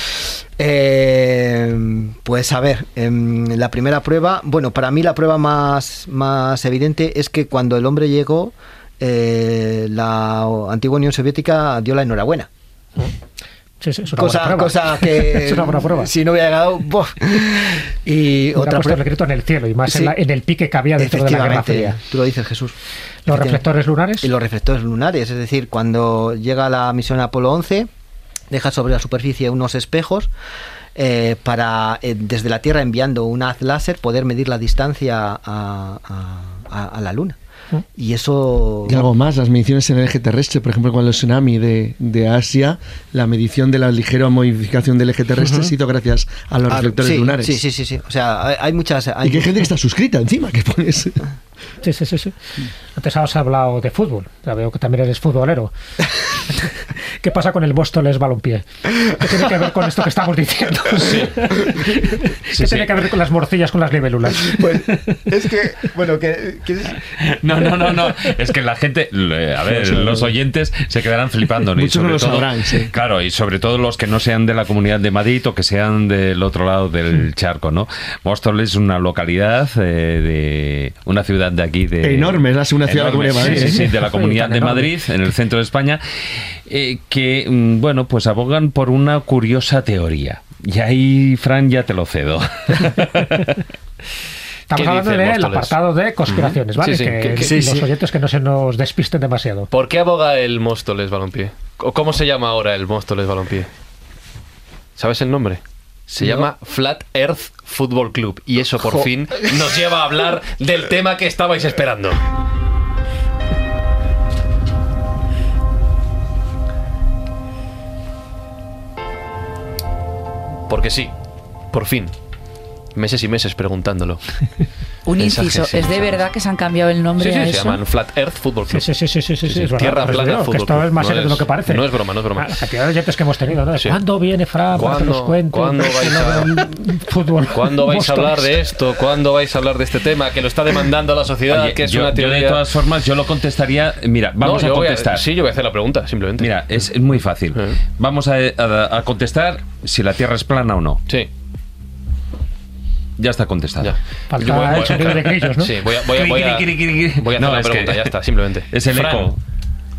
Eh, pues a ver, em, la primera prueba, bueno, para mí la prueba más, más evidente es que cuando el hombre llegó, eh, la antigua Unión Soviética dio la enhorabuena. Sí, sí, es una Cosa, buena prueba. cosa que es una buena prueba. si no hubiera llegado, ¡bof! y Hubiera otra puesto el grito en el cielo y más en, la- en el pique que había dentro de la Guerra Fría. tú lo dices Jesús. Los reflectores lunares. Y los reflectores lunares, es decir, cuando llega la misión Apolo 11, deja sobre la superficie unos espejos eh, para, eh, desde la Tierra enviando un haz láser, poder medir la distancia a, a- a- a la Luna. Y eso... Y algo más, las mediciones en el eje terrestre, por ejemplo, con el tsunami de, de Asia, la medición de la ligera modificación del eje terrestre se hizo gracias a los Ah, reflectores sí, lunares. Sí, sí, sí, sí. O sea, hay, hay muchas... hay- Y que hay gente que está suscrita encima, que pones. Sí, sí, sí, sí. Antes has hablado de fútbol. Ya veo que también eres futbolero. ¿Qué pasa con el Móstoles Balompié? ¿Qué tiene que ver con esto que estamos diciendo? ¿Qué Sí, tiene sí. que ver con las morcillas, con las libélulas? Pues es que, bueno, que... No, no, no, no. Es que la gente, a ver, los oyentes se quedarán flipando. ¿no? Muchos no lo sabrán, sí. Claro, y sobre todo los que no sean de la comunidad de Madrid o que sean del otro lado del charco, ¿no? Móstoles es una localidad eh, de una ciudad de aquí de Enorme, es la segunda ciudad de la Comunidad de Madrid, sí, ¿eh? sí, de la comunidad de. Madrid, en el centro de España, eh, que mm, bueno, pues abogan por una curiosa teoría. Y ahí, Fran, ya te lo cedo. Estamos ¿Qué hablando del apartado de conspiraciones, ¿vale? Sí, sí, que, sí, los oyentes que no se nos despisten demasiado. ¿Por qué aboga el Móstoles Balompié? ¿O cómo se llama ahora el Móstoles Balompié? ¿Sabes el nombre? Se llama Flat Earth Football Club. Y eso por Jo. fin nos lleva a hablar del tema que estabais esperando. Porque sí, por fin. Meses y meses preguntándolo. Un Mensaje, inciso. ¿es de verdad que se han cambiado el nombre Sí, sí, a se eso? llaman Flat Earth Football Club. sí, sí, sí, sí, sí, Sí, sí. es verdad. Tierra plana fútbol esto es más No serio de es- lo que parece. no es broma, no es broma. La cantidad de oyentes que hemos tenido, ¿no? ¿Cuándo viene Fran para que nos ¿Cuándo- cuente? cuándo lo vais a- fútbol? ¿Cuándo vais a hablar de esto? ¿Cuándo vais a hablar de este tema? Que lo está demandando la sociedad, Oye, que es yo, una yo teoría... de todas formas, yo lo contestaría. Mira, vamos No, a contestar. sí, yo voy a hacer la pregunta, simplemente. Mira, es, muy fácil. Eh. Vamos a contestar si la Tierra es plana o no. Sí, Ya está contestada. ya. Falta Yo voy- el voy- sonido de grillos, ¿no? Sí, voy a, voy a, voy a- Cri, cri, cri, cri. voy a hacer No, la es que- pregunta, ya está, simplemente. Es el Fran, eco.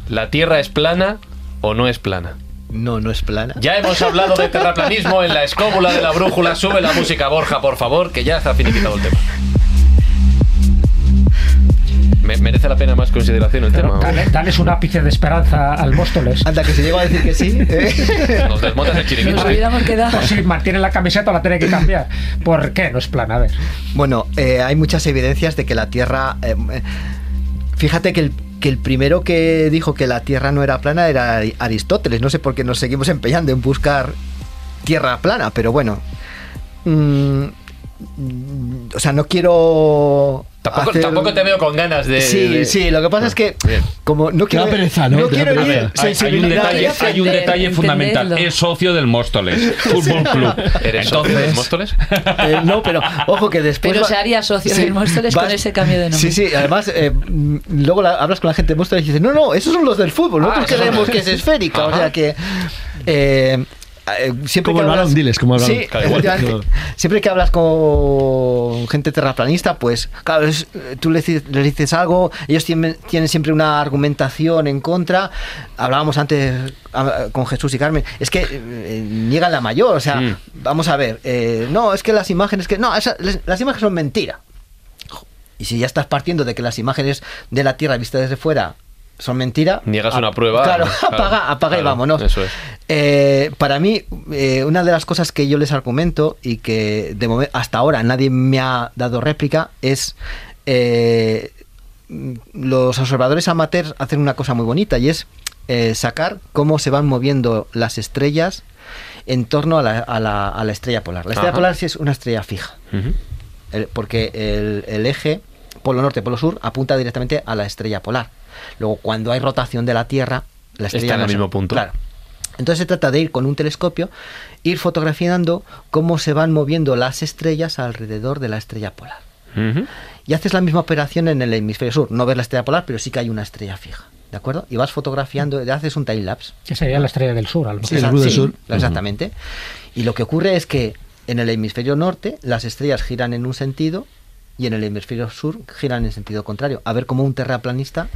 ¿La Tierra es plana o no es plana? No, no es plana. Ya hemos hablado de terraplanismo en la escóbula de la brújula. Sube la música, Borja, por favor, que ya está finiquitado el tema. Me- ¿Merece la pena más consideración el Pero tema? dale, dales un ápice de esperanza al Móstoles. Anda, que se llegó a decir que sí. ¿eh? Nos desmontas el chiringuito. Nos hubiéramos quedado. Por si mantiene la camiseta o la tiene que cambiar. ¿Por qué no es plana? A ver. Bueno, eh, hay muchas evidencias de que la Tierra... eh, eh, fíjate que el, que el primero que dijo que la Tierra no era plana era Ari- Aristóteles. No sé por qué nos seguimos empeñando en buscar Tierra plana, pero bueno. Mm, o sea, no quiero... Tampoco, hacer- tampoco te veo con ganas de. Sí, de- sí, lo que pasa es que Bien. como no quiero... pereza, ¿no? Quiero pereza. ir Hay, hay un detalle, Entender- hay un detalle fundamental. entenderlo. Es socio del Móstoles Fútbol Club. ¿Eres socio de los Móstoles? Eh, no, pero ojo que después. Pero va- se haría socio del Móstoles vas- con ese cambio de nombre. Sí, sí, además, eh, mm, luego la- hablas con la gente de Móstoles y dices, no, no, esos son los del fútbol, nosotros son creemos que es esférica, o sea que. eh, eh, siempre Como que el hablas- balón, diles, como el balón. Sí, Claro, igual. efectivamente. siempre que hablas con gente terraplanista, pues claro, es- tú les, dices- les dices algo, ellos tienen, tienen siempre una argumentación en contra. Hablábamos antes ah, con Jesús y Carmen, es que eh, niegan la mayor, o sea, Mm. vamos a ver, eh, no, es que las imágenes que no, esa- las imágenes son mentira. Y si ya estás partiendo de que las imágenes de la Tierra vistas desde fuera son mentira. Niegas una prueba. Claro, claro, apaga, apaga y vámonos. Eso es. Eh, para mí, eh, una de las cosas que yo les argumento y que de momen- hasta ahora nadie me ha dado réplica es eh, los observadores amateurs hacen una cosa muy bonita y es eh, sacar cómo se van moviendo las estrellas en torno a la, a la- a la estrella polar. La estrella Ajá. polar sí es una estrella fija, el- porque el, el eje polo norte, polo sur apunta directamente a la estrella polar. Luego, cuando hay rotación de la Tierra, la estrella Está en el mismo punto. Claro. Entonces se trata de ir con un telescopio, ir fotografiando cómo se van moviendo las estrellas alrededor de la estrella polar. Y haces la misma operación en el hemisferio sur. No ves la estrella polar, pero sí que hay una estrella fija. ¿De acuerdo? Y vas fotografiando, y haces un time lapse. Que sería la estrella del sur, a lo mejor. Sí, Sur. Exactamente. Y lo que ocurre es que en el hemisferio norte las estrellas giran en un sentido y en el hemisferio sur giran en sentido contrario. A ver cómo un terraplanista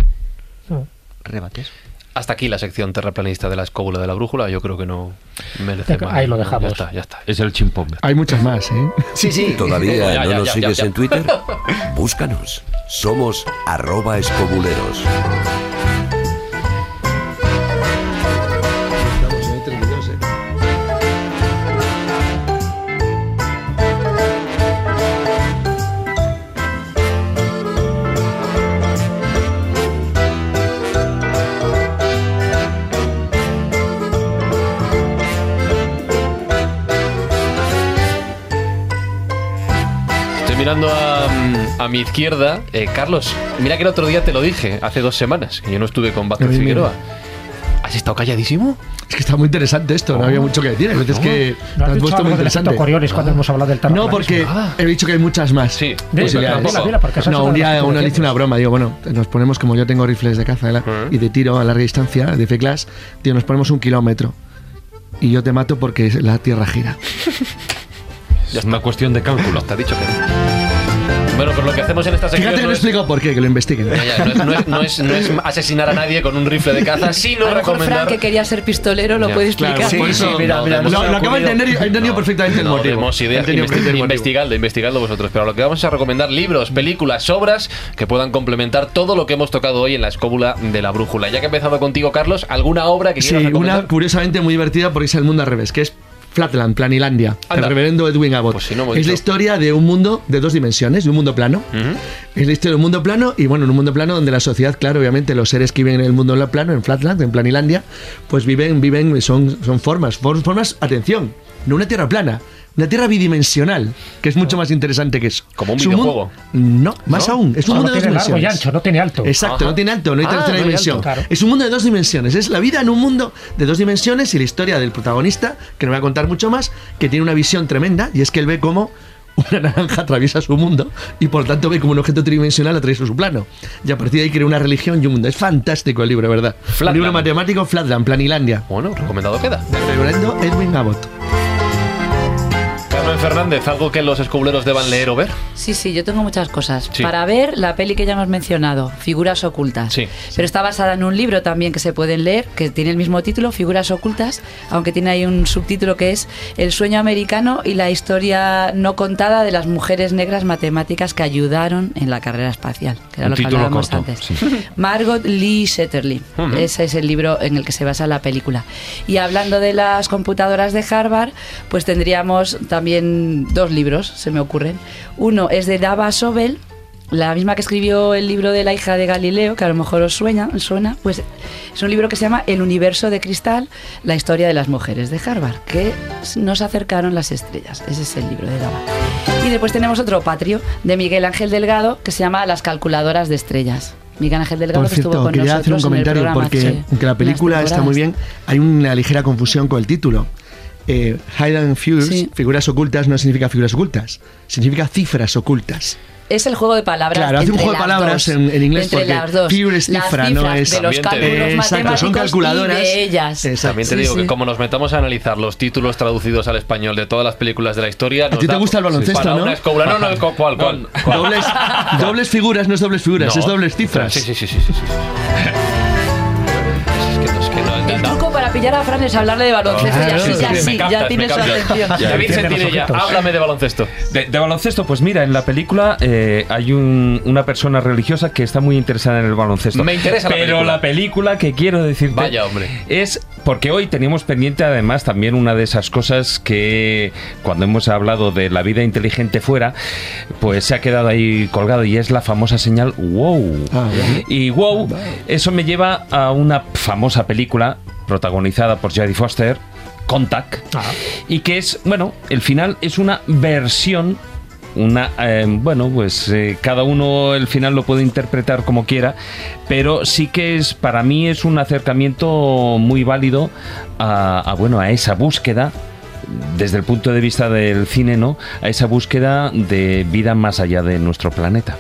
Rebate eso. Hasta aquí la sección terraplanista de la escóbula de la brújula. Yo creo que no merece más. ahí lo dejamos. Ya está, ya está. Es el chimpón. Hay muchas más, ¿eh? Sí, sí. ¿Todavía Ya, no ya, nos ya, sigues ya, ya. en Twitter? Búscanos. Somos arroba escobuleros. Mirando a, mm, a mi izquierda. Eh, Carlos, mira que el otro día te lo dije, hace dos semanas, que yo no estuve con Vázquez. Figueroa. ¿Has estado calladísimo? Es que está muy interesante esto, no había mucho que decir. Hay veces que ¿No has has puesto muy interesante. Coriolis cuando hemos hablado del No, porque Ah. he dicho que hay muchas más. Sí, posibilidades. dile, No, un día una le hice una broma. Digo, bueno, nos ponemos, como yo tengo rifles de caza ¿eh? y de tiro a larga distancia, de F-Class, tío, nos ponemos un kilómetro. Y yo te mato porque la Tierra gira. Es una cuestión de cálculo. Te ha dicho que no. Bueno, pues lo que hacemos en esta sección Fíjate que no no he es, explicado por qué, que lo investiguen. Ya, ya, no es- no es- no es- no es asesinar a nadie con un rifle de caza, sino a lo mejor Frank, que quería ser pistolero, lo Ya, puede explicar. Claro, por eso, sí, no, lo, hemos lo acabo de entender he entendido No, perfectamente el no motivo. He ideas, investi- investigadlo, investigadlo vosotros. Pero lo que vamos a recomendar, libros, películas, obras que puedan complementar todo lo que hemos tocado hoy en la escóbula de la brújula. Ya que he empezado contigo, Carlos, ¿alguna obra que Sí, quieras recomendar? una curiosamente muy divertida porque es el mundo al revés, que es Flatland, Planilandia, Anda. el reverendo Edwin Abbott. Pues si no hemos es la historia de un mundo de dos dimensiones, de un mundo plano. Ujú. Es la historia de un mundo plano y bueno, en un mundo plano donde la sociedad, claro, obviamente los seres que viven en el mundo plano, en Flatland, en Planilandia, pues viven, viven, son, son formas, for- formas, atención, no una tierra plana, una tierra bidimensional, que es mucho más interesante que eso. Como un Es videojuego. No, más ¿No? aún, es un Solo mundo de dos tiene largo y dimensiones. ancho, no tiene alto. Exacto, Ajá. no tiene alto, no hay Ah, tercera hay dimensión. alto, claro. Es un mundo de dos dimensiones. Es la vida en un mundo de dos dimensiones y la historia del protagonista, que no voy a contar mucho más, que tiene una visión tremenda y es que él ve cómo una naranja atraviesa su mundo y por tanto ve como un objeto tridimensional atraviesa su plano. Y a partir de ahí crea una religión y un mundo. Es fantástico el libro, ¿verdad? Flatland. Un libro matemático, Flatland, Planilandia. Bueno, recomendado queda. Reverendo Edwin Abbott. Fernández, ¿algo que los escobuleros deban leer o ver? Sí, sí, yo tengo muchas cosas. Sí. Para ver la peli que ya hemos mencionado, Figuras Ocultas. Sí. Pero está basada en un libro también que se pueden leer, que tiene el mismo título, Figuras Ocultas, aunque tiene ahí un subtítulo que es El sueño americano y la historia no contada de las mujeres negras matemáticas que ayudaron en la carrera espacial, que era Un lo que hablábamos corto, antes. sí. Margot Lee Shetterly. Ese es el libro en el que se basa la película. Y hablando de las computadoras de Harvard, pues tendríamos también dos libros, se me ocurren. Uno es de Dava Sobel, la misma que escribió el libro de la hija de Galileo, que a lo mejor os suena, suena, pues es un libro que se llama El universo de cristal, la historia de las mujeres de Harvard, que nos acercaron las estrellas. Ese es el libro de Dava. Y después tenemos otro patrio de Miguel Ángel Delgado, que se llama Las calculadoras de estrellas. Miguel Ángel Delgado Por que estuvo con quería hacer un nosotros en el comentario programa, porque sí, aunque la película está muy bien, hay una ligera confusión con el título. Eh, Hidden Figures, Sí. figuras ocultas, no significa figuras ocultas, significa cifras ocultas. Es el juego de palabras. Claro, hace un juego de las palabras dos. en, en inglés Entre porque las dos. figure es Las cifra, no cifras es. de los cálculos Exacto, son calculadoras. y de ellas. Exacto. También te Sí, digo sí. que como nos metamos a analizar los títulos traducidos al español de todas las películas de la historia... ti te gusta el baloncesto, no? Una escobula, no, no, ¿cuál, cuál, cuál? Dobles, dobles figuras no es dobles figuras, No. es dobles cifras. Sí, sí, sí, sí, para pillar a Fran es hablarle de baloncesto y Claro, así, sí, ya sí, ya tiene me su atención. David los Sentinella, ojitos. háblame de baloncesto. De, de baloncesto, pues mira, en la película eh, hay un- una persona religiosa que está muy interesada en el baloncesto. Me interesa la Pero película. la película que quiero decirte Vaya, hombre. es porque hoy teníamos pendiente además también una de esas cosas que cuando hemos hablado de la vida inteligente fuera, pues se ha quedado ahí colgado y es la famosa señal wow. Ah. Y wow, eso me lleva a una famosa película protagonizada por Jodie Foster, Contact, Ah. y que es, bueno, el final es una versión una eh, bueno pues eh, cada uno el final lo puede interpretar como quiera pero sí que es para mí es un acercamiento muy válido a, a, bueno a esa búsqueda desde el punto de vista del cine no a esa búsqueda de vida más allá de nuestro planeta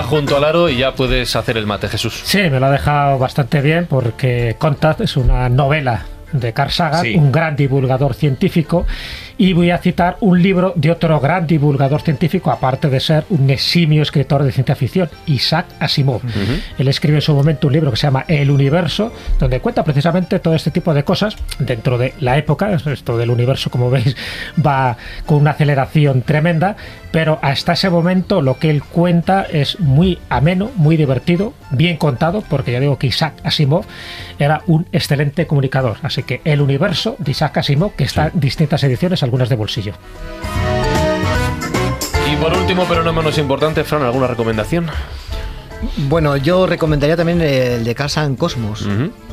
deja junto al aro y ya puedes hacer el mate Jesús Sí, me lo ha dejado bastante bien porque Contact es una novela de Carl Sagan, Sí. un gran divulgador científico, y voy a citar un libro de otro gran divulgador científico, aparte de ser un eximio escritor de ciencia ficción, Isaac Asimov. Él escribe en su momento un libro que se llama El Universo, donde cuenta precisamente todo este tipo de cosas dentro de la época. Esto del universo, como veis, va con una aceleración tremenda, pero hasta ese momento lo que él cuenta es muy ameno, muy divertido, bien contado, porque ya digo que Isaac Asimov era un excelente comunicador. Así que El Universo de Isaac Asimov, que está en distintas ediciones, algunas de bolsillo. y por último pero no menos importante Fran alguna recomendación Bueno, yo recomendaría también el de Casa en Cosmos.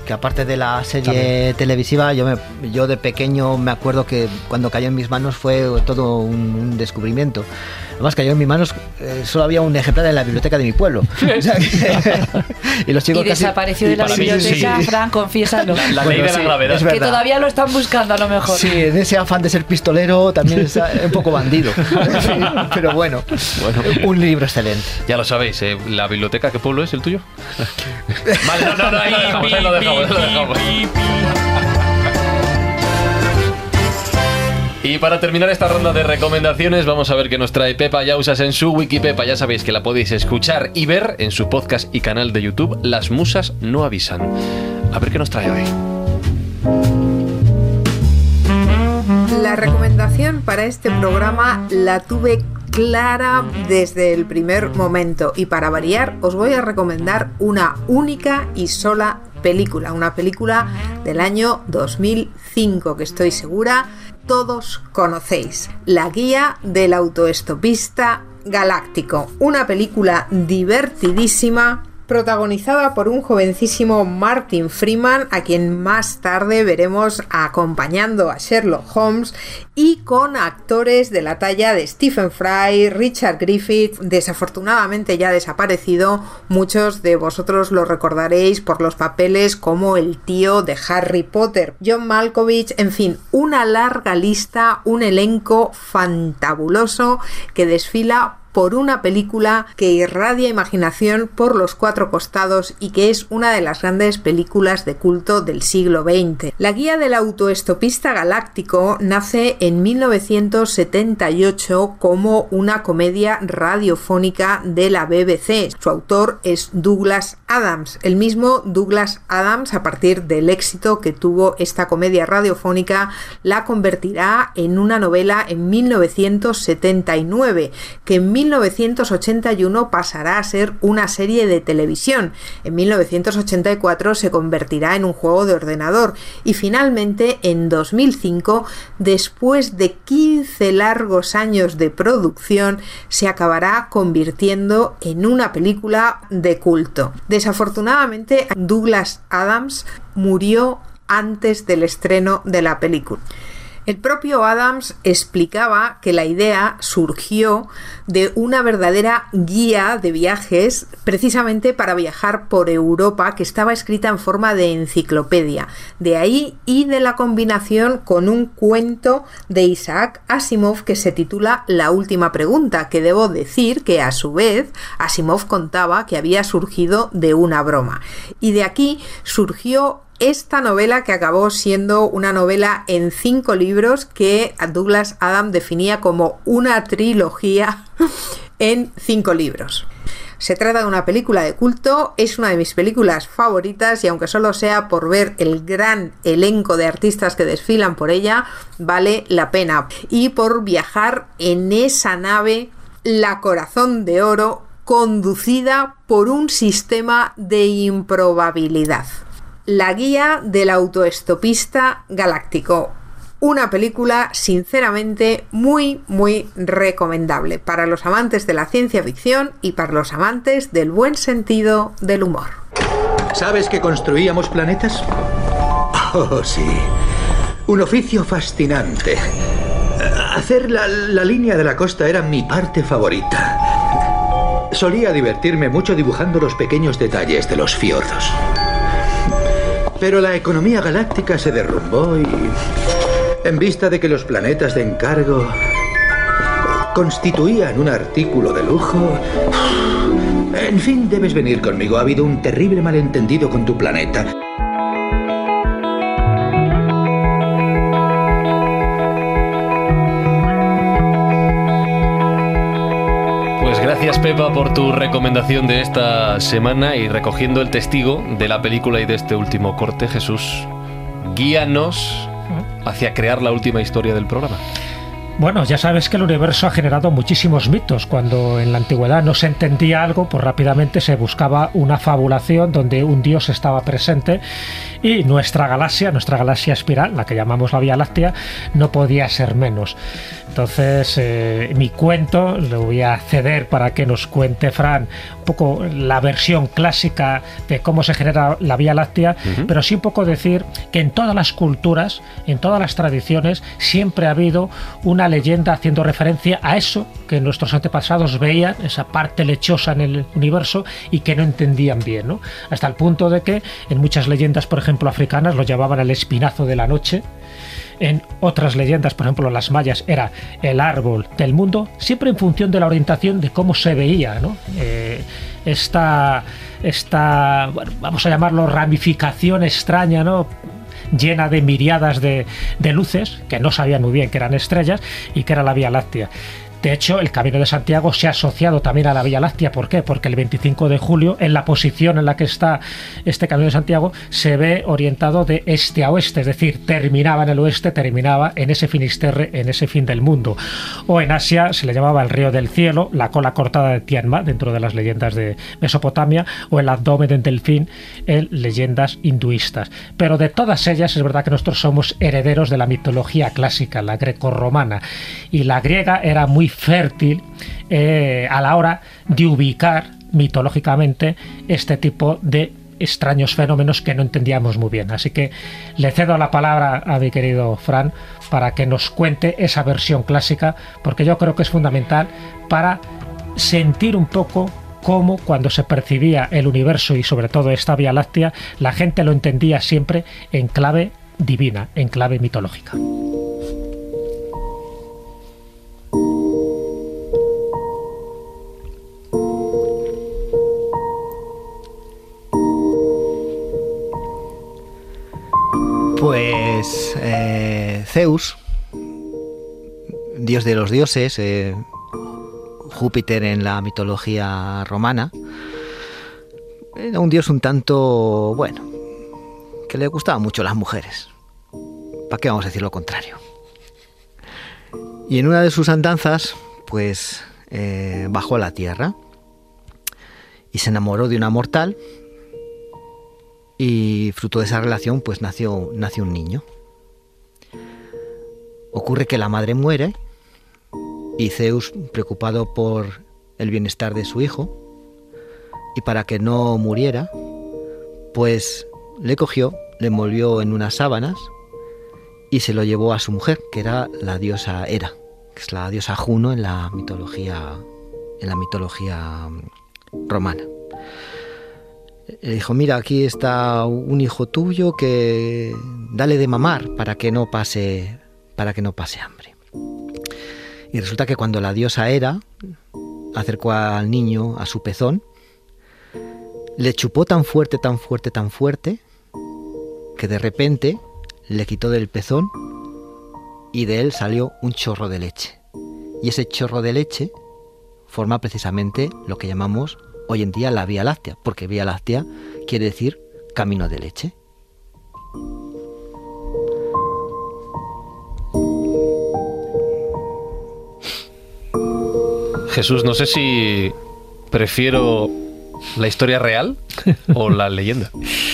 Que aparte de la serie televisiva, yo, me- yo de pequeño me acuerdo que cuando cayó en mis manos fue todo un, un descubrimiento. Además cayó en mis manos, eh, solo había un ejemplar en la biblioteca de mi pueblo. O sea que- y los chicos Y casi- desapareció de la biblioteca, sí. Fran, confiésalo. la ley Bueno, de la gravedad es que verdad. todavía lo están buscando a lo mejor. Sí, en ese afán de ser pistolero también es un poco bandido. Pero bueno, un libro excelente. Ya lo sabéis, eh, ¿la biblioteca qué pueblo es el tuyo? vale, no, no, no, ahí lo dejamos, ahí lo Y para terminar esta ronda de recomendaciones, vamos a ver qué nos trae Pepa Yausas en su Wikipepa. Ya sabéis que la podéis escuchar y ver en su podcast y canal de YouTube, Las Musas No Avisan. A ver qué nos trae hoy. La recomendación para este programa la tuve clara desde el primer momento y para variar os voy a recomendar una única y sola película, una película del año 2005 que estoy segura todos conocéis, La guía del autoestopista galáctico, una película divertidísima protagonizada por un jovencísimo Martin Freeman, a quien más tarde veremos acompañando a Sherlock Holmes, y con actores de la talla de Stephen Fry, Richard Griffith, desafortunadamente ya desaparecido, muchos de vosotros lo recordaréis por los papeles como el tío de Harry Potter, John Malkovich, en fin, una larga lista, un elenco fantabuloso que desfila por una película que irradia imaginación por los cuatro costados y que es una de las grandes películas de culto del siglo XX. La guía del autoestopista galáctico nace en 1978 como una comedia radiofónica de la BBC. Su autor es Douglas Adams. El mismo Douglas Adams, a partir del éxito que tuvo esta comedia radiofónica, la convertirá en una novela en 1979, que en 1981 pasará a ser una serie de televisión. En 1984 se convertirá en un juego de ordenador y finalmente en 2005, después de 15 largos años de producción, se acabará convirtiendo en una película de culto. Desafortunadamente, Douglas Adams murió antes del estreno de la película. El propio Adams explicaba que la idea surgió de una verdadera guía de viajes precisamente para viajar por Europa que estaba escrita en forma de enciclopedia. De ahí y de la combinación con un cuento de Isaac Asimov que se titula La última pregunta, que debo decir que a su vez Asimov contaba que había surgido de una broma. Y de aquí surgió esta novela que acabó siendo una novela en cinco libros que Douglas Adam definía como una trilogía en cinco libros. Se trata de una película de culto, es una de mis películas favoritas y aunque solo sea por ver el gran elenco de artistas que desfilan por ella, vale la pena. Y por viajar en esa nave, la corazón de oro, conducida por un sistema de improbabilidad. La guía del autoestopista galáctico. Una película sinceramente muy muy recomendable para los amantes de la ciencia ficción y para los amantes del buen sentido del humor. ¿Sabes que construíamos planetas? Oh, sí. Un oficio fascinante. Hacer la, la línea de la costa era mi parte favorita. Solía divertirme mucho dibujando los pequeños detalles de los fiordos. Pero la economía galáctica se derrumbó y... En vista de que los planetas de encargo constituían un artículo de lujo... En fin, debes venir conmigo. Ha habido un terrible malentendido con tu planeta. Gracias Pepa por tu recomendación de esta semana y recogiendo el testigo de la película y de este último corte, Jesús, guíanos hacia crear la última historia del programa. Bueno, ya sabes que el universo ha generado muchísimos mitos. Cuando en la antigüedad no se entendía algo, pues rápidamente se buscaba una fabulación donde un dios estaba presente y nuestra galaxia, nuestra galaxia espiral, la que llamamos la Vía Láctea, no podía ser menos. Entonces, eh, mi cuento le voy a ceder para que nos cuente Fran un poco la versión clásica de cómo se genera la Vía Láctea, pero sí un poco decir que en todas las culturas, en todas las tradiciones, siempre ha habido una leyenda haciendo referencia a eso que nuestros antepasados veían, esa parte lechosa en el universo y que no entendían bien, ¿no? Hasta el punto de que en muchas leyendas, por ejemplo, africanas, lo llamaban el espinazo de la noche. En otras leyendas, por ejemplo, las mayas, era el árbol del mundo, siempre en función de la orientación de cómo se veía, ¿no? Eh, esta, esta vamos a llamarlo ramificación extraña, ¿no? Llena de miriadas de, luces, que no sabían muy bien que eran estrellas y que era la Vía Láctea. De hecho, el Camino de Santiago se ha asociado también a la Vía Láctea. ¿Por qué? Porque el 25 de julio, en la posición en la que está este Camino de Santiago, se ve orientado de este a oeste, es decir, terminaba en el oeste, terminaba en ese Finisterre, en ese fin del mundo. O en Asia se le llamaba el río del cielo, la cola cortada de Tianma, dentro de las leyendas de Mesopotamia, o el abdomen del delfín en leyendas hinduistas. Pero de todas ellas es verdad que nosotros somos herederos de la mitología clásica, la grecorromana, y la griega era muy fértil eh, a la hora de ubicar mitológicamente este tipo de extraños fenómenos que no entendíamos muy bien. Así que le cedo la palabra a mi querido Fran para que nos cuente esa versión clásica, porque yo creo que es fundamental para sentir un poco cómo cuando se percibía el universo y sobre todo esta Vía Láctea, la gente lo entendía siempre en clave divina, en clave mitológica. Zeus, dios de los dioses, eh, Júpiter en la mitología romana, era un dios un tanto, bueno, que le gustaban mucho las mujeres. ¿Para qué vamos a decir lo contrario? Y en una de sus andanzas, pues eh, bajó a la tierra y se enamoró de una mortal y fruto de esa relación pues nació, nació un niño. Ocurre que la madre muere y Zeus, preocupado por el bienestar de su hijo y para que no muriera, pues le cogió, le envolvió en unas sábanas y se lo llevó a su mujer, que era la diosa Hera, que es la diosa Juno en la mitología en la mitología romana. Le dijo, mira, aquí está un hijo tuyo que dale de mamar para que no pase, para que no pase hambre. Y resulta que cuando la diosa Hera acercó al niño a su pezón, le chupó tan fuerte, tan fuerte, tan fuerte, que de repente le quitó del pezón y de él salió un chorro de leche. Y ese chorro de leche forma precisamente lo que llamamos hoy en día la Vía Láctea, porque Vía Láctea quiere decir camino de leche. Jesús, no sé si prefiero la historia real o la leyenda.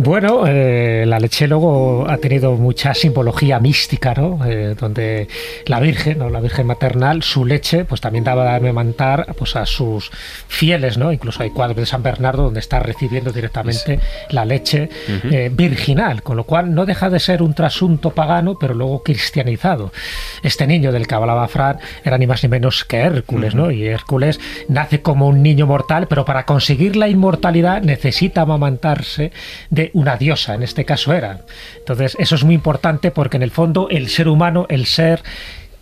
Bueno, eh, la leche luego ha tenido mucha simbología mística, ¿no? Eh, donde la Virgen, o la Virgen maternal, su leche, pues también daba de amamantar pues, a sus fieles, ¿no? Incluso hay cuadros de San Bernardo donde está recibiendo directamente la leche eh, virginal, con lo cual no deja de ser un trasunto pagano, pero luego cristianizado. Este niño del que hablaba Fran era ni más ni menos que Hércules, ¿no? Y Hércules nace como un niño mortal, pero para conseguir la inmortalidad necesita amamantarse de una diosa, en este caso era. Entonces, eso es muy importante porque en el fondo el ser humano, el ser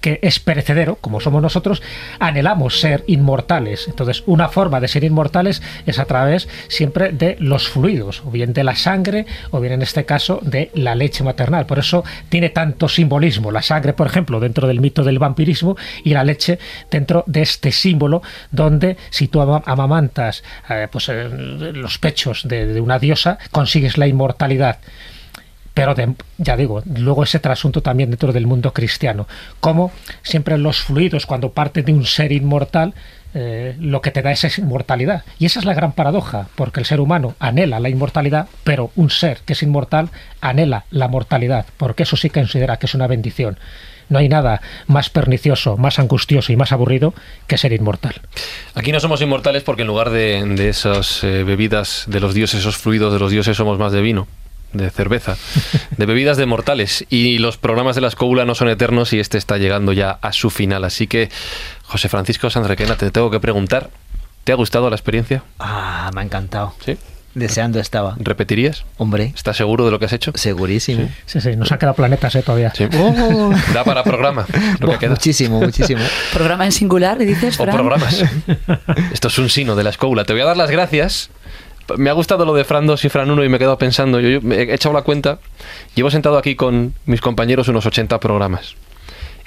que es perecedero, como somos nosotros, anhelamos ser inmortales. Entonces, una forma de ser inmortales es a través siempre de los fluidos, o bien de la sangre, o bien en este caso de la leche maternal. Por eso tiene tanto simbolismo. La sangre, por ejemplo, dentro del mito del vampirismo, y la leche dentro de este símbolo, donde si tú amamantas eh, pues, eh, los pechos de, de una diosa, consigues la inmortalidad pero ya digo, luego ese trasunto también dentro del mundo cristiano, como siempre los fluidos, cuando parte de un ser inmortal, eh, lo que te da es inmortalidad. Y esa es la gran paradoja, porque el ser humano anhela la inmortalidad, pero un ser que es inmortal anhela la mortalidad, porque eso sí considera que es una bendición. No hay nada más pernicioso, más angustioso y más aburrido que ser inmortal. Aquí no somos inmortales porque en lugar de, de esas eh, bebidas de los dioses, esos fluidos de los dioses, somos más de vino de cerveza, de bebidas de mortales. Y los programas de la escóbula no son eternos y este está llegando ya a su final. Así que, José Francisco Sanrequena, te tengo que preguntar, ¿te ha gustado la experiencia? Ah, me ha encantado. Sí. Deseando estaba. ¿Repetirías? Hombre. ¿Estás seguro de lo que has hecho? Segurísimo. Sí, sí, nos ha quedado planetas ¿eh? todavía. Sí. Da para programa. Lo que queda. Muchísimo, muchísimo. ¿Programa en singular, dices, O Fran? programas. Esto es un sino de la escóbula. Te voy a dar las gracias. Me ha gustado lo de Fran 2 y Fran 1 y me he quedado pensando. Yo, yo me he echado la cuenta. Llevo sentado aquí con mis compañeros unos 80 programas.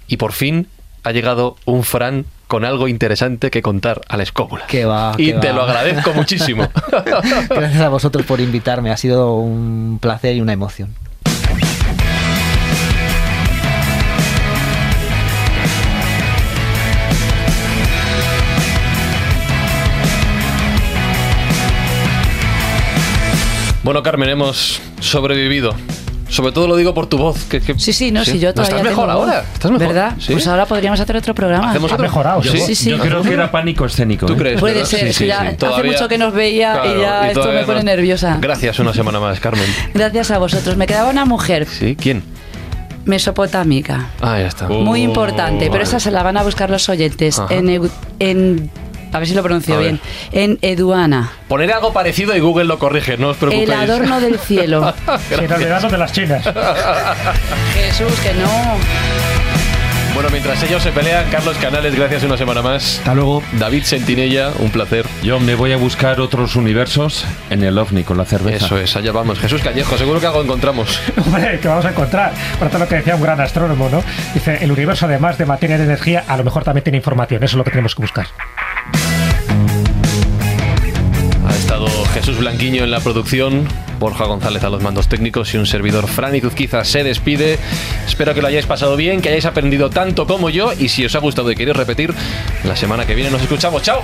Y por fin ha llegado un Fran con algo interesante que contar a la escóbula. Que va, y que te va. lo agradezco muchísimo. Gracias a vosotros por invitarme. Ha sido un placer y una emoción. Bueno, Carmen, hemos sobrevivido. Sobre todo lo digo por tu voz. Que, que- Sí, sí, no, si yo ¿No todavía estás mejor tengo ahora? ¿Estás mejor? ¿Verdad? ¿Sí? Pues ahora podríamos hacer otro programa. Otro? mejorado, Sí, sí. Yo creo que era pánico escénico. ¿Tú ¿eh? crees? Puede verdad? ser, Sí, sí, ya sí. hace mucho que nos veía Claro, y ya esto todavía me pone no. nerviosa. Gracias una semana más, Carmen. Gracias a vosotros. Me quedaba una mujer ¿Sí? ¿Quién? mesopotámica. Ah, ya está. Muy importante, pero vale. esa se la van a buscar los oyentes Ajá. en, en a ver si lo pronuncio bien, en Eduana, Poner algo parecido y Google lo corrige, no os preocupéis. el adorno del cielo. Son de las chinas. Jesús, que no. Bueno, mientras ellos se pelean, Carlos Canales, gracias una semana más. Hasta luego. David Sentinella, un placer. Yo me voy a buscar otros universos en el ovni con la cerveza. Eso es, allá vamos. Jesús Callejo, seguro que algo encontramos. Hombre, que vamos a encontrar. Por tanto, lo que decía un gran astrónomo, ¿no? Dice, el universo, además de materia y de energía, a lo mejor también tiene información. Eso es lo que tenemos que buscar. Jesús Blanquiño en la producción, Borja González a los mandos técnicos y un servidor Fran Izuzquiza se despide. Espero que lo hayáis pasado bien, que hayáis aprendido tanto como yo y si os ha gustado y queréis repetir, la semana que viene nos escuchamos. ¡Chao!